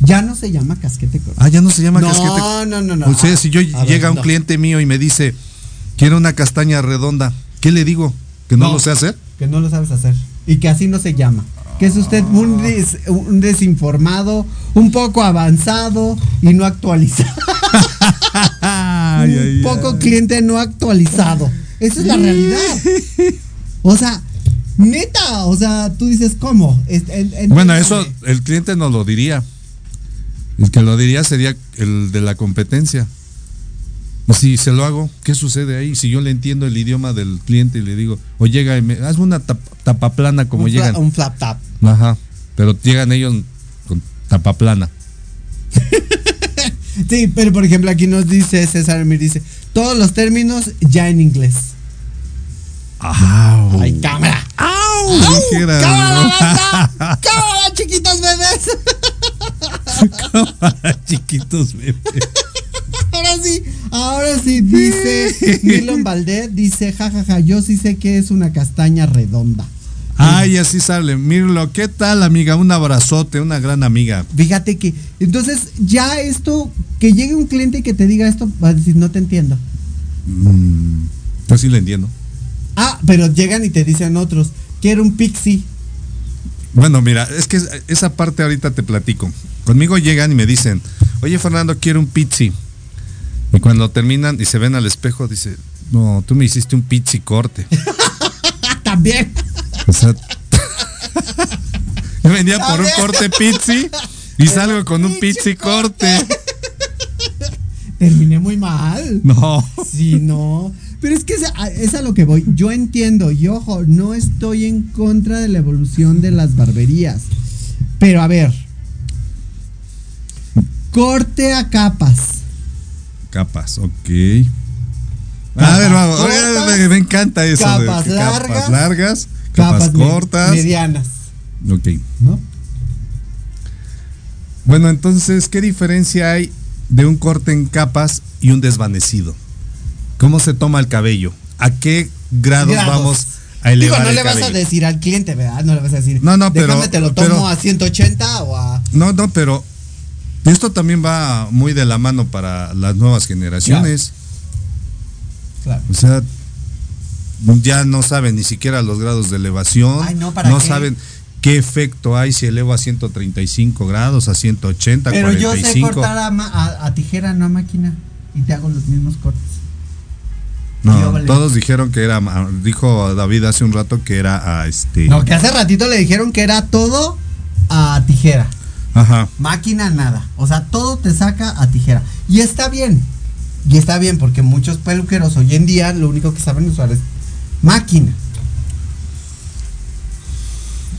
Ya no se llama casquete corto. Ah, ya no se llama no, casquete. No, no, no, no. O sea, si yo A ver, llega un no. cliente mío y me dice, quiero una castaña redonda, ¿qué le digo? ¿Que no, No. lo sé hacer? Que no lo sabes hacer. Y que así no se llama. Que es usted un, des- un desinformado, un poco avanzado y no actualizado. <laughs> un poco cliente no actualizado. Esa es la realidad. O sea, neta, o sea, tú dices, ¿cómo? Es- en- en- Bueno, eso el cliente no lo diría. El que lo diría sería el de la competencia. Si se lo hago, ¿qué sucede ahí? Si yo le entiendo el idioma del cliente y le digo, o llega y me, hazme una tap- tapa plana como un, fla- llegan. un flap tap. Ajá. Pero llegan ellos con tapa plana. <laughs> Sí, pero por ejemplo aquí nos dice César me dice, todos los términos ya en inglés. Ay, cámara. dijera. ¡Cámara, banda! <laughs> ¡Cámara, chiquitos bebés! Cámara, chiquitos bebés. Ahora sí, ahora sí, dice Milon Valdez, dice, jajaja, yo sí sé que es una castaña redonda. Ay, así sale. Mirlo, ¿qué tal, amiga? Un abrazote, una gran amiga. Fíjate que, entonces, ya esto, que llegue un cliente y que te diga esto, va a decir, no te entiendo. Mm, pues sí le entiendo. Ah, pero llegan y te dicen otros, quiero un pixie. Bueno, mira, es que esa parte ahorita te platico. Conmigo llegan y me dicen, oye Fernando, quiero un pizzi. Y cuando terminan y se ven al espejo, dice, no, tú me hiciste un pizzi corte. <laughs> También. O sea, yo <laughs> venía por un corte pizzi y salgo con un pizzi corte. Terminé muy mal. No. Sí, no. Pero es que es a, es a lo que voy. Yo entiendo, y ojo, no estoy en contra de la evolución de las barberías. Pero a ver. Corte a capas. Capas, ok. a ver, vamos. me, me encanta eso. de capas que largas, capas largas, capas, cortas. Medianas. Ok. ¿No? Bueno, entonces, ¿qué diferencia hay de un corte en capas y un desvanecido? ¿Cómo se toma el cabello? ¿A qué grados, Grados. vamos a elevar Digo, no el le vas a decir al cliente, ¿verdad? No le vas a decir. No, no, pero- Déjame te lo tomo pero- a 180 o a. No, no, pero esto también va muy de la mano para las nuevas generaciones. Claro. O sea, ya no saben ni siquiera los grados de elevación. Ay, no, ¿para qué? saben qué efecto hay si elevo a 135 grados, a 180, Pero yo sé 45. cortar a, ma- a- a tijera, no a máquina. Y te hago los mismos cortes. No, vale. todos dijeron que era, dijo David hace un rato que era a este. No, que hace ratito le dijeron que era todo a tijera. Ajá. Máquina, nada. O sea, todo te saca a tijera. Y está bien. Y está bien porque muchos peluqueros hoy en día lo único que saben usar es máquina.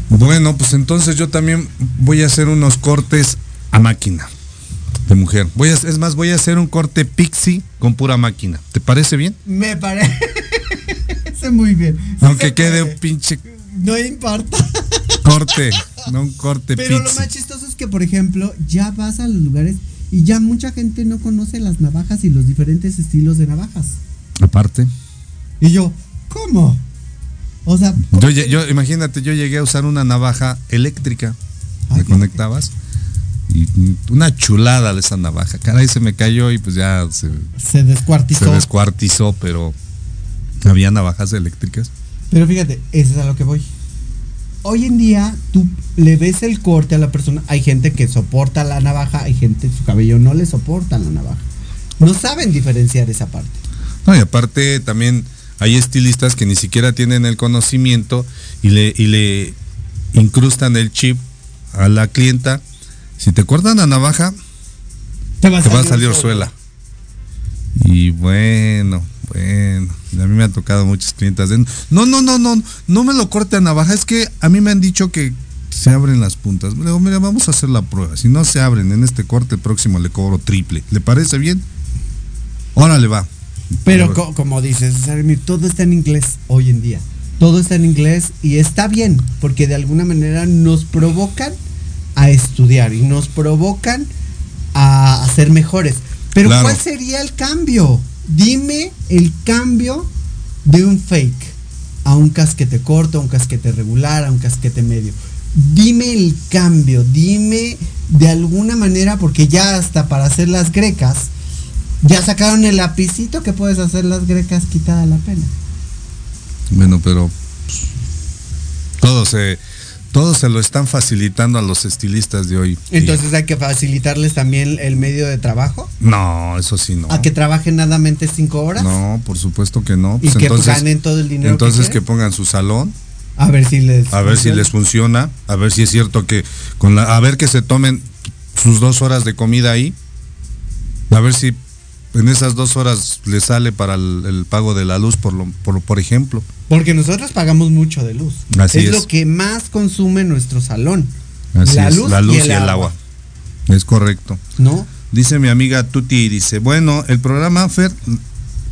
Bueno, pues entonces yo también voy a hacer unos cortes a máquina de mujer. Voy a, es más, voy a hacer un corte pixie con pura máquina. ¿Te parece bien? Me parece <laughs> muy bien. Sí Aunque quede un pinche No importa. Corte, no un corte Pero lo más chistoso es que, por ejemplo, ya vas a los lugares y ya mucha gente no conoce las navajas y los diferentes estilos de navajas. Aparte, Y yo, ¿cómo? O sea, yo, imagínate, yo llegué a usar una navaja eléctrica. Me conectabas y una chulada de esa navaja. Caray, se me cayó y pues ya se, se descuartizó. se descuartizó, pero había navajas eléctricas. Pero fíjate, eso es a lo que voy. Hoy en día tú le ves el corte a la persona. Hay gente que soporta la navaja, hay gente su cabello no le soporta la navaja. No saben diferenciar esa parte. No, y aparte también hay estilistas que ni siquiera tienen el conocimiento y le, y le incrustan el chip a la clienta. Si te cortan la navaja, te va a salir, salir orzuela. Y bueno, bueno, a mí me han tocado muchas clientas. de, no, no, no, no, no me lo corte a navaja. Es que a mí me han dicho que se abren las puntas. Le digo, mira, vamos a hacer la prueba. Si no se abren en este corte próximo, le cobro triple. ¿Le parece bien? Órale, va. Pero co- como dices, todo está en inglés hoy en día. Todo está en inglés y está bien, porque de alguna manera nos provocan a estudiar y nos provocan a, a ser mejores. Pero Claro. ¿cuál sería el cambio? Dime el cambio de un fake a un casquete corto, a un casquete regular, a un casquete medio. Dime el cambio, dime de alguna manera, porque ya hasta para hacer las grecas, ya sacaron el lapicito que puedes hacer las grecas quitada la pena. Bueno, pero pues, todo se todo se lo están facilitando a los estilistas de hoy. Entonces hay que facilitarles también el medio de trabajo. No, eso sí no. A que trabajen nada más cinco horas. No, por supuesto que no. Y que ganen todo el dinero Entonces que, pongan su salón, A ver si les. a ver si les funciona, a ver si es cierto que con la, a ver que se tomen sus dos horas de comida ahí, a ver si en esas dos horas les sale para el, el pago de la luz, por lo, por, por ejemplo. Porque nosotros pagamos mucho de luz. Así es, es. lo que más consume nuestro salón. Así la es, luz, la luz y el, agua. agua. Es correcto. ¿No? Dice mi amiga Tuti, dice, bueno, el programa Fer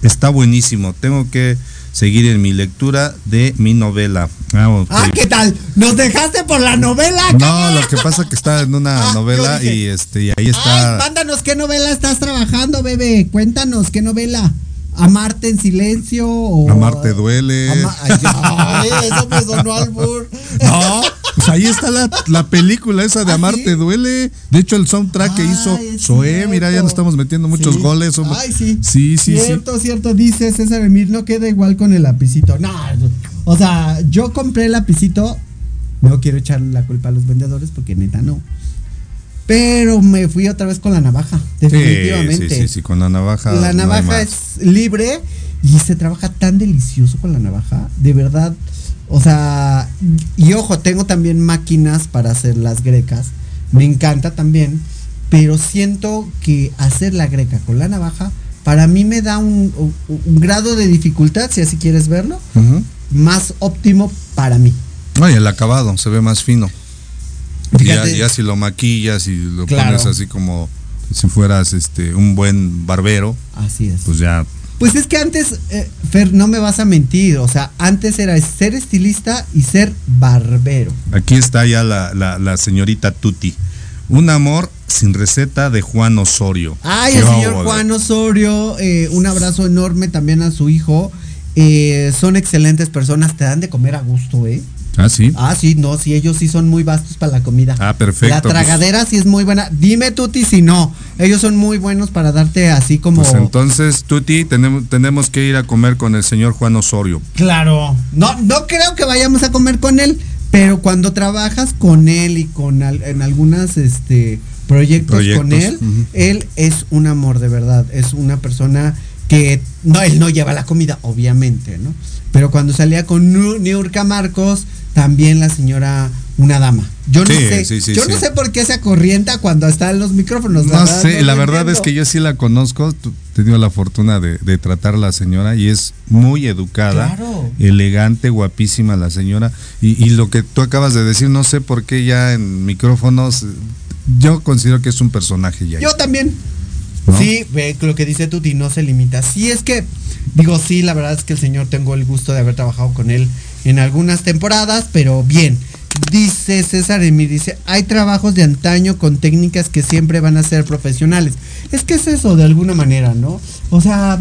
está buenísimo. Tengo que seguir en mi lectura de mi novela. Ah. Ah, ¿qué tal? ¿Nos dejaste por la novela? No, lo que pasa es que está en una <laughs> Ah, novela y este y ahí Ay, está. mándanos qué novela estás trabajando, bebé. Cuéntanos qué novela. Amarte en silencio o Amarte duele. Ama- Ay, ay, <laughs> eso me sonó albur. <laughs> No, pues ahí está la, la película esa de Amarte Duele. De hecho, el soundtrack que hizo Zoé, mira, ya nos estamos metiendo muchos Sí. goles. hombre. Ay, sí. Sí, sí, sí. Cierto, cierto, dice César Emil, no queda igual con el lapicito. No, o sea, yo compré el lapicito, no quiero echarle la culpa a los vendedores porque neta no. Pero me fui otra vez con la navaja, definitivamente. sí, sí, sí, con la navaja. La navaja es libre y se trabaja tan delicioso con la navaja, de verdad. O sea, y ojo, tengo también máquinas para hacer las grecas. Me encanta también, pero siento que hacer la greca con la navaja para mí me da un, un- un grado de dificultad, si así quieres verlo, más óptimo para mí. No, y el acabado se ve más fino. Y ya, Fíjate. ya si lo maquillas y lo Claro. pones así como si fueras este un buen barbero, Así es. pues ya Pues es que antes, eh, Fer, no me vas a mentir, o sea, antes era ser estilista y ser barbero. Aquí está ya la, la, la señorita Tuti. Un amor sin receta de Juan Osorio. Ay, el señor. Juan Osorio, eh, un abrazo enorme también a su hijo. Eh, son excelentes personas, te dan de comer a gusto, ¿eh? Ah, sí. Ah, sí, no, sí, ellos sí son muy vastos para la comida. Ah, perfecto. La pues- tragadera sí es muy buena. Dime, Tuti, si no. Ellos son muy buenos para darte así como. Pues entonces, Tuti, tenemos, tenemos que ir a comer con el señor Juan Osorio. Claro. No, no creo que vayamos a comer con él, pero cuando trabajas con él y con al- en algunas este proyectos, Proyectos, con él, él es un amor de verdad, es una persona que no él no lleva la comida, obviamente, ¿no? Pero cuando salía con Niurka Marcos, también la señora una dama. Yo no sé, sí, sí, yo no sé por qué se acorrienta cuando está en los micrófonos. No verdad, sé, no la verdad es que yo sí la conozco, he tenido la fortuna de, de tratar a la señora y es muy educada, Claro. elegante, guapísima la señora. Y, y lo que tú acabas de decir, no sé por qué ya en micrófonos, yo considero que es un personaje ya. Yo también. ¿No? Sí, ve lo que dice Tuti, no se limita. Sí, es que, digo, sí, la verdad es que el señor tengo el gusto de haber trabajado con él en algunas temporadas, pero bien. Dice César Emir, dice, hay trabajos de antaño con técnicas que siempre van a ser profesionales. Es que es eso, de alguna manera, ¿no? O sea,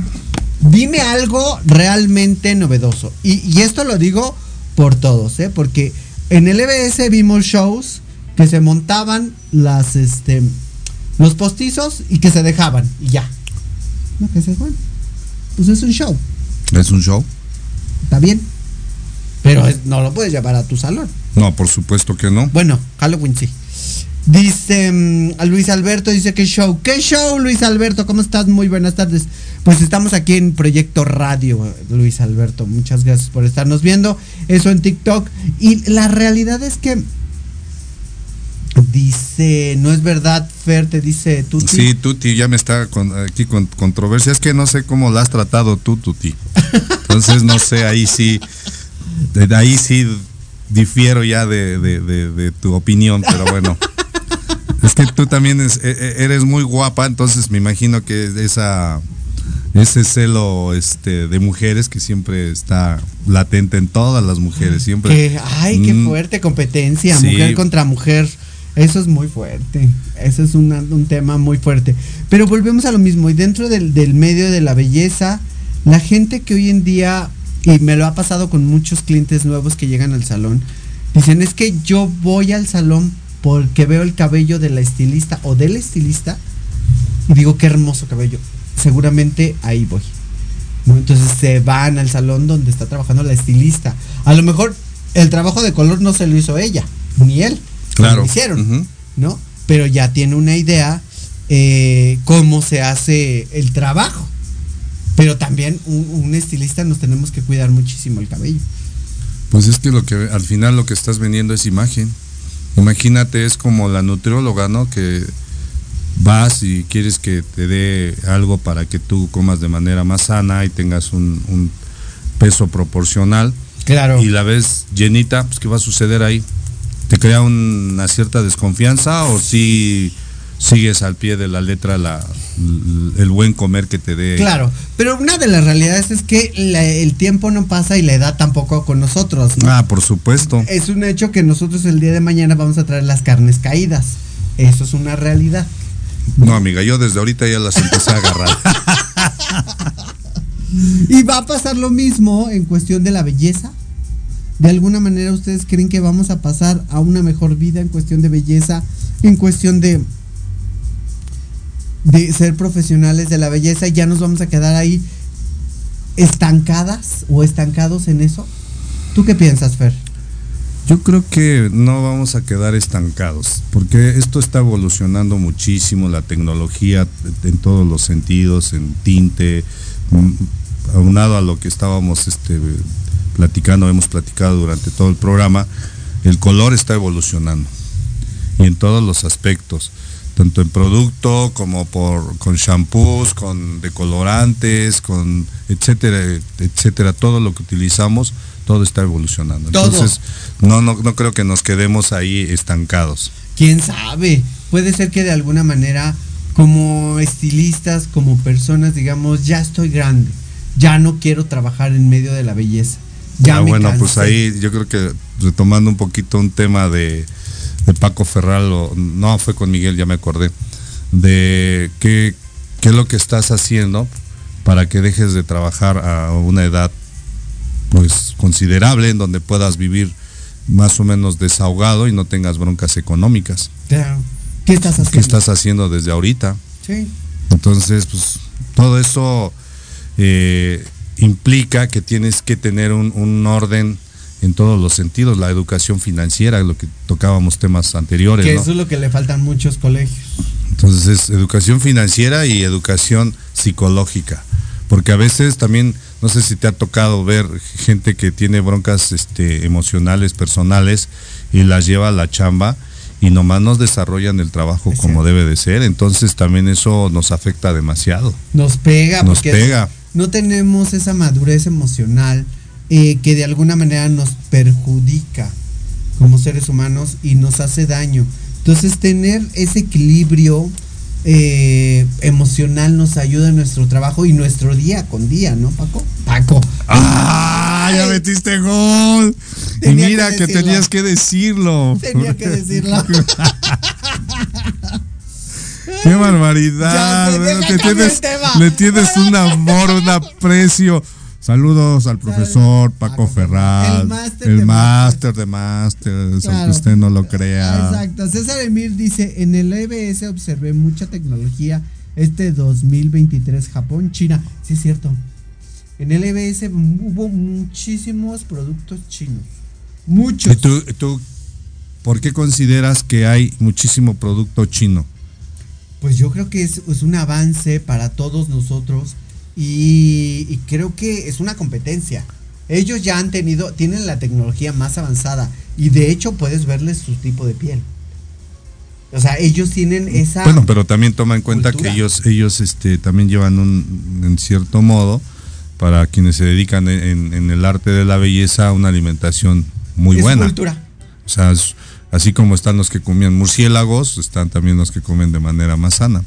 dime algo realmente novedoso. Y, y esto lo digo por todos, ¿eh? Porque en el EBS vimos shows que se montaban las, este, los postizos y que se dejaban y ya. No, que se bueno. Pues es un show, ¿Es un show? está bien. Pero es- no lo puedes llevar a tu salón. No, por supuesto que no. Bueno, Halloween sí. Dice mm, a Luis Alberto, dice que show. ¿Qué show, Luis Alberto? ¿Cómo estás? Muy buenas tardes. Pues estamos aquí en Proyecto Radio, Luis Alberto. Muchas gracias por estarnos viendo. Eso en TikTok. Y la realidad es que dice, no es verdad, Fer, te dice tú. Sí, Tuti ya me está con, aquí con controversia. Es que no sé cómo la has tratado tú, Tuti. <laughs> Entonces, no sé, ahí sí, de, de ahí sí difiero ya de, de- de- de tu opinión, pero bueno. <laughs> Es que tú también es- e- e- eres muy guapa, entonces me imagino que esa ese celo este de mujeres que siempre está latente en todas las mujeres, siempre. Ay, qué Mm, fuerte competencia, Sí. mujer contra mujer. Eso es muy fuerte. Eso es una- un tema muy fuerte. Pero volvemos a lo mismo. Y dentro del, del medio de la belleza, la gente que hoy en día, y me lo ha pasado con muchos clientes nuevos que llegan al salón, dicen, es que yo voy al salón porque veo el cabello de la estilista o del estilista y digo, qué hermoso cabello. Seguramente ahí voy. ¿no? Entonces se van al salón donde está trabajando la estilista. A lo mejor el trabajo de color no se lo hizo ella, ni él. Claro. lo hicieron. ¿no? Pero ya tiene una idea eh, cómo se hace el trabajo. Pero también un, un estilista nos tenemos que cuidar muchísimo el cabello. Pues es que lo que al final lo que estás vendiendo es imagen. Imagínate, es como la nutrióloga, ¿no? Que vas y quieres que te dé algo para que tú comas de manera más sana y tengas un, un peso proporcional. Claro. Y la ves llenita, pues ¿qué va a suceder ahí? ¿Te crea una cierta desconfianza o si sigues al pie de la letra la, el buen comer que te dé. Claro, pero una de las realidades es que la- el tiempo no pasa y la edad tampoco con nosotros. ¿no? Ah, por supuesto. Es un hecho que nosotros el día de mañana vamos a traer las carnes caídas. Eso es una realidad. No, amiga, yo desde ahorita ya las empecé a agarrar. <laughs> Y va a pasar lo mismo en cuestión de la belleza. De alguna manera ustedes creen que vamos a pasar a una mejor vida en cuestión de belleza, en cuestión de de ser profesionales de la belleza, ya nos vamos a quedar ahí estancadas o estancados en eso. ¿Tú qué piensas, Fer? Yo creo que no vamos a quedar estancados, porque esto está evolucionando muchísimo, la tecnología en todos los sentidos, en tinte, mm, aunado a lo que estábamos este, platicando, hemos platicado durante todo el programa, el color está evolucionando y en todos los aspectos, tanto en producto como por con shampoos, con decolorantes, con etcétera, etcétera, todo lo que utilizamos, todo está evolucionando. Todo. Entonces, no, no, no creo que nos quedemos ahí estancados. ¿Quién sabe? Puede ser que de alguna manera, como estilistas, como personas, digamos, ya estoy grande, ya no quiero trabajar en medio de la belleza. Ya ah, me bueno, pues ahí yo creo que retomando un poquito un tema de, de Paco Ferral, o- no fue con Miguel, ya me acordé, de qué, qué es lo que estás haciendo para que dejes de trabajar a una edad pues considerable en donde puedas vivir más o menos desahogado y no tengas broncas económicas. Claro. ¿Qué estás haciendo? ¿Qué estás haciendo desde ahorita? Sí. Entonces, pues todo eso eh, implica que tienes que tener un, un orden en todos los sentidos, la educación financiera, lo que tocábamos temas anteriores. Que ¿no? eso es lo que le faltan muchos colegios. Entonces es educación financiera y educación psicológica. Porque a veces también, no sé si te ha tocado ver gente que tiene broncas este, emocionales, personales, y las lleva a la chamba y nomás nos desarrollan el trabajo como debe de ser. Entonces también eso nos afecta demasiado. Nos pega, Nos porque pega. no tenemos esa madurez emocional eh, que de alguna manera nos perjudica como seres humanos y nos hace daño. Entonces tener ese equilibrio eh, emocional nos ayuda en nuestro trabajo y nuestro día con día, ¿no, Paco? Paco. ¡Ah! Ya metiste gol. Y mira que tenías que decirlo. Tenía que decirlo. <laughs> Qué barbaridad. Cambio tienes, el tema. le tienes un amor, un aprecio. Saludos al profesor Paco Ferral, El máster de máster de másters, Claro. aunque usted no lo crea. Exacto. César Emir dice, en el EBS observé mucha tecnología este 2023 Japón, China. Sí, es cierto. En el EBS hubo muchísimos productos chinos. Muchos. ¿Y tú, tú por qué consideras que hay muchísimo producto chino? Pues yo creo que es, es un avance para todos nosotros y, y creo que es una competencia. Ellos ya han tenido, tienen la tecnología más avanzada y de hecho puedes verles su tipo de piel. O sea, ellos tienen esa... Bueno, pero también toma en cuenta Cultura. que ellos, ellos este, también llevan un, en cierto modo, para quienes se dedican en, en el arte de la belleza, una alimentación muy es buena. cultura. O sea, es- así como están los que comían murciélagos, están también los que comen de manera más sana.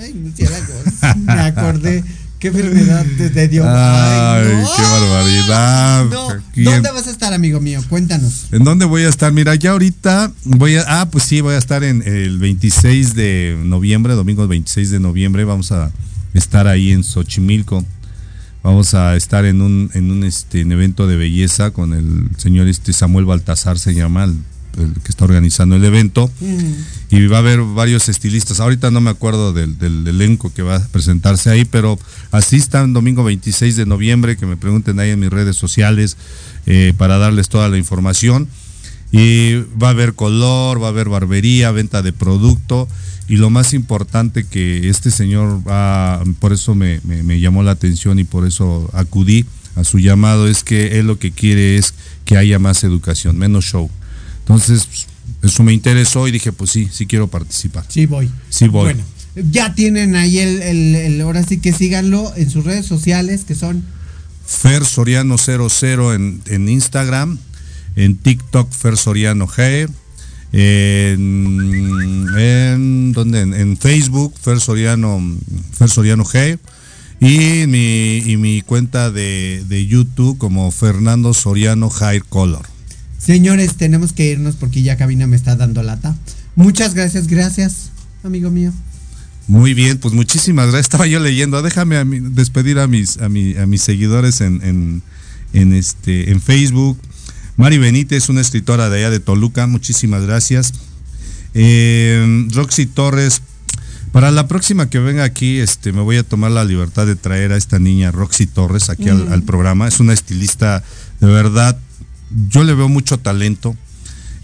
Ay, murciélagos. <laughs> Me acordé. ¿Qué enfermedad te, dio? Ay, no. qué barbaridad. No. ¿Dónde vas a estar, amigo mío? Cuéntanos. ¿En dónde voy a estar? Mira, ya ahorita voy a. Ah, pues sí, voy a estar en el 26 de noviembre, domingo 26 de noviembre. Vamos a estar ahí en Xochimilco. Vamos a estar en un, en un este, en evento de belleza con el señor este Samuel Baltasar, se llama, el, el que está organizando el evento. Y va a haber varios estilistas. Ahorita no me acuerdo del, del elenco que va a presentarse ahí, pero asistan domingo 26 de noviembre, que me pregunten ahí en mis redes sociales eh, para darles toda la información. Y va a haber color, va a haber barbería, venta de producto. Y lo más importante que este señor, va- por eso me, me- me llamó la atención y por eso acudí a su llamado, es que él lo que quiere es que haya más educación, menos show. Entonces, eso me interesó y dije, pues sí, sí quiero participar. Sí voy. Sí voy. Bueno, ya tienen ahí el, el- el- ahora sí que síganlo en sus redes sociales que son Fer Soriano 00 en, en Instagram, en TikTok Fer Soriano G, en, en, ¿dónde? en, Facebook, Fer Soriano, Fer Soriano G. Y mi, y mi cuenta de, de YouTube como Fernando Soriano Hair Color. Señores, tenemos que irnos porque ya cabina me está dando lata. Muchas gracias, gracias, amigo mío. Muy bien, pues muchísimas gracias. Estaba yo leyendo. Déjame a mí despedir a mis, a, mi- a mis seguidores en, en, en este, en Facebook. Mari Benítez, una escritora de allá de Toluca. Muchísimas gracias. Eh, Roxy Torres. Para la próxima que venga aquí, este, me voy a tomar la libertad de traer a esta niña Roxy Torres aquí al, al programa. Es una estilista de verdad. Yo le veo mucho talento.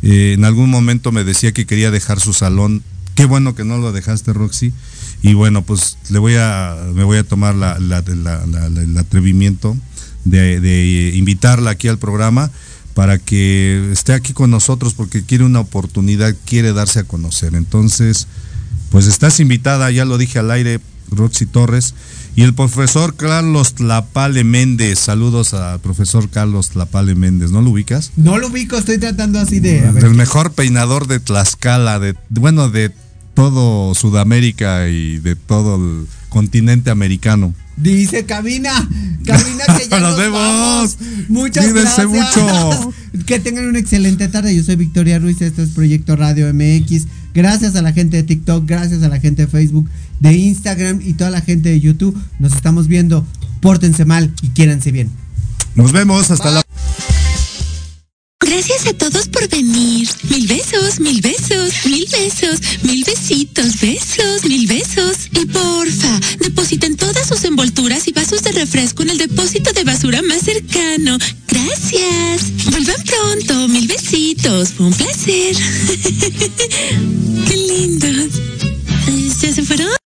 Eh, en algún momento me decía que quería dejar su salón. Qué bueno que no lo dejaste, Roxy. Y bueno, pues le voy a, me voy a tomar la- el atrevimiento de invitarla aquí al programa para que esté aquí con nosotros porque quiere una oportunidad, quiere darse a conocer. Entonces, pues estás invitada, ya lo dije al aire, Roxy Torres. Y el profesor Carlos Tlapale Méndez, saludos al profesor Carlos Tlapale Méndez, ¿no lo ubicas? No lo ubico, estoy tratando así de. El mejor peinador de Tlaxcala, de bueno, de todo Sudamérica y de todo el continente americano. Dice cabina, cabina que <laughs> ya Nos nos vemos. vamos. Muchas Cuídense gracias. mucho. <laughs> Que tengan una excelente tarde. Yo soy Victoria Ruiz, esto es Proyecto Radio MX. Gracias a la gente de TikTok, gracias a la gente de Facebook, de Instagram y toda la gente de YouTube. Nos estamos viendo. Pórtense mal y quiéranse bien. Nos vemos, hasta la Gracias a todos por venir. Mil besos, mil besos, mil besos, mil besitos, besos, mil besos. Y porfa, depositen todas sus envolturas y vasos de refresco en el depósito de basura más cercano. Gracias. Vuelvan pronto, mil besitos. Fue un placer. <laughs> Qué lindos. Eh, ¿Ya se fueron?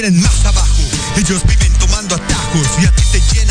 Quieren más abajo. Ellos viven tomando atajos y